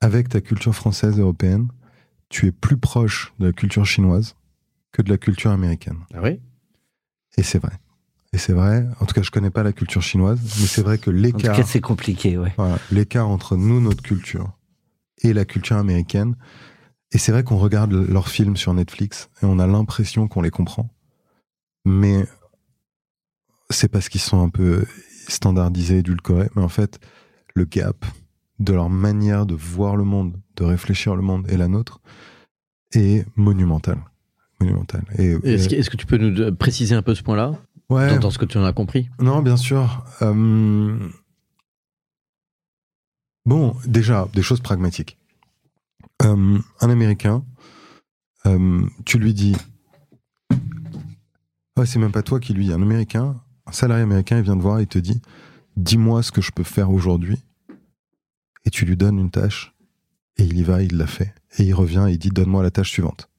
avec ta culture française européenne, tu es plus proche de la culture chinoise que de la culture américaine. Ah oui? Et c'est vrai. Et c'est vrai. En tout cas, je connais pas la culture chinoise, mais c'est vrai que En tout l'écart, cas, c'est compliqué, ouais. voilà, l'écart entre nous, notre culture, et la culture américaine. Et c'est vrai qu'on regarde leurs films sur Netflix et on a l'impression qu'on les comprend. Mais c'est parce qu'ils sont un peu standardisés, édulcorés. Mais en fait, le gap de leur manière de voir le monde, de réfléchir le monde et la nôtre est monumental. Monumental. Et, Est-ce que, est-ce que tu peux nous euh, préciser un peu ce point-là? Ouais, dans, dans ce que tu en as compris? Non, bien sûr. Euh, Bon, déjà, des choses pragmatiques. Euh, un Américain, euh, tu lui dis... Ouais, c'est même pas toi qui lui dis. Un Américain, un salarié américain, il vient te voir et il te dit Dis-moi ce que je peux faire aujourd'hui. Et tu lui donnes une tâche. Et il y va, il l'a fait. Et il revient et il dit Donne-moi la tâche suivante.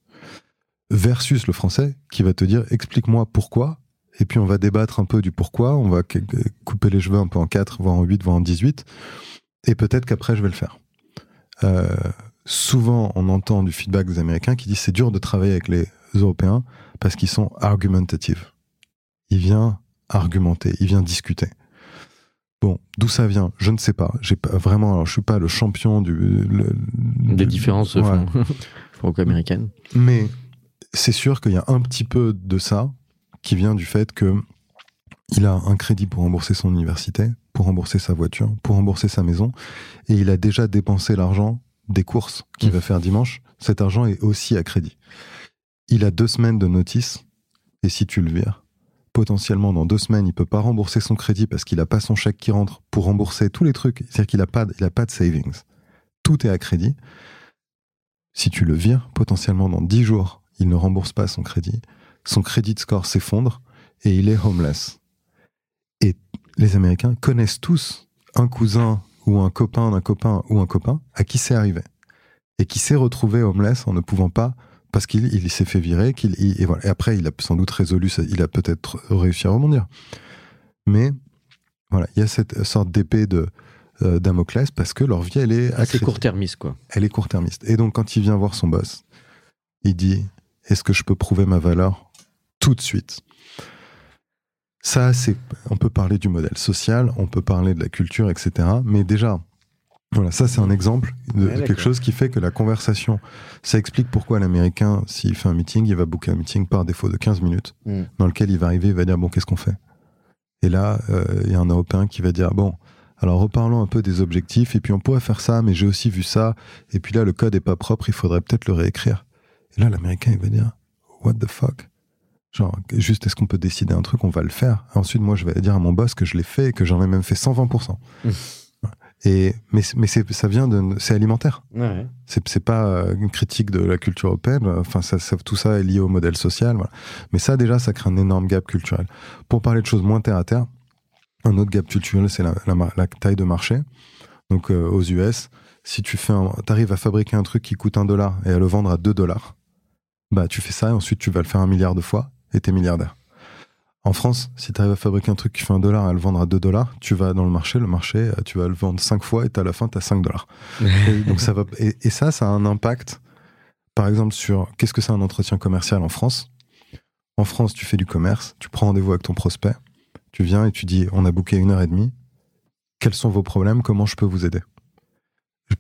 Versus le français qui va te dire Explique-moi pourquoi. Et puis on va débattre un peu du pourquoi. On va couper les cheveux un peu en 4, voire en 8, voire en 18. Et peut-être qu'après, je vais le faire. Euh, souvent, on entend du feedback des Américains qui disent c'est dur de travailler avec les Européens parce qu'ils sont argumentatifs. Il vient argumenter, il vient discuter. Bon, d'où ça vient, je ne sais pas. J'ai pas vraiment, alors je suis pas le champion du le- Des du- différences Ouais. franco-américaines mais c'est sûr qu'il y a un petit peu de ça qui vient du fait que il a un crédit pour rembourser son université, pour rembourser sa voiture, pour rembourser sa maison, et il a déjà dépensé l'argent des courses qu'il Mmh. va faire dimanche. Cet argent est aussi à crédit. Il a deux semaines de notice, et si tu le vires, potentiellement dans deux semaines, il peut pas rembourser son crédit parce qu'il a pas son chèque qui rentre pour rembourser tous les trucs. C'est-à-dire qu'il a pas, pas de savings. Tout est à crédit. Si tu le vires, potentiellement dans 10 jours, il ne rembourse pas son crédit. son crédit score s'effondre et il est homeless. Et les Américains connaissent tous un cousin ou un copain d'un copain ou un copain à qui c'est arrivé et qui s'est retrouvé homeless en ne pouvant pas parce qu'il il s'est fait virer qu'il il- et voilà et après il a sans doute résolu ça, il a peut-être réussi à rebondir mais voilà il y a cette sorte d'épée de euh, Damoclès parce que leur vie elle est Assez court-termiste, quoi. elle est court-termiste. Et donc, quand il vient voir son boss, il dit Est-ce que je peux prouver ma valeur tout de suite? Ça, c'est. On peut parler du modèle social, on peut parler de la culture, etc. Mais déjà, voilà, ça, c'est un exemple de, Ouais, de quelque chose qui fait que la conversation, ça explique pourquoi l'Américain, s'il fait un meeting, il va booker un meeting par défaut de 15 minutes, Mm. dans lequel il va arriver, il va dire Bon, qu'est-ce qu'on fait? Et là, euh, il y a un Européen qui va dire Bon. Alors reparlons un peu des objectifs, et puis on pourrait faire ça, mais j'ai aussi vu ça, et puis là le code est pas propre, il faudrait peut-être le réécrire. Et là l'américain il va dire What the fuck? Genre, juste est-ce qu'on peut décider un truc, on va le faire. Ensuite moi je vais dire à mon boss que je l'ai fait et que j'en ai même fait 120%. Mmh. Et, mais mais c'est, ça vient de. C'est alimentaire. Ouais. C'est, pas euh, une critique de la culture européenne. Enfin, ça, ça- tout ça est lié au modèle social. Voilà. Mais ça, déjà, ça crée un énorme gap culturel. Pour parler de choses moins terre à terre, un autre gap culturel, c'est la, la mar- la taille de marché. Donc, euh, aux US, si tu fais arrives à fabriquer un truc qui coûte un dollar et à le vendre à 2 dollars, bah, tu fais ça et ensuite tu vas le faire un milliard de fois et t'es milliardaire. En France, si tu arrives à fabriquer un truc qui fait un dollar et à le vendre à 2 dollars, tu vas dans le marché, le marché, euh, tu vas le vendre 5 fois et à la fin, tu as 5 dollars. Et donc ça va et, et ça, ça a un impact. Par exemple, sur qu'est-ce que c'est un entretien commercial en France? En France, tu fais du commerce, tu prends rendez-vous avec ton prospect, tu viens et tu dis on a booké une heure et demie. Quels sont vos problèmes? Comment je peux vous aider?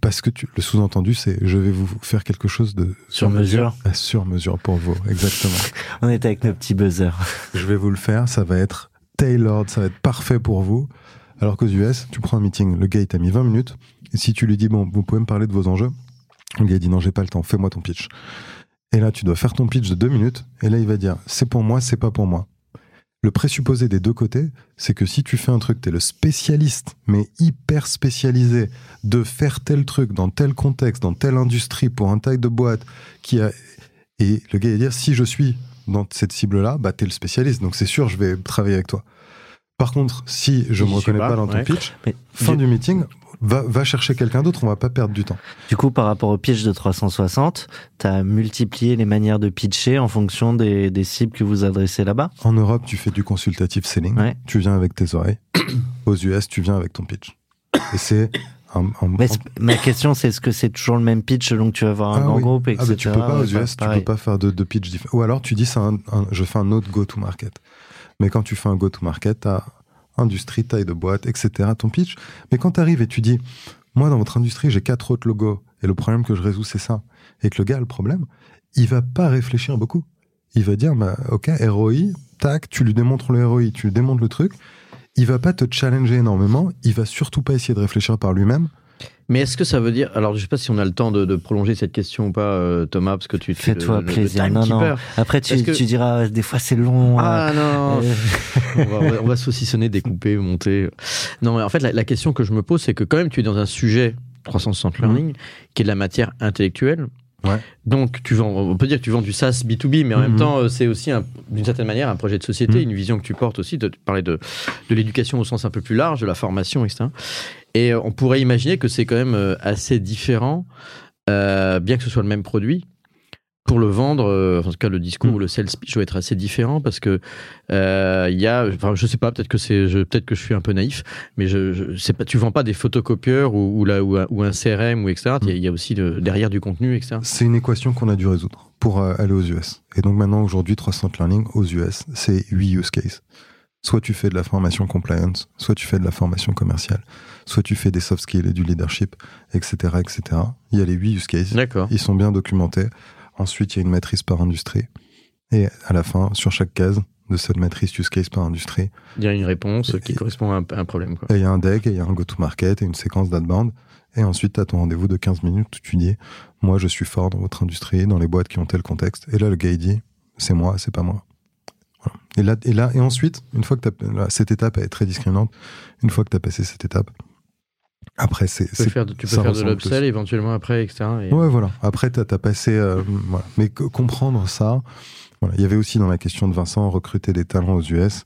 Parce que tu- le sous-entendu, c'est je vais vous faire quelque chose de Sur mesure. à sur mesure pour vous. Exactement. On était avec nos petits buzzers. je vais vous le faire, ça va être tailored, ça va être parfait pour vous. Alors qu'aux US, tu prends un meeting, le gars il t'a mis 20 minutes, et si tu lui dis, bon, vous pouvez me parler de vos enjeux, le gars il dit, non, j'ai pas le temps, fais-moi ton pitch. Et là, tu dois faire ton pitch de deux minutes, et là, il va dire, c'est pour moi, c'est pas pour moi. Le présupposé des deux côtés, c'est que si tu fais un truc, tu es le spécialiste, mais hyper spécialisé, de faire tel truc dans tel contexte, dans telle industrie, pour un taille de boîte, qui a... Et le gars il va dire, si je suis dans cette cible-là, bah, t'es le spécialiste, donc c'est sûr, je vais travailler avec toi. Par contre, si je Si me reconnais pas, pas, dans ton ouais. pitch, Mais fin du meeting, va, va chercher quelqu'un d'autre, on va pas perdre du temps. du coup, par rapport au pitch de 360, tu as multiplié les manières de pitcher en fonction des, des cibles que vous adressez là-bas En Europe, tu fais du consultative selling, Ouais. tu viens avec tes oreilles. Aux US, tu viens avec ton pitch. Et c'est un, un- Mais c'est- Ma question, c'est est-ce que c'est toujours le même pitch selon que tu vas voir un Ah grand oui. groupe, Ah, etc. mais tu peux pas aux US, tu peux pas faire de, de pitch différent. Ou alors tu dis un- je fais un autre go-to-market. Mais quand tu fais un go-to-market, t'as industrie, taille de boîte, etc. Ton pitch. Mais quand tu arrives et tu dis, moi dans votre industrie, j'ai quatre autres logos et le problème que je résous c'est ça, et que le gars a le problème, il va pas réfléchir beaucoup. Il va dire, bah, ok, ROI, tac, tu lui démontres le ROI, tu lui démontres le truc. Il va pas te challenger énormément. Il va surtout pas essayer de réfléchir par lui-même. Mais est-ce que ça veut dire. Alors, je sais pas si on a le temps de, de prolonger cette question ou pas, euh, Thomas, parce que tu fais. Fais-toi plaisir. Non, non. Après, tu, Est-ce que- tu diras, des fois c'est long. Ah non, euh, on va, on va- on va saucissonner, découper, monter. Non, mais en fait, la, la question que je me pose, c'est que quand même, tu es dans un sujet 360 learning qui est de la matière intellectuelle. Ouais. Donc, tu vends, on peut dire que tu vends du SaaS B2B, mais en même Mhm. temps, euh, c'est aussi, un- d'une certaine manière, un projet de société, Mhm. une vision que tu portes aussi. De, tu parlais de, de l'éducation au sens un peu plus large, de la formation, etc. Et euh, on pourrait imaginer que c'est quand même euh, assez différent, euh, bien que ce soit le même produit. Pour le vendre, euh, en tout cas le discours Mhm. ou le sales pitch doit être assez différent parce que euh, il y a, enfin je sais pas, peut-être que c'est, je- peut-être que je suis un peu naïf, mais je, je sais pas, tu vends pas des photocopieurs ou, ou, la- ou, un, ou un CRM ou etc. Il y a- il y, a aussi le- derrière du contenu etc. C'est une équation qu'on a dû résoudre pour euh, aller aux US. Et donc maintenant, aujourd'hui, 300 Learning aux US, c'est 8 use cases. Soit tu fais de la formation compliance, soit tu fais de la formation commerciale, soit tu fais des soft skills et du leadership, etc., etc. Il y a les 8 use cases. D'accord. Ils sont bien documentés. Ensuite, il y a une matrice par industrie. Et à la fin, sur chaque case de cette matrice use case par industrie, Il y a une réponse qui Et- correspond à un, à un problème. Quoi. et il y a un deck, et il y a un go-to-market, et une séquence d'adbound. Et ensuite, tu as ton rendez-vous de 15 minutes où tu dis, moi, je suis fort dans votre industrie, dans les boîtes qui ont tel contexte. Et là, le gars, il dit, c'est moi, c'est pas moi. Voilà. Et là, et là, et ensuite, une fois que là, cette étape elle est très discriminante, une fois que tu as passé cette étape, Après, c'est. Tu peux faire, de- tu peux ça faire de l'upsell éventuellement après, etc. et- Ouais, voilà. Après, t'as as passé. euh, voilà. Mais que- comprendre ça. Voilà. Il y avait aussi dans la question de Vincent recruter des talents aux US.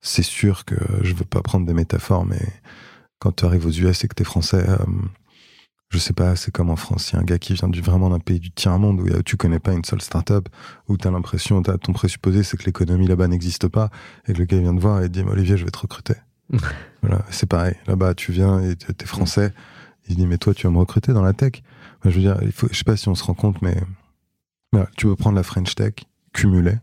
C'est sûr que je veux pas prendre des métaphores, mais quand tu arrives aux US et que t'es français, euh, je sais pas, c'est comme en France. Il y a un gars qui vient du, vraiment d'un pays du tiers-monde où euh, tu connais pas une seule start-up, où t'as l'impression, t'as ton présupposé, c'est que l'économie là-bas n'existe pas, et que le gars vient te voir et te dit, Olivier, je vais te recruter. voilà. C'est pareil. Là-bas, tu viens et t'es français. Il dit, mais toi, tu vas me recruter dans la tech. Je veux dire, il faut, je sais pas si on se rend compte, mais tu peux prendre la French Tech, cumuler.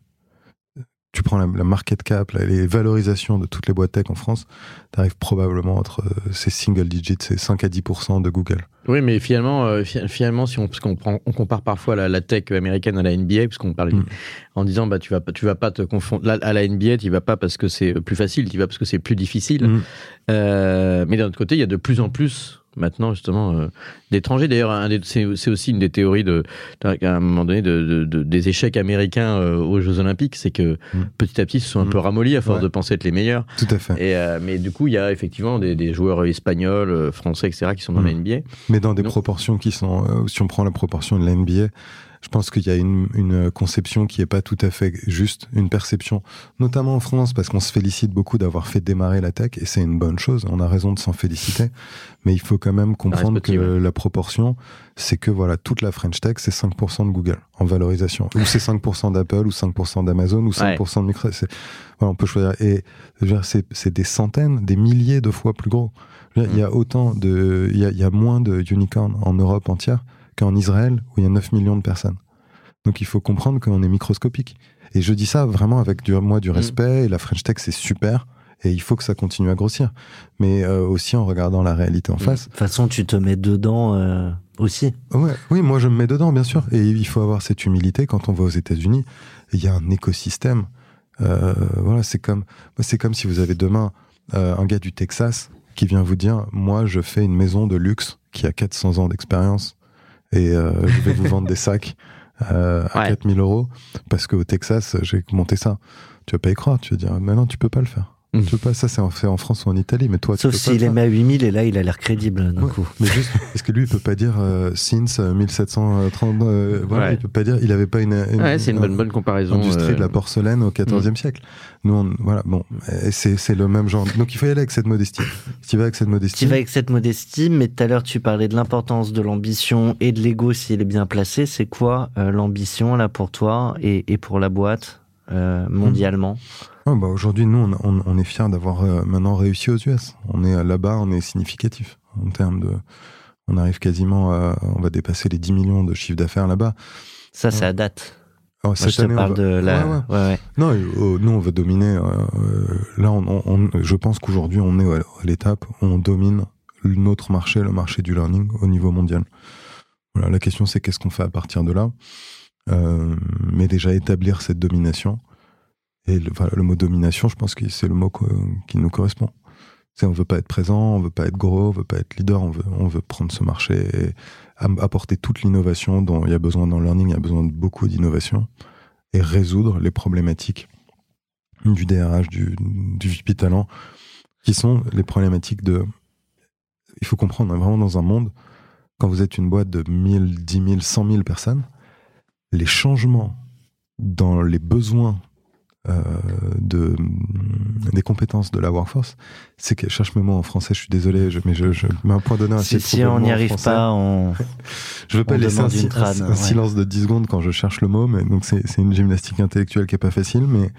Tu prends la, la market cap, les valorisations de toutes les boîtes tech en France, tu arrives probablement entre euh, ces single digits, ces 5 à 10% de Google. Oui, mais finalement, euh, fi- finalement, si on, parce qu'on prend, on compare parfois la, la tech américaine à la NBA, parce qu'on parle Mm. en disant, bah, tu vas pas, tu vas pas te confondre. Là, à la NBA, tu vas pas parce que c'est plus facile, tu vas parce que c'est plus difficile. Mm. Euh, mais d'un autre côté, il y a de plus en plus maintenant justement euh, d'étrangers. D'ailleurs, c'est aussi une des théories de, à un moment donné de, de- de- des échecs américains euh, aux Jeux Olympiques, c'est que Mm. petit à petit, ils se sont un Mm. peu ramollis à force Ouais. de penser être les meilleurs. Tout à fait. Et, euh, mais du coup, il y a effectivement des, des joueurs espagnols, français, etc., qui sont dans Mm. la NBA. Mais dans des proportions qui sont, si on prend la proportion de la NBA, je pense qu'il y a une, une conception qui est pas tout à fait juste, une perception, notamment en France, parce qu'on se félicite beaucoup d'avoir fait démarrer la tech, et c'est une bonne chose, on a raison de s'en féliciter, mais il faut quand même comprendre que la proportion, c'est que voilà, toute la French Tech, c'est 5% de Google en valorisation, ou c'est 5% d'Apple, ou 5% d'Amazon, ou 5% de Microsoft. Voilà, on peut choisir. Et c'est des centaines, des milliers de fois plus gros. Il y a autant de, il y a, il y a moins de unicorns en Europe entière qu'en Israël où il y a 9 millions de personnes. Donc il faut comprendre qu'on est microscopique. Et je dis ça vraiment avec du, moi du respect. Et la French Tech c'est super. Et il faut que ça continue à grossir. Mais euh, aussi en regardant la réalité en face. De toute façon, tu te mets dedans euh, aussi. Ouais, oui, moi je me mets dedans, bien sûr. Et il faut avoir cette humilité quand on va aux États-Unis. Il y a un écosystème. Euh, voilà, c'est comme, c'est comme si vous avez demain un gars du Texas qui vient vous dire, moi je fais une maison de luxe qui a 400 ans d'expérience et euh, je vais vous vendre des sacs euh, à Ouais. 4000 euros parce qu'au Texas j'ai monté ça. Tu vas pas y croire, tu vas dire, mais non, tu peux pas le faire. Mm. Tu peux pas, ça c'est en, en France ou en Italie, mais toi Sauf s'il le est à 8000 et là, il a l'air crédible d'un Ouais. coup. Mais juste, parce que lui, il peut pas dire euh, since euh, 1730. euh, voilà, Ouais. il peut pas dire. Il avait pas une. une- Ouais, c'est une bonne, comparaison. Industrie de la euh, porcelaine au XIVe siècle. Nous, on- voilà, bon, c'est c'est le même genre. Donc il faut y aller avec cette modestie. Si tu vas avec cette modestie. Tu vas avec cette modestie, mais tout à l'heure, tu parlais de l'importance de l'ambition et de l'ego s'il est bien placé. C'est quoi euh, l'ambition là pour toi et, et pour la boîte euh, mondialement? Ah, bah, Aujourd'hui, nous, on, on- on est fiers d'avoir euh, maintenant réussi aux US. On est euh, là-bas, on est significatif en termes de. On arrive quasiment à. On va dépasser les 10 millions de chiffre d'affaires là-bas. Ça, c'est Ouais. à date. Alors, Moi, cette je te année, parle va- de la. Ouais, ouais. Non, euh, nous on veut dominer. euh, euh, là, on- je pense qu'aujourd'hui on est à l'étape où on domine notre marché, le marché du learning au niveau mondial. Voilà, la question c'est qu'est-ce qu'on fait à partir de là? Euh, mais déjà établir cette domination. Et le, le mot domination, je pense que c'est le mot qui nous correspond. C'est on veut pas être présent, on veut pas être gros, on veut pas être leader, on veut, on veut prendre ce marché et apporter toute l'innovation dont il y a besoin dans le learning, il y a besoin de beaucoup d'innovation et résoudre les problématiques du DRH, du, du VP talent, qui sont les problématiques de... Il faut comprendre, est vraiment dans un monde, quand vous êtes une boîte de 1000, 10 000, 100 000 personnes, les changements dans les besoins euh, de, des compétences de la workforce, c'est que, cherche mes mots en français, je suis désolé, je, mais je, je mets un point d'honneur à Si, si on n'y arrive français. pas, on. Je veux pas laisser un, ouais. silence de 10 secondes quand je cherche le mot, mais donc c'est c'est une gymnastique intellectuelle qui est pas facile, mais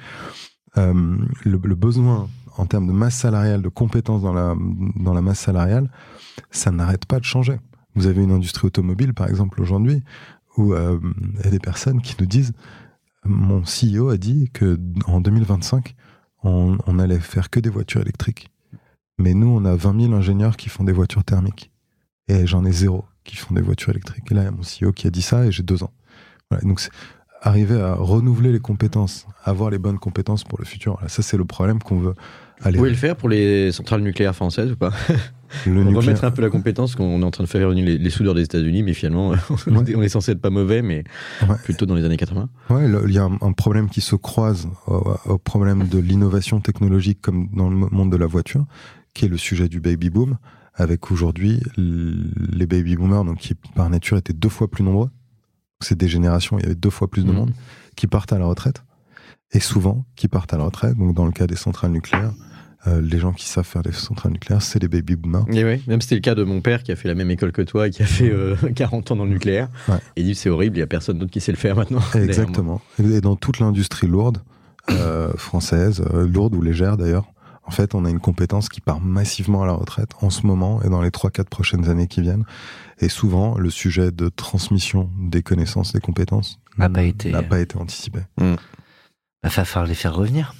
euh, le, le besoin en termes de masse salariale, de compétences dans la, dans la masse salariale, ça n'arrête pas de changer. Vous avez une industrie automobile, par exemple, aujourd'hui, où euh, il y a des personnes qui nous disent mon CEO a dit que en 2025, on, on allait faire que des voitures électriques. Mais nous, on a 20 000 ingénieurs qui font des voitures thermiques. Et j'en ai zéro qui font des voitures électriques. Et là, il y a mon CEO qui a dit ça et j'ai deux ans. Voilà, donc, arriver à renouveler les compétences, avoir les bonnes compétences pour le futur. Voilà, ça, c'est le problème qu'on veut aller. Vous pouvez le faire pour les centrales nucléaires françaises ou pas? Le On remettre un peu la compétence qu'on est en train de faire revenir les, les soudeurs des États-Unis, mais finalement, on, Ouais. est, on est censé être pas mauvais, mais Ouais. plutôt dans les années 80. Ouais, il y a un, un problème qui se croise au, au problème de l'innovation technologique comme dans le monde de la voiture, qui est le sujet du baby boom, avec aujourd'hui les baby boomers, donc qui par nature étaient deux fois plus nombreux. C'est des générations, il y avait deux fois plus de Mhm. monde qui partent à la retraite. Et souvent, qui partent à la retraite, donc dans le cas des centrales nucléaires, euh, les gens qui savent faire des centrales nucléaires, c'est les baby boomers. Et oui, même c'était le cas de mon père qui a fait la même école que toi et qui a fait euh, 40 ans dans le nucléaire. Ouais. Et il dit c'est horrible, il n'y a personne d'autre qui sait le faire maintenant. Exactement. Et dans toute l'industrie lourde, euh, française, euh, lourde ou légère d'ailleurs, en fait, on a une compétence qui part massivement à la retraite en ce moment et dans les 3-4 prochaines années qui viennent. Et souvent, le sujet de transmission des connaissances, des compétences N'a pas été- n'a pas été anticipé. Bah, va falloir les faire revenir.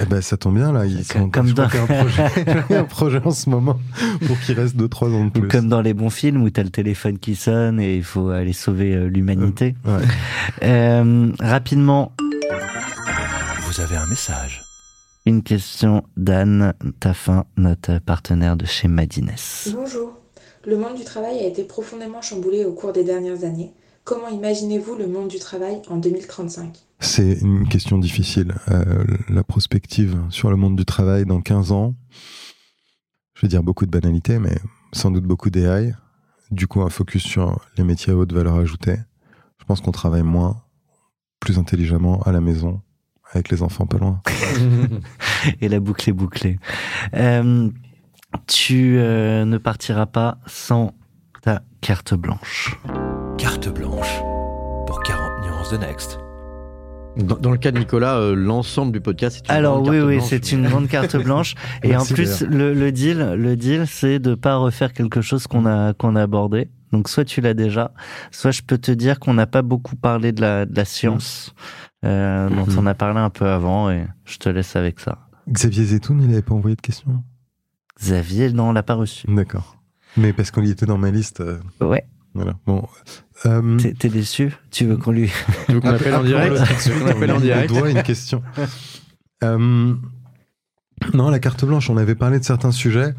Eh ben, ça tombe bien, là. Ils Comme- sont, comme dans- un projet, il y a un projet en ce moment pour qu'il reste 2-3 ans de Ou plus. comme dans les bons films où t'as le téléphone qui sonne et il faut aller sauver euh, l'humanité. Ouais. Euh, rapidement, Vous avez un message. une question d'Anne Taffin, notre partenaire de chez Madines. Bonjour. Le monde du travail a été profondément chamboulé au cours des dernières années. Comment imaginez-vous le monde du travail en 2035 C'est une question difficile. Euh, la prospective sur le monde du travail dans 15 ans, je vais dire beaucoup de banalités, mais sans doute beaucoup d'AI. Du coup, un focus sur les métiers à haute valeur ajoutée. Je pense qu'on travaille moins, plus intelligemment à la maison, avec les enfants pas loin. Et la boucle est bouclée. Euh, tu euh, ne partiras pas sans ta carte blanche. Carte blanche pour 40 nuances de Next. Dans, dans le cas de Nicolas, euh, l'ensemble du podcast, c'est une Alors grande oui, carte oui, blanche. c'est une grande carte blanche. Et Merci, en plus, le, le deal, le deal, c'est de pas refaire quelque chose qu'on a qu'on a abordé. Donc soit tu l'as déjà, soit je peux te dire qu'on n'a pas beaucoup parlé de la, de la science, euh, dont Mhm. on a parlé un peu avant, et je te laisse avec ça. Xavier Zetoun, il n'avait pas envoyé de questions? Xavier, non, on l'a pas reçu. D'accord. Mais parce qu'on y était dans ma liste. euh, Ouais, voilà. Bon. Euh, t'es déçu Tu veux qu'on lui Tu veux qu'on appelle en direct Tu veux qu'on appelle en direct doit une question. Euh, non, la carte blanche, on avait parlé de certains sujets.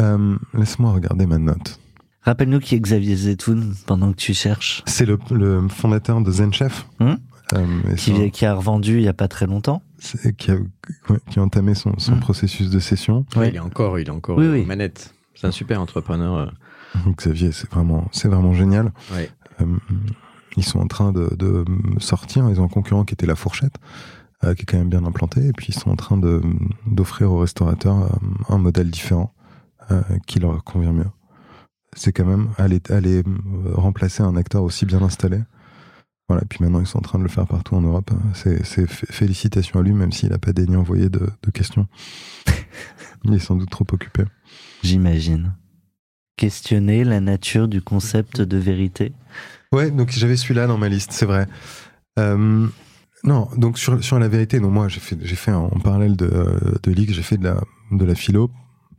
Euh, Laisse-moi regarder ma note. Rappelle-nous qui est Xavier Zetoun pendant que tu cherches, C'est le, le fondateur de ZenChef. Et qui, c'est un- qui a revendu il y a pas très longtemps. qui, a, ouais, qui a entamé son, son Hmm. processus de session. Ouais, Il est encore, il est encore Oui, aux oui. manettes. C'est un super entrepreneur. Xavier, c'est vraiment, c'est vraiment génial. Ouais. Euh, ils sont en train de, de sortir. Ils ont un concurrent qui était la fourchette, euh, qui est quand même bien implanté. Et puis ils sont en train de, d'offrir aux restaurateurs euh, un modèle différent qui leur convient mieux. C'est quand même aller, aller remplacer un acteur aussi bien installé. Voilà. Et puis maintenant, ils sont en train de le faire partout en Europe. C'est, c'est fé- félicitations à lui, même s'il n'a pas daigné envoyer de, de questions. Il est sans doute trop occupé. J'imagine. Questionner la nature du concept de vérité. Ouais, donc j'avais celui-là dans ma liste, c'est vrai. Euh, non, donc sur, sur la vérité, non, moi j'ai fait, j'ai fait en parallèle de, de l'X, j'ai fait de la, de la philo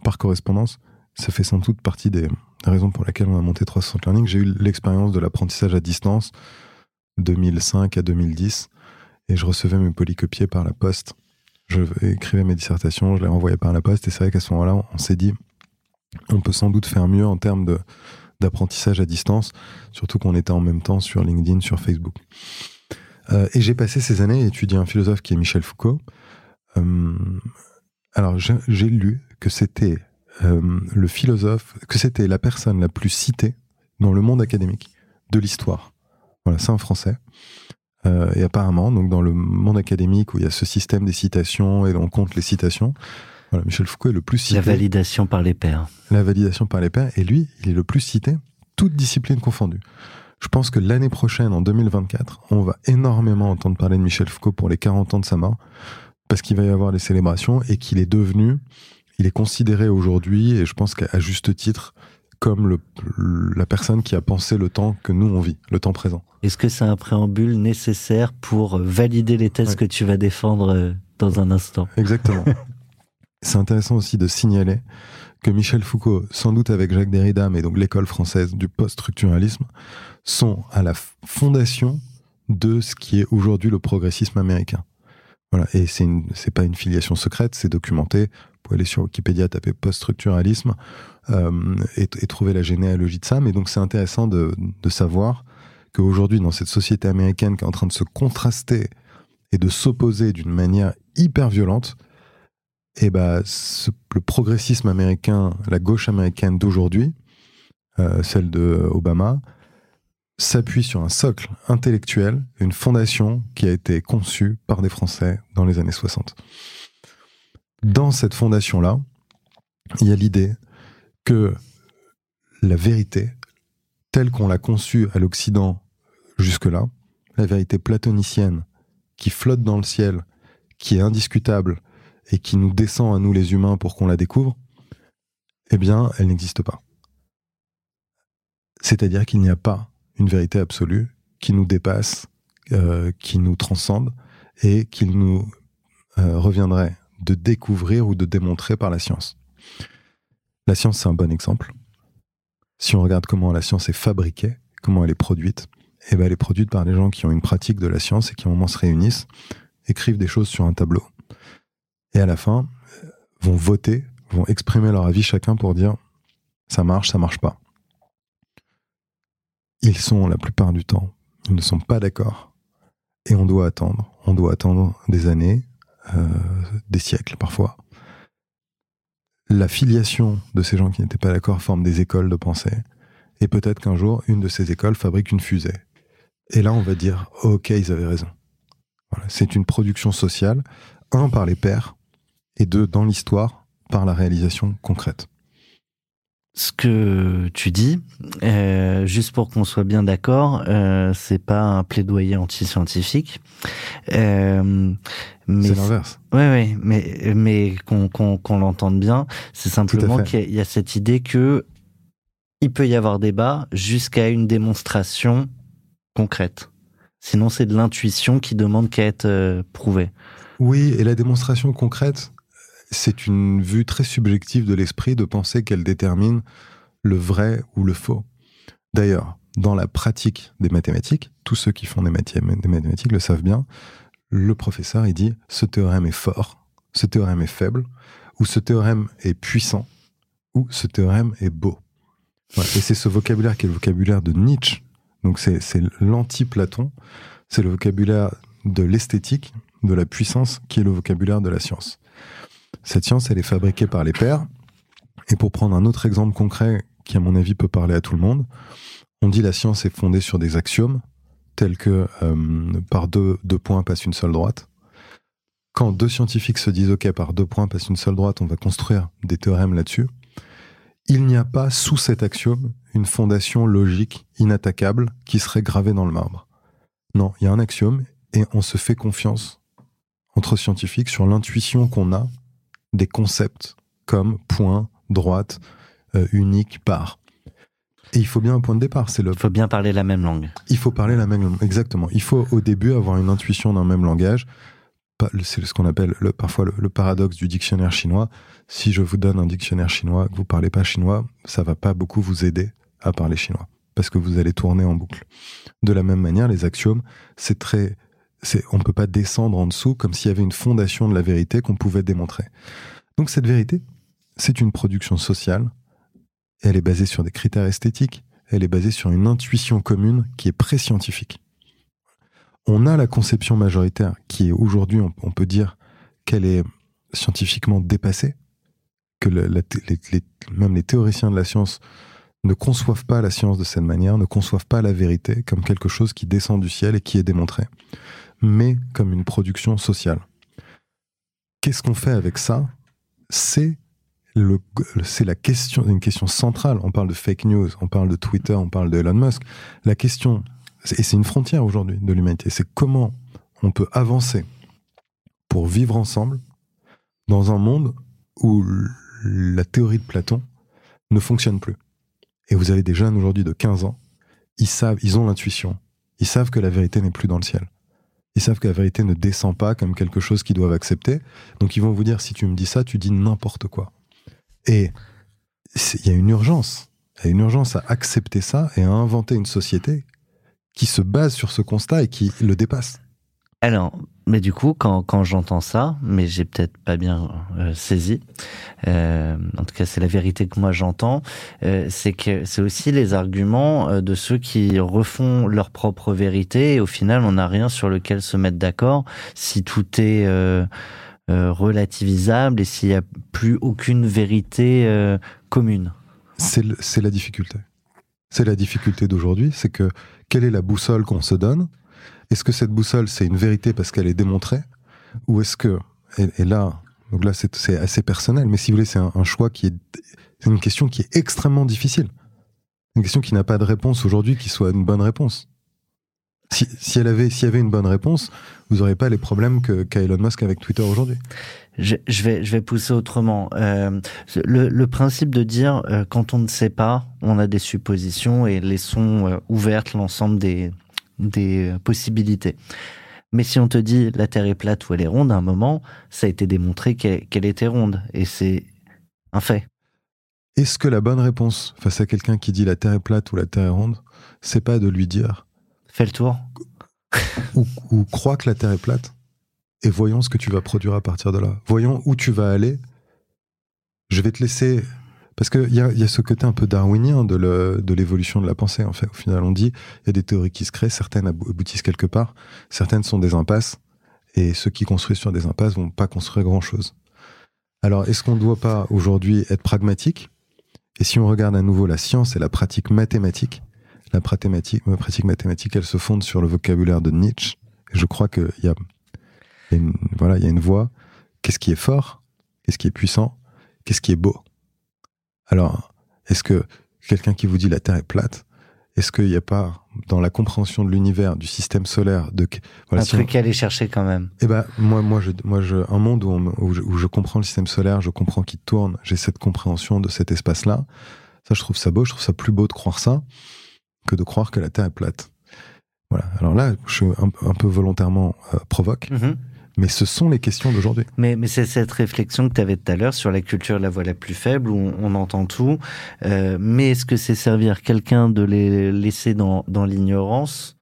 par correspondance. Ça fait sans doute partie des raisons pour lesquelles on a monté 360 Learning. J'ai eu l'expérience de l'apprentissage à distance 2005 à 2010 et je recevais mes polycopiés par la poste. Je écrivais mes dissertations, je les renvoyais par la poste et c'est vrai qu'à ce moment-là, on s'est dit, on peut sans doute faire mieux en termes de, d'apprentissage à distance, surtout qu'on était en même temps sur LinkedIn, sur Facebook. Euh, et j'ai passé ces années à étudier un philosophe qui est Michel Foucault. Euh, alors j'ai lu que c'était euh, le philosophe, que c'était la personne la plus citée dans le monde académique de l'histoire. Voilà, c'est un Français. Et apparemment, donc dans le monde académique où il y a ce système des citations et on compte les citations, voilà, Michel Foucault est le plus cité La validation par les pairs. la validation par les pairs, et lui, il est le plus cité, toutes disciplines confondues. Je pense que l'année prochaine, en 2024, on va énormément entendre parler de Michel Foucault pour les 40 ans de sa mort, parce qu'il va y avoir des célébrations et qu'il est devenu, il est considéré aujourd'hui, et je pense qu'à juste titre, comme le, la personne qui a pensé le temps que nous on vit, le temps présent. Est-ce que c'est un préambule nécessaire pour valider les thèses Ouais. que tu vas défendre euh, dans un instant? Exactement. C'est intéressant aussi de signaler que Michel Foucault, sans doute avec Jacques Derrida, mais donc l'école française du post-structuralisme, sont à la fondation de ce qui est aujourd'hui le progressisme américain. Voilà. Et c'est pas une filiation secrète, c'est documenté. Vous pouvez aller sur Wikipédia, taper post-structuralisme euh, et, et trouver la généalogie de ça. Mais donc c'est intéressant de, de savoir qu'aujourd'hui, dans cette société américaine qui est en train de se contraster et de s'opposer d'une manière hyper violente, Et bah, le progressisme américain, la gauche américaine d'aujourd'hui, euh, celle de Obama, s'appuie sur un socle intellectuel, une fondation qui a été conçue par des Français dans les années 60. Dans cette fondation-là, il y a l'idée que la vérité, telle qu'on l'a conçue à l'Occident jusque-là, la vérité platonicienne qui flotte dans le ciel, qui est indiscutable et qui nous descend à nous les humains pour qu'on la découvre, eh bien, elle n'existe pas. C'est-à-dire qu'il n'y a pas une vérité absolue qui nous dépasse, euh, qui nous transcende et qu'il nous euh, reviendrait de découvrir ou de démontrer par la science. La science, c'est un bon exemple. Si on regarde comment la science est fabriquée, comment elle est produite, eh ben, elle est produite par des gens qui ont une pratique de la science et qui, au moment se réunissent, écrivent des choses sur un tableau. Et à la fin, vont voter, vont exprimer leur avis chacun pour dire ça marche, ça marche pas. Ils sont, la plupart du temps, ils ne sont pas d'accord. Et on doit attendre. On doit attendre des années, euh, des siècles parfois. La filiation de ces gens qui n'étaient pas d'accord forme des écoles de pensée. Et peut-être qu'un jour, une de ces écoles fabrique une fusée. Et là, on va dire, ok, ils avaient raison. C'est une production sociale, un par les pairs, et deux, dans l'histoire, par la réalisation concrète. Ce que tu dis, euh, juste pour qu'on soit bien d'accord, euh, c'est pas un plaidoyer anti-scientifique. Euh, C'est l'inverse. Ouais, ouais, mais mais qu'on qu'on qu'on l'entende bien, c'est simplement qu'il y, a- il y a cette idée que il peut y avoir débat jusqu'à une démonstration concrète. Sinon, c'est de l'intuition qui demande qu'à être euh, prouvée. Oui, et la démonstration concrète, c'est une vue très subjective de l'esprit de penser qu'elle détermine le vrai ou le faux. D'ailleurs, dans la pratique des mathématiques, tous ceux qui font des, mathé- des mathématiques le savent bien, le professeur, il dit ce théorème est fort, ce théorème est faible, ou ce théorème est puissant, ou ce théorème est beau. Et c'est ce vocabulaire qui est le vocabulaire de Nietzsche. Donc c'est l'anti-Platon, c'est le vocabulaire de l'esthétique, de la puissance, qui est le vocabulaire de la science. Cette science, elle est fabriquée par les pairs. Et pour prendre un autre exemple concret qui, à mon avis, peut parler à tout le monde, on dit la science est fondée sur des axiomes, tels que euh, par deux, deux points passe une seule droite. Quand deux scientifiques se disent OK, par deux points passe une seule droite, on va construire des théorèmes là-dessus. Il n'y a pas sous cet axiome une fondation logique inattaquable qui serait gravée dans le marbre. Non, il y a un axiome et on se fait confiance entre scientifiques sur l'intuition qu'on a des concepts comme point, droite, euh, unique, part. Et il faut bien un point de départ. C'est le. Il faut bien parler la même langue. Il faut parler la même langue. Exactement. Il faut au début avoir une intuition d'un même langage. C'est ce qu'on appelle le- parfois le, le paradoxe du dictionnaire chinois. Si je vous donne un dictionnaire chinois, que vous parlez pas chinois, ça va pas beaucoup vous aider à parler chinois parce que vous allez tourner en boucle. De la même manière, les axiomes, c'est très, on ne peut pas descendre en dessous comme s'il y avait une fondation de la vérité qu'on pouvait démontrer. Donc cette vérité, c'est une production sociale. Elle est basée sur des critères esthétiques. Elle est basée sur une intuition commune qui est pré-scientifique. On a la conception majoritaire qui est aujourd'hui, on, peut dire qu'elle est scientifiquement dépassée, que même les théoriciens de la science ne conçoivent pas la science de cette manière, ne conçoivent pas la vérité comme quelque chose qui descend du ciel et qui est démontré, mais comme une production sociale. Qu'est-ce qu'on fait avec ça? C'est c'est la question, une question centrale. On parle de fake news, on parle de Twitter, on parle de Elon Musk. La question, et c'est une frontière aujourd'hui de l'humanité, c'est comment on peut avancer pour vivre ensemble dans un monde où la théorie de Platon ne fonctionne plus. Et vous avez des jeunes aujourd'hui de 15 ans, ils savent, ils ont l'intuition, ils savent que la vérité n'est plus dans le ciel. Ils savent que la vérité ne descend pas comme quelque chose qu'ils doivent accepter. Donc ils vont vous dire, si tu me dis ça, tu dis n'importe quoi. Et il y a une urgence. Il y a une urgence à accepter ça et à inventer une société qui se base sur ce constat et qui le dépasse. Alors, mais du coup, quand, quand j'entends ça, mais j'ai peut-être pas bien euh, saisi, euh, en tout cas c'est la vérité que moi j'entends, euh, c'est que c'est aussi les arguments de ceux qui refont leur propre vérité et au final on n'a rien sur lequel se mettre d'accord si tout est... relativisable et s'il n'y a plus aucune vérité commune c'est la difficulté. C'est la difficulté d'aujourd'hui, c'est que quelle est la boussole qu'on se donne Est-ce que cette boussole, c'est une vérité parce qu'elle est démontrée Ou est-ce que, et, là, donc là c'est assez personnel, mais si vous voulez, c'est un, choix qui est, c'est une question qui est extrêmement difficile. Une question qui n'a pas de réponse aujourd'hui qui soit une bonne réponse. Si, si elle avait, s'il y avait une bonne réponse, vous n'aurez pas les problèmes que qu'a Elon Musk avec Twitter aujourd'hui. je, vais, je vais pousser autrement. Euh, le, le principe de dire euh, quand on ne sait pas, on a des suppositions et laissons euh, ouvertes l'ensemble des, des euh, possibilités. Mais si on te dit la Terre est plate ou elle est ronde, à un moment, ça a été démontré qu'elle était ronde. Et c'est un fait. Est-ce que la bonne réponse face à quelqu'un qui dit la Terre est plate ou la Terre est ronde, c'est pas de lui dire Fais le tour. ou, ou crois que la Terre est plate et voyons ce que tu vas produire à partir de là. Voyons où tu vas aller. Je vais te laisser. Parce qu'il y a, y a ce côté un peu darwinien de le- de l'évolution de la pensée. En fait, au final, on dit il y a des théories qui se créent, certaines abou- aboutissent quelque part, certaines sont des impasses, et ceux qui construisent sur des impasses vont pas construire grand chose. Alors, est-ce qu'on ne doit pas aujourd'hui être pragmatique? Et si on regarde à nouveau la science et la pratique mathématique, la pratique, la pratique mathématique, elle se fonde sur le vocabulaire de Nietzsche. Et je crois qu'il y a, voilà, il y a une voie. Qu'est-ce qui est fort? Qu'est-ce qui est puissant? Qu'est-ce qui est beau? Alors, est-ce que quelqu'un qui vous dit la Terre est plate, est-ce qu'il n'y a pas dans la compréhension de l'univers, du système solaire, de voilà, un si on- truc à aller chercher quand même. eh ben, moi, moi, je, moi, je, un monde où, on où, je, où je comprends le système solaire, je comprends qu'il tourne, j'ai cette compréhension de cet espace-là. Ça, je trouve ça beau, je trouve ça plus beau de croire ça que de croire que la Terre est plate. Voilà. Alors là, je suis un, un peu volontairement euh, provoque, Mhm. Mais ce sont les questions d'aujourd'hui. Mais, mais c'est cette réflexion que tu avais tout à l'heure sur la culture de la voix la plus faible, où on, on entend tout. Euh, mais est-ce que c'est servir quelqu'un de les laisser dans, dans l'ignorance?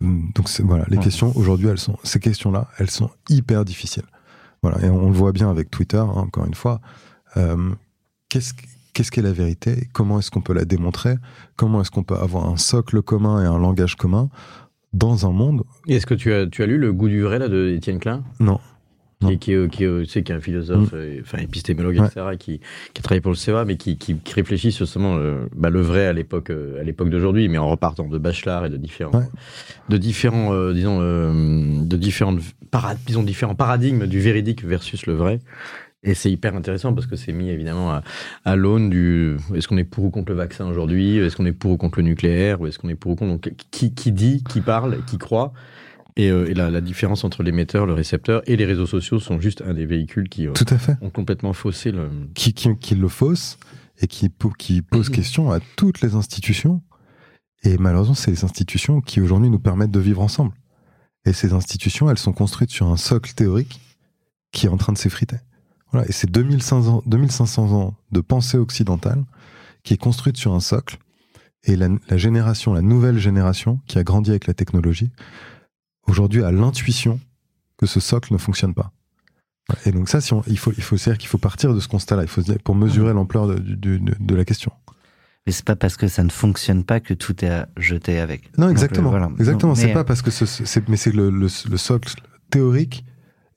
Hum, Donc voilà, les Ouais. questions aujourd'hui, elles sont ces questions-là, elles sont hyper difficiles. Voilà, et on le voit bien avec Twitter, hein, encore une fois. Euh, qu'est-ce qu'est-ce qu'est la vérité? Comment est-ce qu'on peut la démontrer? Comment est-ce qu'on peut avoir un socle commun et un langage commun? Dans un monde Est-ce que tu as, tu as lu Le goût du vrai là, de Étienne Klein? Non. qui, qui, qui, qui est un philosophe, euh, enfin épistémologue, Ouais. etc., qui, qui a travaillé pour le CEA, mais qui, réfléchit justement euh, bah, le vrai à l'époque, euh, à l'époque d'aujourd'hui, mais en repartant de Bachelard et de différents, Ouais. de différents, euh, disons, de différentes, para- disons, différents paradigmes du véridique versus le vrai. Et c'est hyper intéressant parce que c'est mis évidemment à, à l'aune du est-ce qu'on est pour ou contre le vaccin aujourd'hui, est-ce qu'on est pour ou contre le nucléaire, ou est-ce qu'on est pour ou contre? Donc qui, qui dit, qui parle, qui croit? Et, euh, et la, la différence entre l'émetteur, le récepteur et les réseaux sociaux sont juste un des véhicules qui euh, Tout à fait. ont complètement faussé le. Qui, qui, qui le fausse et qui, qui pose question à toutes les institutions. Et malheureusement, c'est les institutions qui aujourd'hui nous permettent de vivre ensemble. Et ces institutions, elles sont construites sur un socle théorique qui est en train de s'effriter. Voilà. Et c'est 2500 ans, 2500 ans de pensée occidentale qui est construite sur un socle. Et la, la génération, la nouvelle génération qui a grandi avec la technologie, aujourd'hui a l'intuition que ce socle ne fonctionne pas. Et donc ça, si on- il faut, il faut dire qu'il faut partir de ce constat-là. Il faut pour mesurer l'ampleur de, du- de- de la question. Mais c'est pas parce que ça ne fonctionne pas que tout est à jeter avec. Non, Donc, exactement. euh, voilà. Exactement. Donc, C'est pas parce que ce, c'est, mais c'est le, le, le socle théorique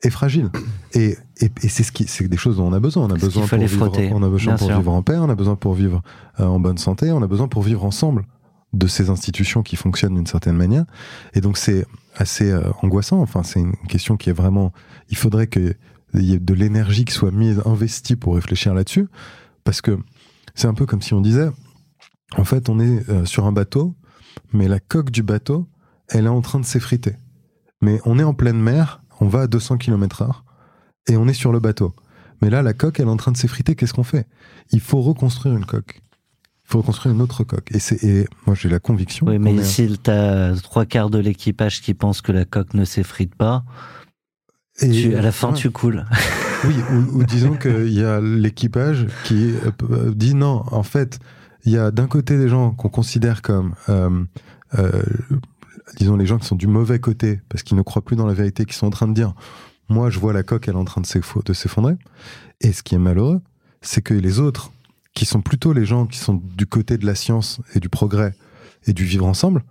est fragile. Et, et, et c'est ce qui, c'est des choses dont on a besoin. On a besoin qu'il pour vivre, frotter, on a besoin pour sûr. vivre en paix, on a besoin pour vivre euh, en bonne santé, on a besoin pour vivre ensemble de ces institutions qui fonctionnent d'une certaine manière. Et donc c'est assez euh, angoissant. Enfin, c'est une question qui est vraiment. Il faudrait que il y ait de l'énergie qui soit mise, investie pour réfléchir là-dessus, parce que c'est un peu comme si on disait, en fait, on est euh, sur un bateau, mais la coque du bateau, elle est en train de s'effriter. Mais on est en pleine mer, on va à 200 km heure, et on est sur le bateau. Mais là, la coque, elle est en train de s'effriter, qu'est-ce qu'on fait? Il faut reconstruire une coque. Il faut reconstruire une autre coque. Et, c'est, et moi, j'ai la conviction. Oui, mais si t'as trois quarts de l'équipage qui pense que la coque ne s'effrite pas, et- tu- à la fin, ouais. tu coules. Oui, ou, ou disons qu'il y a l'équipage qui euh, dit non, en fait, il y a d'un côté des gens qu'on considère comme, euh, euh, disons, les gens qui sont du mauvais côté, parce qu'ils ne croient plus dans la vérité, qui sont en train de dire, moi, je vois la coque, elle est en train de s'effo- de s'effondrer. Et ce qui est malheureux, c'est que les autres, qui sont plutôt les gens qui sont du côté de la science et du progrès et du vivre ensemble,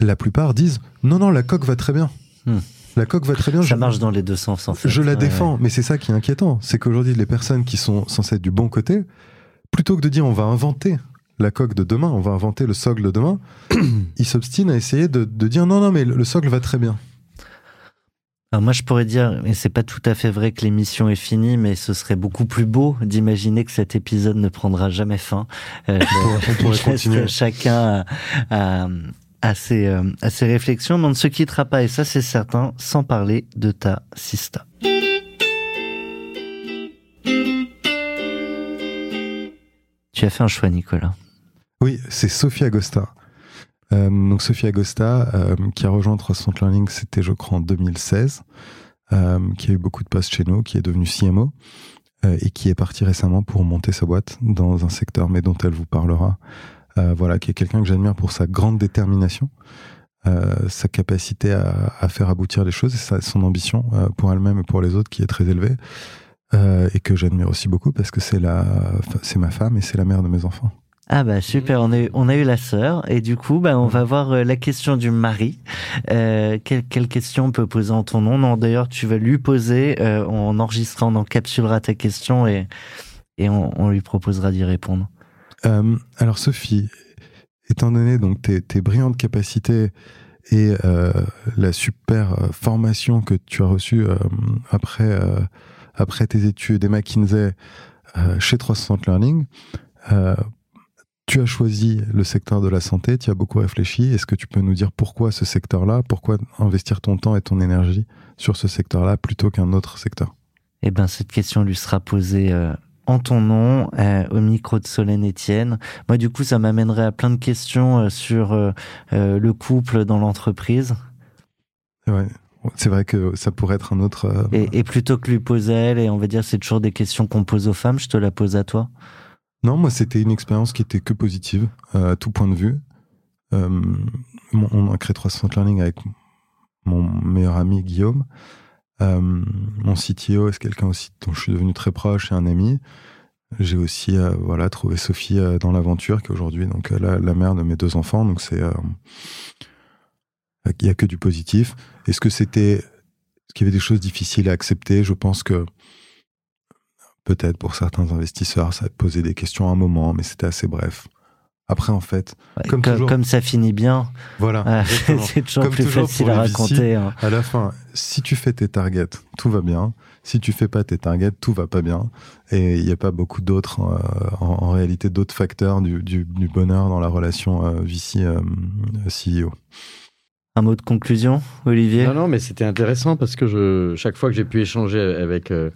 la plupart disent, non, non, la coque va très bien. Hmm. La coque va très bien. Ça je- marche dans les deux sens en fait. Je la Ouais, défends, ouais. mais c'est ça qui est inquiétant. C'est qu'aujourd'hui, les personnes qui sont censées être du bon côté, plutôt que de dire on va inventer la coque de demain, on va inventer le socle de demain, ils s'obstinent à essayer de, de dire non, non, mais le, le socle va très bien. Alors moi je pourrais dire, et c'est pas tout à fait vrai que l'émission est finie, mais ce serait beaucoup plus beau d'imaginer que cet épisode ne prendra jamais fin. Euh, On je continuer. chacun à, à- à ses, euh, à ses réflexions, mais on ne se quittera pas, et ça c'est certain, sans parler de ta sista. Tu as fait un choix, Nicolas. Oui, c'est Sophie Agosta. Euh, donc Sophie Agosta, euh, qui a rejoint 360 Learning, c'était je crois en 2016, euh, qui a eu beaucoup de postes chez nous, qui est devenue CMO euh, et qui est partie récemment pour monter sa boîte dans un secteur, mais dont elle vous parlera. Euh, voilà, qui est quelqu'un que j'admire pour sa grande détermination, sa capacité à, faire aboutir les choses et sa- son ambition pour elle-même et pour les autres qui est très élevée. et que j'admire aussi beaucoup parce que c'est c'est ma femme et c'est la mère de mes enfants. Ah bah super, on a eu, on a eu la sœur et du coup bah on va voir euh, la question du mari. Euh, quelle, quelle question on peut poser en ton nom? Non d'ailleurs tu vas lui poser, euh, on enregistrera, on encapsulera ta question et, et on, on lui proposera d'y répondre. Euh, alors Sophie, étant donné donc tes, tes brillantes capacités et la super formation que tu as reçue après, après tes études et McKinsey chez 360 Learning, tu as choisi le secteur de la santé, tu as beaucoup réfléchi. Est-ce que tu peux nous dire pourquoi ce secteur-là? Pourquoi investir ton temps et ton énergie sur ce secteur-là plutôt qu'un autre secteur? Eh ben cette question lui sera posée euh, en ton nom euh, au micro de Solène Etienne. Moi du coup ça m'amènerait à plein de questions euh, sur le couple dans l'entreprise. Ouais. C'est vrai que ça pourrait être un autre. Et, et plutôt que lui poser à elle, et on va dire c'est toujours des questions qu'on pose aux femmes, je te la pose à toi. Non, moi, c'était une expérience qui était que positive, euh, à tout point de vue. On a créé 360 Learning avec mon meilleur ami Guillaume. Euh, mon CTO, c'est quelqu'un aussi dont je suis devenu très proche et un ami? J'ai aussi euh, voilà, trouvé Sophie dans l'aventure, qui est aujourd'hui donc, la, mère de mes deux enfants. Donc, c'est. il n'y a que du positif. Est-ce que c'était. Est-ce qu'il y avait des choses difficiles à accepter? Je pense que peut-être pour certains investisseurs, ça a posé des questions à un moment, mais c'était assez bref. Après, en fait, Ouais, Comme co- toujours. comme ça finit bien, voilà. euh, c'est toujours Comme plus toujours facile à VC, raconter. hein. À la fin, si tu fais tes targets, tout va bien. Si tu fais pas tes targets, tout va pas bien. Et il n'y a pas beaucoup d'autres, euh, en, en réalité, d'autres facteurs du, du- du bonheur dans la relation euh, VC-CEO. Un mot de conclusion, Olivier Non, non, mais c'était intéressant parce que je, chaque fois que j'ai pu échanger avec, euh,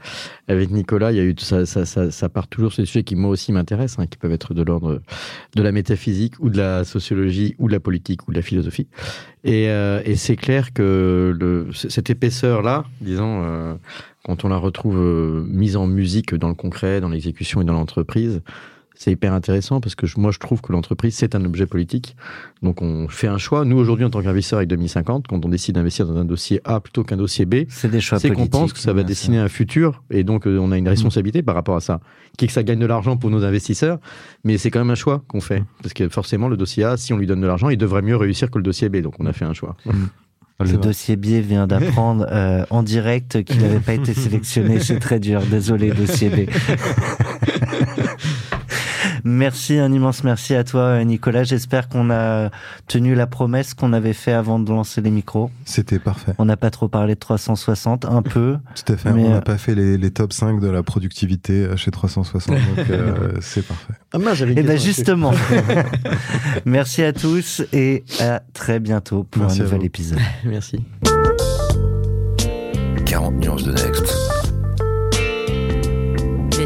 avec Nicolas, il y a eu ça, ça, ça, part toujours sur des sujets qui moi aussi m'intéressent, hein, qui peuvent être de l'ordre de la métaphysique ou de la sociologie ou de la politique ou de la philosophie. Et, euh, et c'est clair que le, cette épaisseur-là, disons, euh, quand on la retrouve euh, mise en musique dans le concret, dans l'exécution et dans l'entreprise, c'est hyper intéressant parce que je- moi je trouve que l'entreprise c'est un objet politique. Donc on fait un choix. Nous aujourd'hui en tant qu'investisseur avec 2050, quand on décide d'investir dans un dossier A plutôt qu'un dossier B, C'est des choix c'est qu'on pense que ça va dessiner un futur et donc euh, on a une responsabilité par rapport à ça. Qui est que ça gagne de l'argent pour nos investisseurs, mais c'est quand même un choix qu'on fait parce que forcément le dossier A, si on lui donne de l'argent, il devrait mieux réussir que le dossier B. Donc on a fait un choix. sûr. Le dossier biais vient d'apprendre euh, en direct qu'il n'avait pas été sélectionné. C'est très dur. Désolé, dossier B. merci, un immense merci à toi, Nicolas. J'espère qu'on a tenu la promesse qu'on avait fait avant de lancer les micros. C'était parfait. On n'a pas trop parlé de 360, un peu. Tout à fait. Mais, on euh, n'a pas fait les, les top 5 de la productivité euh, chez 360, donc euh, c'est parfait. Ah mince, j'avais Et ben question justement. merci à tous et à très bientôt pour Merci un nouvel vous. épisode. Merci. 40 nuances de Next.